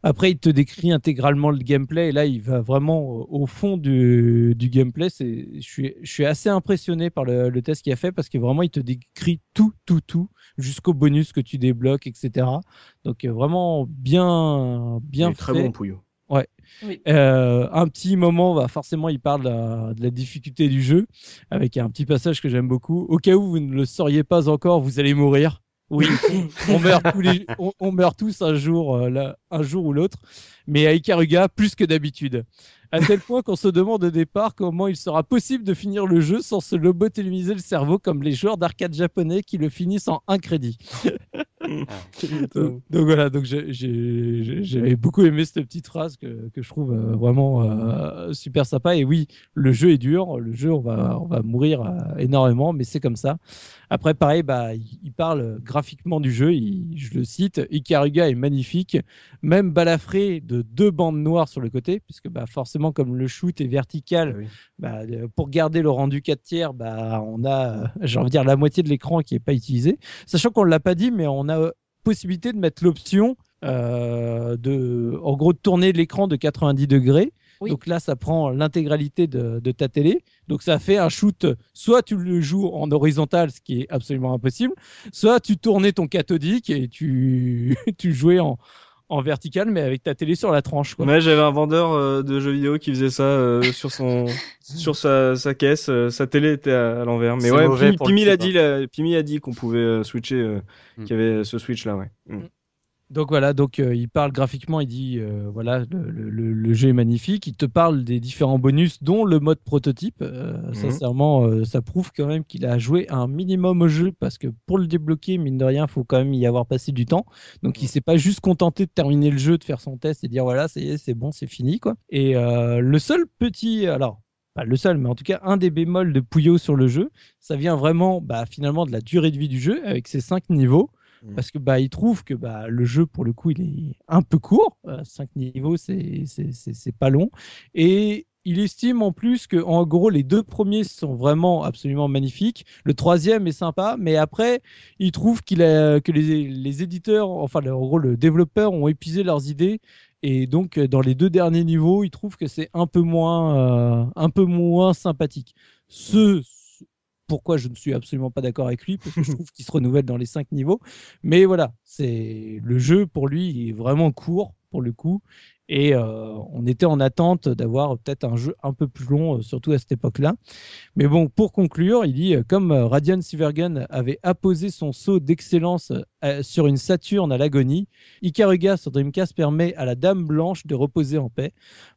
Après, il te décrit intégralement le gameplay. Et là, il va vraiment au fond du, du gameplay. C'est, je, suis, je suis assez impressionné par le, le test qu'il a fait parce que vraiment, il te décrit tout, tout, tout, jusqu'au bonus que tu débloques, etc. Donc, euh, vraiment bien, bien Il est fait. très bon, Pouillot. Euh, un petit moment, bah, forcément, il parle de la, de la difficulté du jeu, avec un petit passage que j'aime beaucoup. Au cas où vous ne le sauriez pas encore, vous allez mourir. Oui, (laughs) on meurt tous, les, on, on meurt tous un jour, euh, là, un jour ou l'autre, mais à Ikaruga, plus que d'habitude. À tel point qu'on se demande au départ comment il sera possible de finir le jeu sans se lobotomiser le cerveau comme les joueurs d'arcade japonais qui le finissent en un crédit. (laughs) Donc, donc voilà, donc j'avais beaucoup aimé cette petite phrase que, que je trouve euh, vraiment euh, super sympa. Et oui, le jeu est dur, le jeu on va, on va mourir euh, énormément, mais c'est comme ça. Après, pareil, bah, il, parle graphiquement du jeu, il- je le cite, Ikaruga est magnifique, même balafré de deux bandes noires sur le côté, puisque bah, forcément comme le shoot est vertical, Ah oui. bah, pour garder le rendu 4 tiers, bah, on a, euh, j'ai envie de dire, la moitié de l'écran qui n'est pas utilisé. Sachant qu'on ne l'a pas dit, mais on a euh, possibilité de mettre l'option euh, de, en gros, de tourner l'écran de 90 degrés. Oui. Donc là, ça prend l'intégralité de, de ta télé. Donc ça fait un shoot, soit tu le joues en horizontal, ce qui est absolument impossible, soit tu tournais ton cathodique et tu, (laughs) tu jouais en, en vertical, mais avec ta télé sur la tranche. Quoi. Ouais, j'avais un vendeur euh, de jeux vidéo qui faisait ça euh, sur son (laughs) sur sa, sa caisse, euh, sa télé était à, à l'envers. Mais ouais, Pimi, dit, a dit qu'on pouvait euh, switcher, euh, Mm. qu'il y avait ce switch là, ouais. Mm. Donc voilà, donc euh, il parle graphiquement, il dit euh, voilà le, le- le- le jeu est magnifique, il te parle des différents bonus, dont le mode prototype. Euh, Mhm. Sincèrement, ça prouve quand même qu'il a joué un minimum au jeu parce que pour le débloquer, mine de rien, faut quand même y avoir passé du temps. Donc il s'est pas juste contenté de terminer le jeu, de faire son test et dire voilà, ça y est, c'est bon, c'est fini quoi. Et le seul petit, alors pas le seul, mais en tout cas un des bémols de Puyo sur le jeu, ça vient vraiment bah, finalement de la durée de vie du jeu avec ses cinq niveaux Mm. parce que bah il trouve que bah le jeu pour le coup il est un peu court, 5 niveaux c'est c'est pas long et il estime en plus que en gros les deux premiers sont vraiment absolument magnifiques, le troisième est sympa, mais après il trouve qu'il que les, les éditeurs, enfin en gros le développeur ont épuisé leurs idées et donc euh, dans les deux derniers niveaux il trouve que c'est un peu moins euh, un peu moins sympathique. Ce pourquoi je ne suis absolument pas d'accord avec lui, parce que je trouve qu'il se renouvelle dans les cinq niveaux. Mais voilà, c'est le jeu pour lui est vraiment court pour le coup. Et euh, on était en attente d'avoir peut-être un jeu un peu plus long, euh, surtout à cette époque-là. Mais bon, pour conclure, il dit euh, comme Radiant Silvergun avait apposé son saut d'excellence sur une Saturne à l'agonie, Ikaruga sur Dreamcast permet à la Dame Blanche de reposer en paix.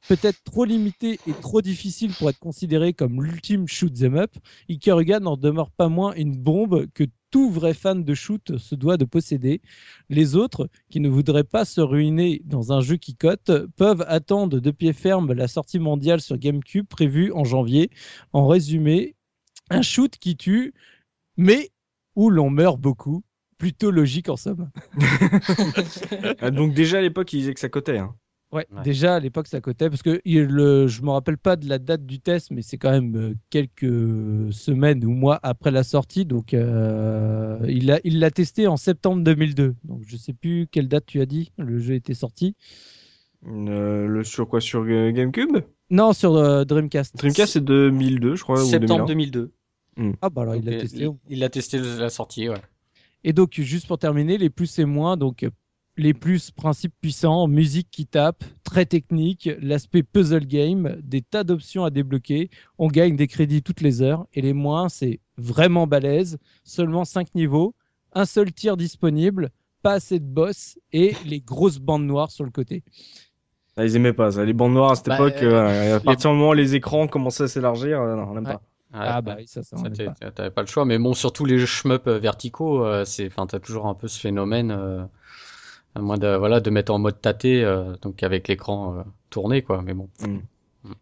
Peut-être trop limité et trop difficile pour être considéré comme l'ultime shoot 'em up, Ikaruga n'en demeure pas moins une bombe que tout vrai fan de shoot se doit de posséder. Les autres, qui ne voudraient pas se ruiner dans un jeu qui cote, peuvent attendre de pied ferme la sortie mondiale sur GameCube prévue en janvier. En résumé, un shoot qui tue, mais où l'on meurt beaucoup. Plutôt logique en somme. (laughs) (laughs) Ah, donc déjà à l'époque, il disait que ça cotait. Hein. Ouais, Ouais. déjà à l'époque ça cotait parce que il, le, je me rappelle pas de la date du test, mais c'est quand même euh, quelques semaines ou mois après la sortie. Donc euh, il l'a il l'a testé en septembre 2002. Donc je sais plus quelle date tu as dit. Le jeu était sorti. Euh, le sur quoi? Sur GameCube? Non, sur euh, Dreamcast. Dreamcast c'est 2002, je crois, ou Septembre 2001. 2002. Ah bah alors il l'a testé. il- Il l'a testé la sortie, ouais. Et donc, juste pour terminer, les plus et moins, donc les plus, principes puissants, musique qui tape, très technique, l'aspect puzzle game, des tas d'options à débloquer, on gagne des crédits toutes les heures, et les moins, c'est vraiment balèze, seulement 5 niveaux, un seul tir disponible, pas assez de boss, et les grosses bandes noires sur le côté. Ah, ils aimaient pas ça. Les bandes noires à cette Bah, époque, euh, euh, à partir du moment où les écrans commençaient à s'élargir, euh, non, on n'aime Ouais. pas. Ah bah oui, ça, ça, Ça, t'es- pas. T'avais pas le choix, mais bon, surtout les shmups euh, verticaux, euh, c'est, enfin, t'as toujours un peu ce phénomène, euh, à moins de, voilà, de mettre en mode tâté, euh, donc avec l'écran euh, tourné, quoi. Mais bon. Mm.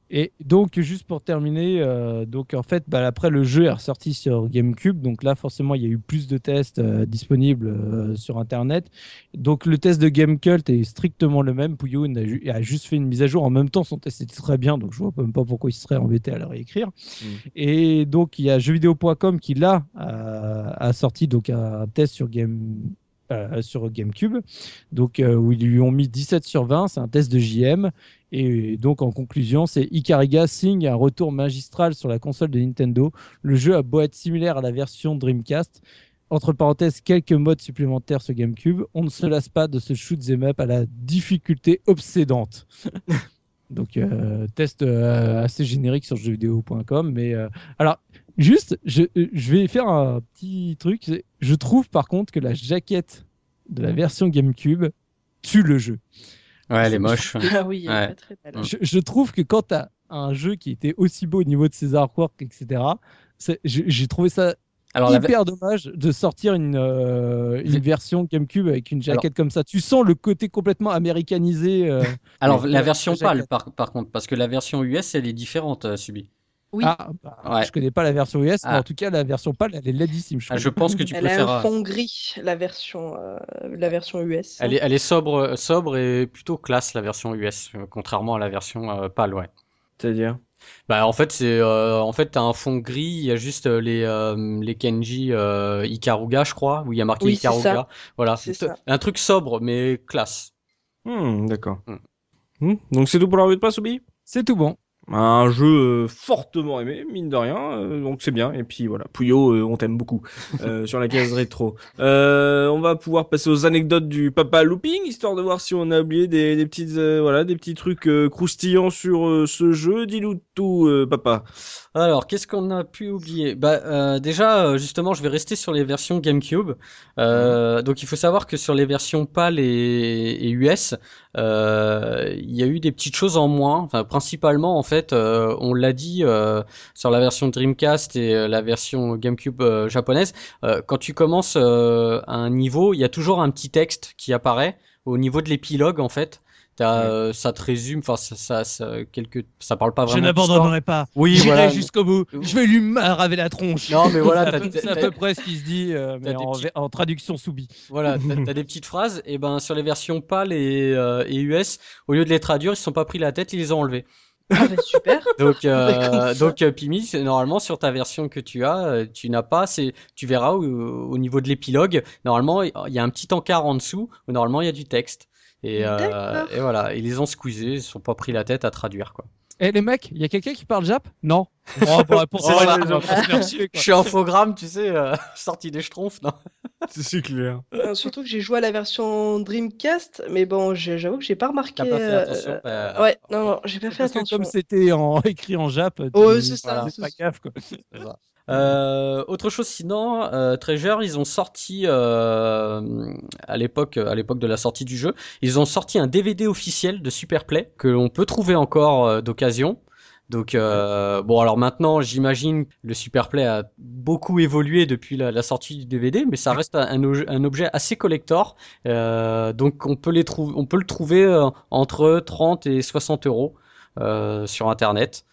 Et donc, juste pour terminer, euh, donc en fait, bah, après le jeu est ressorti sur GameCube, donc là forcément il y a eu plus de tests euh, disponibles euh, sur Internet. Donc le test de GameCult est strictement le même. Puyo a, ju- a juste fait une mise à jour. En même temps, son test était très bien, donc je vois même pas pourquoi il serait embêté à le réécrire. Et donc il y a jeuxvideo.com qui là a, a sorti donc un test sur Game euh, sur GameCube, donc euh, où ils lui ont mis 17 sur 20. C'est un test de JM. Et donc, en conclusion, c'est Icariga signe un retour magistral sur la console de Nintendo. Le jeu a beau être similaire à la version Dreamcast. Entre parenthèses, quelques modes supplémentaires sur GameCube. On ne se lasse pas de ce shoot 'em up à la difficulté obsédante. (laughs) donc, euh, test assez générique sur jeuxvideo.com. Mais alors, juste, je, je vais faire un petit truc. Je trouve par contre que la jaquette de la version GameCube tue le jeu. Ouais, elle est moche. (laughs) Ah oui, elle est Ouais. pas très belle. je, je trouve que quand tu as un jeu qui était aussi beau au niveau de ses artworks, etc., j'ai trouvé ça Alors, la, hyper dommage de sortir une, euh, une version GameCube avec une jaquette comme ça. Tu sens le côté complètement américanisé. euh, (laughs) alors, la euh, version pâle, par, par contre, parce que la version US, elle est différente, euh, Subi. Oui, Ah, bah, Ouais. je connais pas la version US, mais Ah. en tout cas, la version pâle, elle est laidissime. Je Ah, je pense que tu elle a préfères. un euh, fond gris, la version, euh, la version US. Elle est, elle est sobre, sobre et plutôt classe, la version US, euh, contrairement à la version euh, pâle, ouais. C'est-à-dire? Bah en fait c'est euh, en fait t'as un fond gris, il y a juste euh, les euh, les Kenji euh, Ikaruga je crois où il y a marqué Oui, c'est Ikaruga. ça. Voilà, C'est un truc sobre mais classe. Hmm, D'accord. Hmm. Hmm, Donc c'est tout pour la revue de Obi C'est tout bon. Un jeu euh, fortement aimé, mine de rien, euh, donc c'est bien. Et puis voilà, Puyo, euh, on t'aime beaucoup euh, (laughs) sur la case rétro. Euh, on va pouvoir passer aux anecdotes du Papa Looping, histoire de voir si on a oublié des, des petites, euh, voilà, des petits trucs euh, croustillants sur euh, ce jeu. Dis-nous tout, euh, Papa. Alors, qu'est-ce qu'on a pu oublier? Bah, euh, déjà, euh, justement, je vais rester sur les versions GameCube. Euh, donc, il faut savoir que sur les versions PAL et, US, il y a eu des petites choses en moins. Enfin, principalement, en fait, on l'a dit sur la version Dreamcast et la version GameCube japonaise. quand tu commences un niveau, il y a toujours un petit texte qui apparaît au niveau de l'épilogue, en fait. T'as, Ouais. euh, ça te résume, enfin ça, ça, ça, quelque, ça parle pas Je vraiment. d'histoire. n'abandonnerai pas. Oui, J'irai voilà. jusqu'au bout. Je vais lui maraver la tronche. Non, mais voilà, c'est à t'as- peu- c'est à t'as- peu près ce qui se dit, euh, mais en, petits- en traduction soubie. Voilà, t'as, t'as des petites phrases, et ben sur les versions PAL et, euh, et US, au lieu de les traduire, ils se sont pas pris la tête, ils les ont enlevés. Ah, bah, super. (laughs) Donc, euh, (laughs) donc euh, Pimi, c'est normalement sur ta version que tu as, euh, tu n'as pas, c'est, tu verras au, au niveau de l'épilogue, normalement il y a un petit encart en dessous où normalement il y a du texte. Et, euh, et voilà, ils les ont squeezés, ils se sont pas pris la tête à traduire quoi. Eh les mecs, il y a quelqu'un qui parle jap? Non. (laughs) Oh, bah, pour ça, (laughs) Je suis infogramme, tu sais, euh, (laughs) sorti des schtroumpfs, non? C'est clair. Euh, surtout que j'ai joué à la version Dreamcast, mais bon, j'avoue que j'ai pas remarqué. T'as pas fait euh, attention bah, Ouais, non, non, j'ai pas fait Parce que attention. comme c'était en... écrit en jap, tu Ouais, c'est ça, voilà, pas gaffe quoi. Ça. Euh, autre chose sinon, euh, Treasure, ils ont sorti euh, à l'époque, à l'époque de la sortie du jeu, ils ont sorti un DVD officiel de Superplay que l'on peut trouver encore euh, d'occasion. Donc euh, bon, alors maintenant, j'imagine le Superplay a beaucoup évolué depuis la, sortie du DVD, mais ça reste un, objet- assez collector. Euh, donc on peut les on peut le trouver euh, entre 30 et 60 euros euh, sur Internet.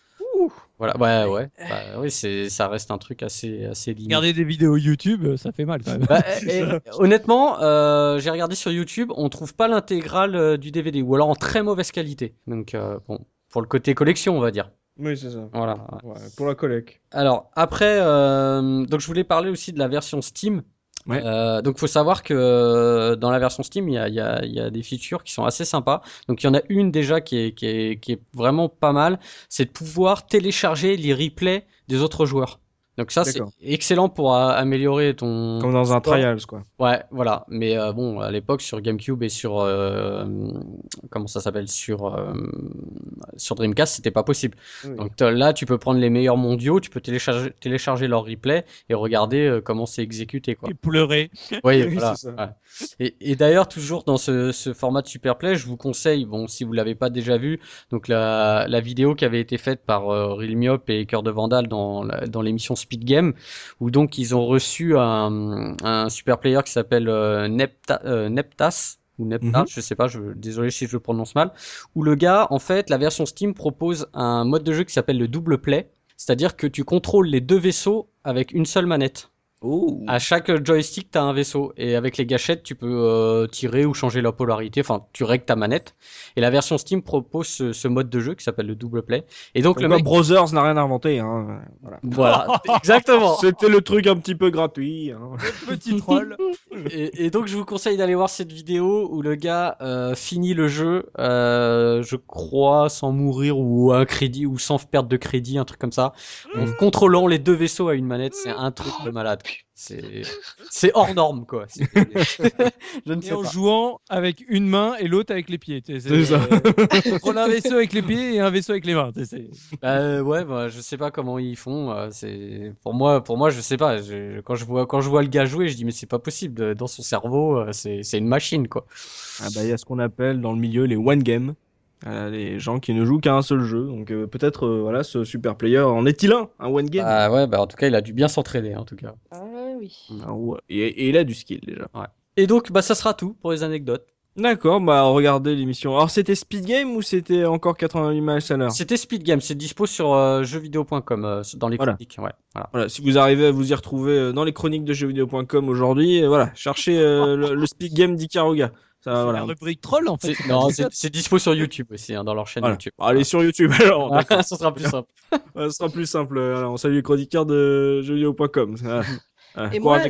Voilà, ouais, ouais. Bah, oui, c'est, ça reste un truc assez, assez limité. Regarder des vidéos YouTube, ça fait mal quand même. Bah, (laughs) et- et honnêtement, euh, j'ai regardé sur YouTube, on trouve pas l'intégrale euh, du DVD, ou alors en très mauvaise qualité. Donc euh, bon, pour le côté collection, on va dire. Oui, c'est ça. Voilà. Ouais, pour la collecte. Alors après, euh, donc je voulais parler aussi de la version Steam. Ouais. Euh, donc faut savoir que euh, dans la version Steam, il y a, y, a, y a des features qui sont assez sympas. Donc il y en a une déjà qui est, qui est, qui est vraiment pas mal, c'est de pouvoir télécharger les replays des autres joueurs. Donc ça c'est excellent pour euh, améliorer ton Comme dans un score. Trials, quoi. Ouais, voilà. Mais euh, bon, à l'époque sur GameCube et sur euh, comment ça s'appelle sur euh, sur Dreamcast, c'était pas possible. Oui. Donc là, tu peux prendre les meilleurs mondiaux, tu peux télécharger télécharger leur replay et regarder euh, comment c'est exécuté quoi. Et pleurer. (laughs) Oui, (laughs) Oui, voilà. ouais. Et, et d'ailleurs, toujours dans ce, ce format de Superplay, je vous conseille, bon, si vous l'avez pas déjà vu, donc la, la vidéo qui avait été faite par euh, Real Myop et Cœur de Vandal dans, dans l'émission Speed Game, où donc ils ont reçu un, un super player qui s'appelle euh, Nepta, euh, Neptas ou Nepta, Mhm. je sais pas, je, désolé si je le prononce mal, où le gars, en fait, la version Steam propose un mode de jeu qui s'appelle le double play, c'est-à-dire que tu contrôles les deux vaisseaux avec une seule manette. Oh. À chaque joystick, tu as un vaisseau. Et avec les gâchettes, tu peux euh, tirer ou changer la polarité. Enfin, tu règles ta manette. Et la version Steam propose ce, ce mode de jeu qui s'appelle le double play. Et donc, Comme le mec. Brothers n'a rien inventé, hein. Voilà. (laughs) Voilà, (laughs) exactement. C'était le truc un petit peu gratuit. hein. Petit troll. (laughs) Et, et donc, je vous conseille d'aller voir cette vidéo où le gars euh, finit le jeu, euh, je crois, sans mourir ou un crédit ou sans perte de crédit, un truc comme ça, en contrôlant les deux vaisseaux à une manette. C'est un truc de malade. (laughs) C'est hors norme, quoi. C'est- (laughs) je ne sais Et en pas. jouant avec une main et l'autre avec les pieds. C'est ça. Contrôle un vaisseau avec les pieds et un vaisseau avec les mains. c'est- Euh, ouais, bah, je sais pas comment ils font. euh, c'est pour moi, pour moi, je sais pas. Je- Quand je vois, quand je vois le gars jouer, je dis mais c'est pas possible. Dans son cerveau, euh, c'est c'est une machine quoi. Ah bah, il y a ce qu'on appelle dans le milieu les one game. Euh, les gens qui ne jouent qu'à un seul jeu. Donc euh, peut-être euh, voilà ce super player en est-il un? Un one game? Ah ouais, bah en tout cas, il a dû bien s'entraîner en tout cas. Ah oui. Ah ouais. et, et il a du skill déjà. Et donc, bah ça sera tout pour les anecdotes. D'accord, bah regardez l'émission. Alors c'était Speed Game ou c'était encore 88 miles à l'heure? C'était Speed Game, c'est dispo sur euh, jeuxvideo.com euh, dans les Voilà. chroniques. Ouais, voilà. Voilà, si vous arrivez à vous y retrouver euh, dans les chroniques de jeuxvideo.com aujourd'hui, euh, voilà, cherchez euh, le, le Speed Game d'Ikaruga. Ça, c'est voilà. la rubrique troll en fait. Non, c'est (laughs) c'est dispo sur YouTube aussi, hein, dans leur chaîne Voilà. YouTube. Allez sur YouTube alors. D'accord. ça sera plus (laughs) simple. Ce sera plus simple. (laughs) Alors, on salue les chroniqueurs de jeuxvideo.com. Ah, Et moi.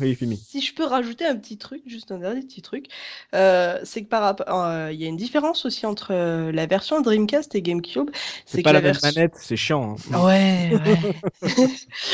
Oui, si je peux rajouter un petit truc, juste un dernier petit truc, euh, c'est que par rapport, euh, il y a une différence aussi entre euh, la version Dreamcast et GameCube. C'est que la, même version- manette, c'est chiant. hein. Ouais, ouais. (laughs)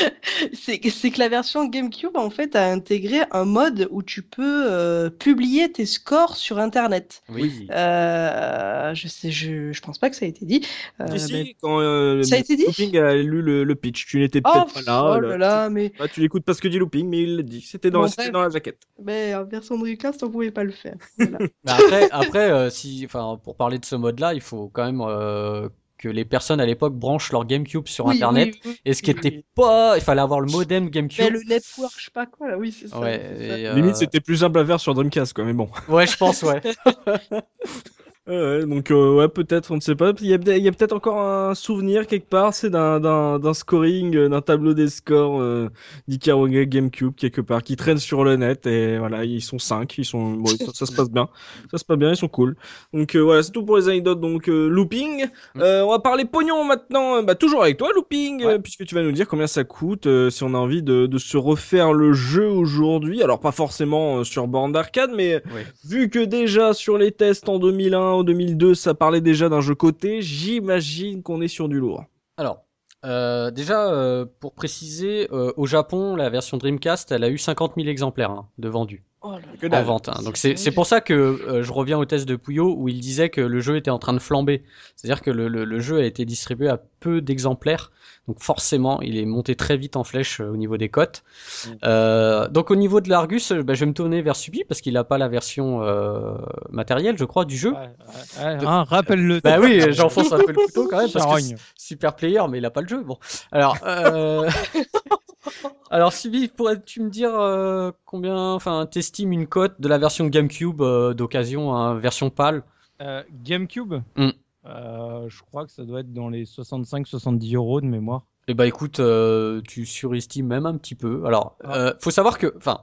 (laughs) c'est que c'est que la version GameCube en fait a intégré un mode où tu peux euh, publier tes scores sur Internet. Oui. Euh, je sais, je, je pense pas que ça a été dit. Euh, Si, si, mais- quand euh, Ça a été dit? A lu le, le pitch, tu n'étais Oh, peut-être pas là. oh là. là là, mais, Ah, tu l'écoutes parce que dit Looping, mais il l'a dit. C'était dans, Bon, c'était dans la jaquette. mais en version Dreamcast on pouvait pas le faire. (laughs) Voilà. Mais après, après euh, si, enfin, pour parler de ce mode-là, il faut quand même euh, que les personnes à l'époque branchent leur GameCube sur Oui, Internet. oui, oui, Et ce qui était oui. pas, il fallait avoir le modem Mais GameCube. le network, je sais pas quoi là, oui c'est ça. Ouais, ça. euh, Limite, c'était plus simple à faire sur Dreamcast, quoi, mais bon. ouais, je pense, ouais. (laughs) Ouais, donc euh, ouais, peut-être, on ne sait pas. Il y a, peut- il y a peut-être encore un souvenir quelque part, c'est d'un, d'un, d'un scoring, euh, d'un tableau des scores euh, d'Ikaruga GameCube quelque part, qui traîne sur le net et voilà, ils sont 5, ils sont, bon, ça, ça se passe bien, ça se passe bien, ils sont cool. Donc euh, voilà, c'est tout pour les anecdotes. Donc euh, Looping, Euh, on va parler pognon maintenant. Bah toujours avec toi Looping, Ouais. euh, puisque tu vas nous dire combien ça coûte euh, si on a envie de, de se refaire le jeu aujourd'hui. Alors pas forcément euh, sur borne d'arcade, mais. Vu que déjà sur les tests en 2001 ou 2002, ça parlait déjà d'un jeu côté, j'imagine qu'on est sur du lourd. Alors, euh, déjà, euh, pour préciser, euh, au Japon, la version Dreamcast, elle a eu 50 000 exemplaires hein, de vendus Oh en vente. hein. Donc c'est c'est pour ça que euh, je reviens au test de Puyo où il disait que le jeu était en train de flamber. C'est-à-dire que le, le, le jeu a été distribué à peu d'exemplaires. Donc forcément, il est monté très vite en flèche euh, au niveau des cotes. Mm. Euh, donc au niveau de l'Argus, euh, bah, je vais me tourner vers Subi parce qu'il n'a pas la version euh, matérielle, je crois, du jeu. Ouais, ouais, ouais, hein, rappelle-le. Bah oui, j'enfonce un peu le couteau quand même parce que super player, mais il a pas le jeu. Bon, alors, euh... (laughs) alors Subi, pourrais-tu me dire euh, combien, enfin, t'estimes une cote de la version GameCube euh, d'occasion, hein, version PAL? Euh, GameCube? Hmm. Euh, Je crois que ça doit être dans les 65-70 euros de mémoire. Eh bah écoute, euh, tu surestimes même un petit peu. Alors, Ah. euh, faut savoir que, enfin.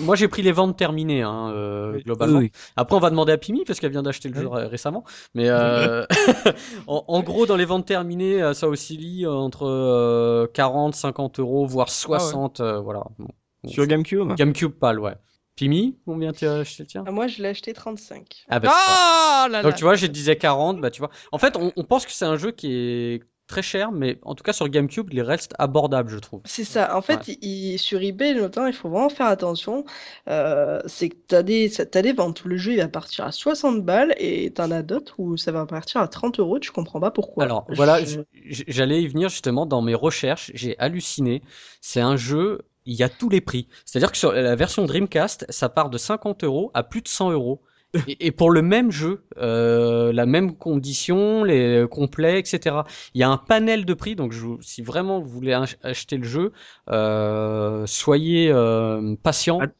Moi j'ai pris les ventes terminées hein, euh, globalement. Oui. Après on va demander à Pimi parce qu'elle vient d'acheter le jeu Oui. récemment. Mais euh, (laughs) en, en gros dans les ventes terminées ça oscille entre euh, 40, 50 euros voire 60. euh, voilà. Bon. Sur GameCube? GameCube PAL ouais. Pimi, combien tu as acheté le tien Ah, Moi je l'ai acheté 35. Ah bah. Ah là Donc tu vois, je disais 40, bah tu vois. En fait, on, on pense que c'est un jeu qui est très cher, mais en tout cas sur GameCube, il reste abordable, je trouve. C'est ça. En fait, il- sur eBay, notamment, il faut vraiment faire attention. Euh, c'est que tu as des, t'as des ventes où le jeu il va partir à 60 balles et t'en as d'autres où ça va partir à 30 euros. Tu comprends pas pourquoi. Alors voilà, Je- j'allais y venir justement dans mes recherches, j'ai halluciné. C'est un jeu, il y a tous les prix. C'est-à-dire que sur la version Dreamcast, ça part de 50 euros à plus de 100 euros. Et, pour le même jeu, euh, la même condition, les complets, etc. Il y a un panel de prix, donc je, si vraiment vous voulez ach- acheter le jeu, euh, soyez euh, patient.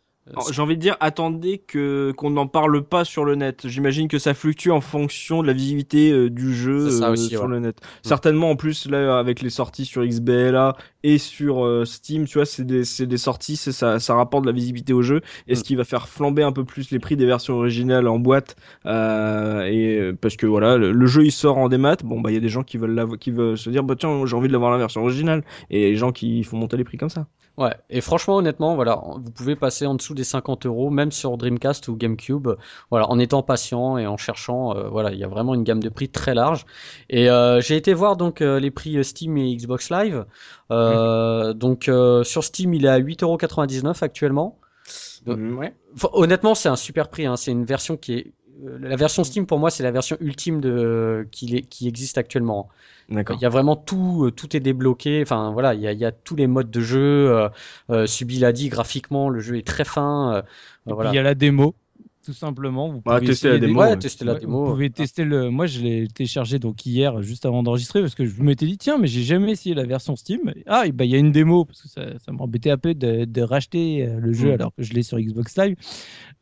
J'ai envie de dire, attendez que qu'on n'en parle pas sur le net. J'imagine que ça fluctue en fonction de la visibilité euh, du jeu euh, sur ouais. le net. Certainement, en plus là, avec les sorties sur XBLA et sur euh, Steam, tu vois, c'est des c'est des sorties, c'est ça ça rapporte de la visibilité au jeu et ce Mm. qui va faire flamber un peu plus les prix des versions originales en boîte. Euh, et euh, parce que voilà, le, le jeu il sort en démat. Bon bah il y a des gens qui veulent qui veulent se dire bah tiens j'ai envie de l'avoir la version originale et les gens qui font monter les prix comme ça. Ouais, et franchement, honnêtement, voilà, vous pouvez passer en dessous des 50 euros, même sur Dreamcast ou GameCube, voilà, en étant patient et en cherchant, euh, voilà, il y a vraiment une gamme de prix très large. Et euh, j'ai été voir donc euh, les prix Steam et Xbox Live. Donc sur Steam, il est à 8,99€ actuellement. Euh, Mm, ouais. Enfin, honnêtement, c'est un super prix. Hein. C'est une version qui est la version Steam pour moi, c'est la version ultime de qui, est- qui existe actuellement. D'accord. Il y a vraiment tout, euh, tout est débloqué. Enfin voilà, il y a, il y a tous les modes de jeu. Euh, euh, Subi l'a dit, graphiquement, le jeu est très fin. euh, Et puis, voilà. il y a la démo, tout simplement. Vous Bah, pouvez tester la des- démo, ouais, ouais. tester la Ouais, démo. Vous pouvez tester le. Moi, je l'ai téléchargé donc hier, juste avant d'enregistrer, parce que je m'étais dit tiens, mais j'ai jamais essayé la version Steam. Ah, bah il y a une démo parce que ça, ça m'embêtait un peu de, de racheter euh, le jeu Mm. alors que je l'ai sur Xbox Live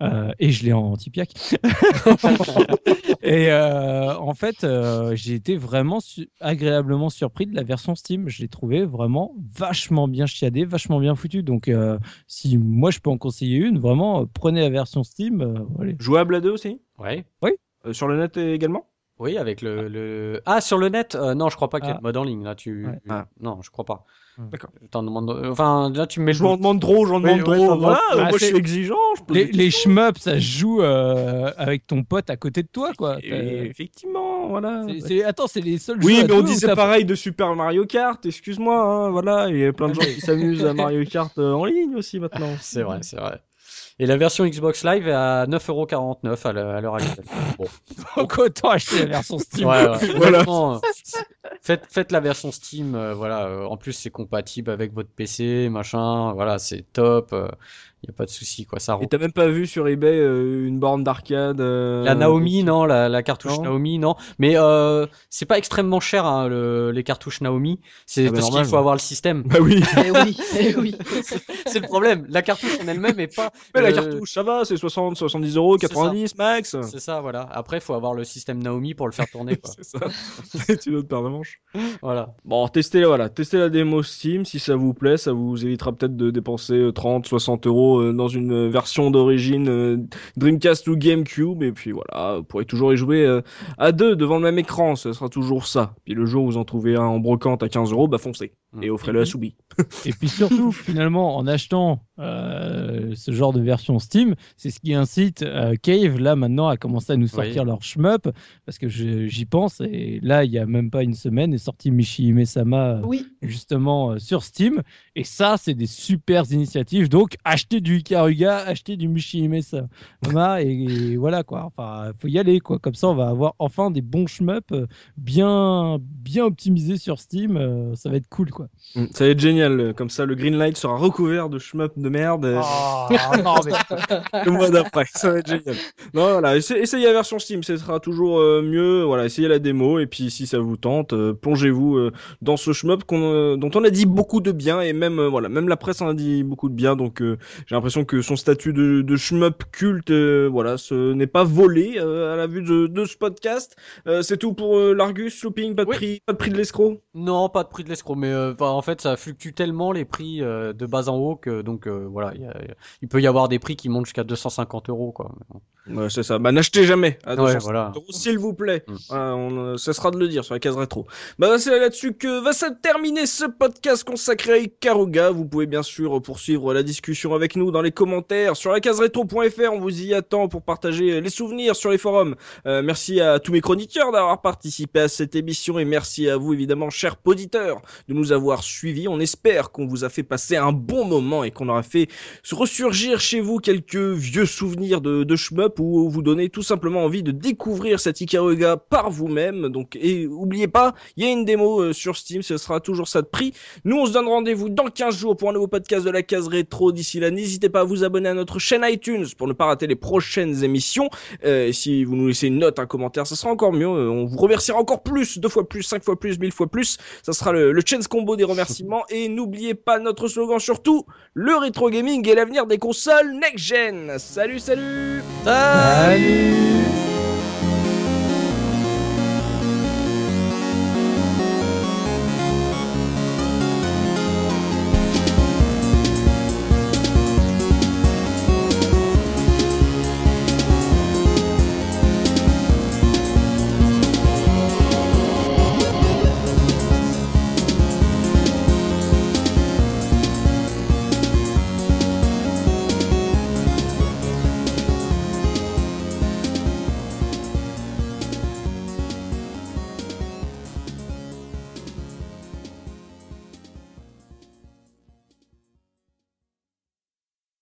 Euh, et je l'ai en anti-piac. (laughs) et euh, en fait, euh, j'ai été vraiment su- agréablement surpris de la version Steam. Je l'ai trouvé vraiment vachement bien chiadé, vachement bien foutu. Donc, euh, si moi je peux en conseiller une, vraiment, prenez la version Steam. Euh. Jouable à deux aussi Ouais. Euh, Sur le net également Oui, avec le, le... Ah, sur le net euh, Non, je crois pas qu'il y ait Ah. de mode en ligne. Là, tu... Ouais. Ah. Non, je crois pas. D'accord. Je t'en demande... Enfin, là, tu me mets Je m'en demande trop, j'en demande Oui, ouais, trop. ça voilà, Bah, moi je suis exigeant. Je pose Les, les shmups, ça se joue euh, avec ton pote à côté de toi, quoi. effectivement, voilà. Attends, c'est les seuls Oui, jeux mais on dit t'as- pareil de Super Mario Kart, excuse-moi, hein, voilà, il y a plein de gens qui s'amusent à Mario Kart euh, en ligne aussi maintenant. C'est vrai, c'est vrai. Et la version Xbox Live est à 9,49€ à l'heure à l'heure actuelle. (laughs) Bon. Donc autant acheter la version Steam. Ouais, ouais. (laughs) Voilà. Euh, faites, faites la version Steam, euh, voilà. euh, en plus, c'est compatible avec votre PC, machin. Voilà, c'est top. Il y a pas de souci, quoi. Ça Et t'as même pas vu sur eBay euh, une borne d'arcade euh, La Naomi, non, la, la cartouche Non. Naomi, non. Mais euh, c'est pas extrêmement cher, hein, le- les cartouches Naomi. C'est Ah bah, parce qu'il faut avoir le système. Bah oui, (laughs) Eh oui, eh oui. (laughs) c'est le problème. La cartouche en elle-même est pas. mais la cartouche ça va, c'est 60, 70 euros, C'est ça. 90 max. C'est ça, voilà. Après, il faut avoir le système Naomi pour le faire tourner. (laughs) C'est ça. C'est une autre paire de manches. Voilà. Bon, testez, voilà, testez la démo Steam si ça vous plaît, ça vous évitera peut-être de dépenser euh, 30, 60 euros euh, dans une version d'origine euh, Dreamcast ou GameCube, et puis voilà, vous pourrez toujours y jouer euh, à deux devant le même écran, ce sera toujours ça. Puis le jour où vous en trouvez un en brocante à 15 euros, bah foncez et offrez-le à Soubi. Et puis surtout, (laughs) finalement, en achetant euh, ce genre de version Steam, c'est ce qui incite euh, Cave, là, maintenant, à commencer à nous sortir Oui. leur shmup, parce que j'y pense, et là, il y a même pas une semaine, est sorti Michi Sama, Oui, justement, euh, sur Steam, et ça, c'est des super initiatives, donc achetez du Ikaruga, achetez du Michi Sama, et, et voilà, quoi, enfin, faut y aller, quoi, comme ça, on va avoir enfin des bons shmups euh, bien, bien optimisés sur Steam, euh, ça va être cool, quoi. Mm, Ça va être génial, euh, comme ça le Greenlight sera recouvert de shmup de merde. non, mais (laughs) le mois d'après. Ça va être génial. Non, voilà, essa- essayez la version Steam, ce sera toujours euh, mieux. Voilà, essayez la démo et puis si ça vous tente, euh, plongez-vous euh, dans ce shmup qu'on, euh, dont on a dit beaucoup de bien et même euh, voilà, même la presse en a dit beaucoup de bien. Donc euh, j'ai l'impression que son statut de, de shmup culte, euh, voilà, ce n'est pas volé euh, à la vue de, de ce podcast. Euh, c'est tout pour euh, l'Argus Shopping, pas de Oui. prix, pas de prix de l'escroc? Non, pas de prix de l'escroc, mais en fait, ça fluctue tellement les prix euh, de bas en haut que donc euh, voilà, il peut y avoir des prix qui montent jusqu'à 250 euros, quoi. Ouais, c'est ça. Bah n'achetez jamais. Ouais, 250 voilà. S'il vous plaît. Mm. Voilà, on, euh, cessera de le dire sur la case rétro. Bah c'est là-dessus que va se terminer ce podcast consacré à Ikaruga. Vous pouvez bien sûr poursuivre la discussion avec nous dans les commentaires sur la case rétro.fr. On vous y attend pour partager les souvenirs sur les forums. Euh, merci à tous mes chroniqueurs d'avoir participé à cette émission et merci à vous évidemment, chers auditeurs, de nous avoir suivis. On espère qu'on vous a fait passer un bon moment et qu'on aura fait ressurgir chez vous quelques vieux souvenirs de, de shmup ou vous donner tout simplement envie de découvrir cet Ikaruga par vous-même. Donc, et oubliez pas, il y a une démo euh, sur Steam, ce sera toujours ça de prix. Nous, on se donne rendez-vous dans 15 jours pour un nouveau podcast de la case rétro. D'ici là, n'hésitez pas à vous abonner à notre chaîne iTunes pour ne pas rater les prochaines émissions. Euh, si vous nous laissez une note, un commentaire, ça sera encore mieux. Euh, on vous remerciera encore plus, deux fois plus, cinq fois plus, mille fois plus. Ça sera le, le chance combo des remerciements. Et n'oubliez pas notre slogan surtout, le rétro gaming et l'avenir des consoles next-gen. Salut, salut Salut Ali.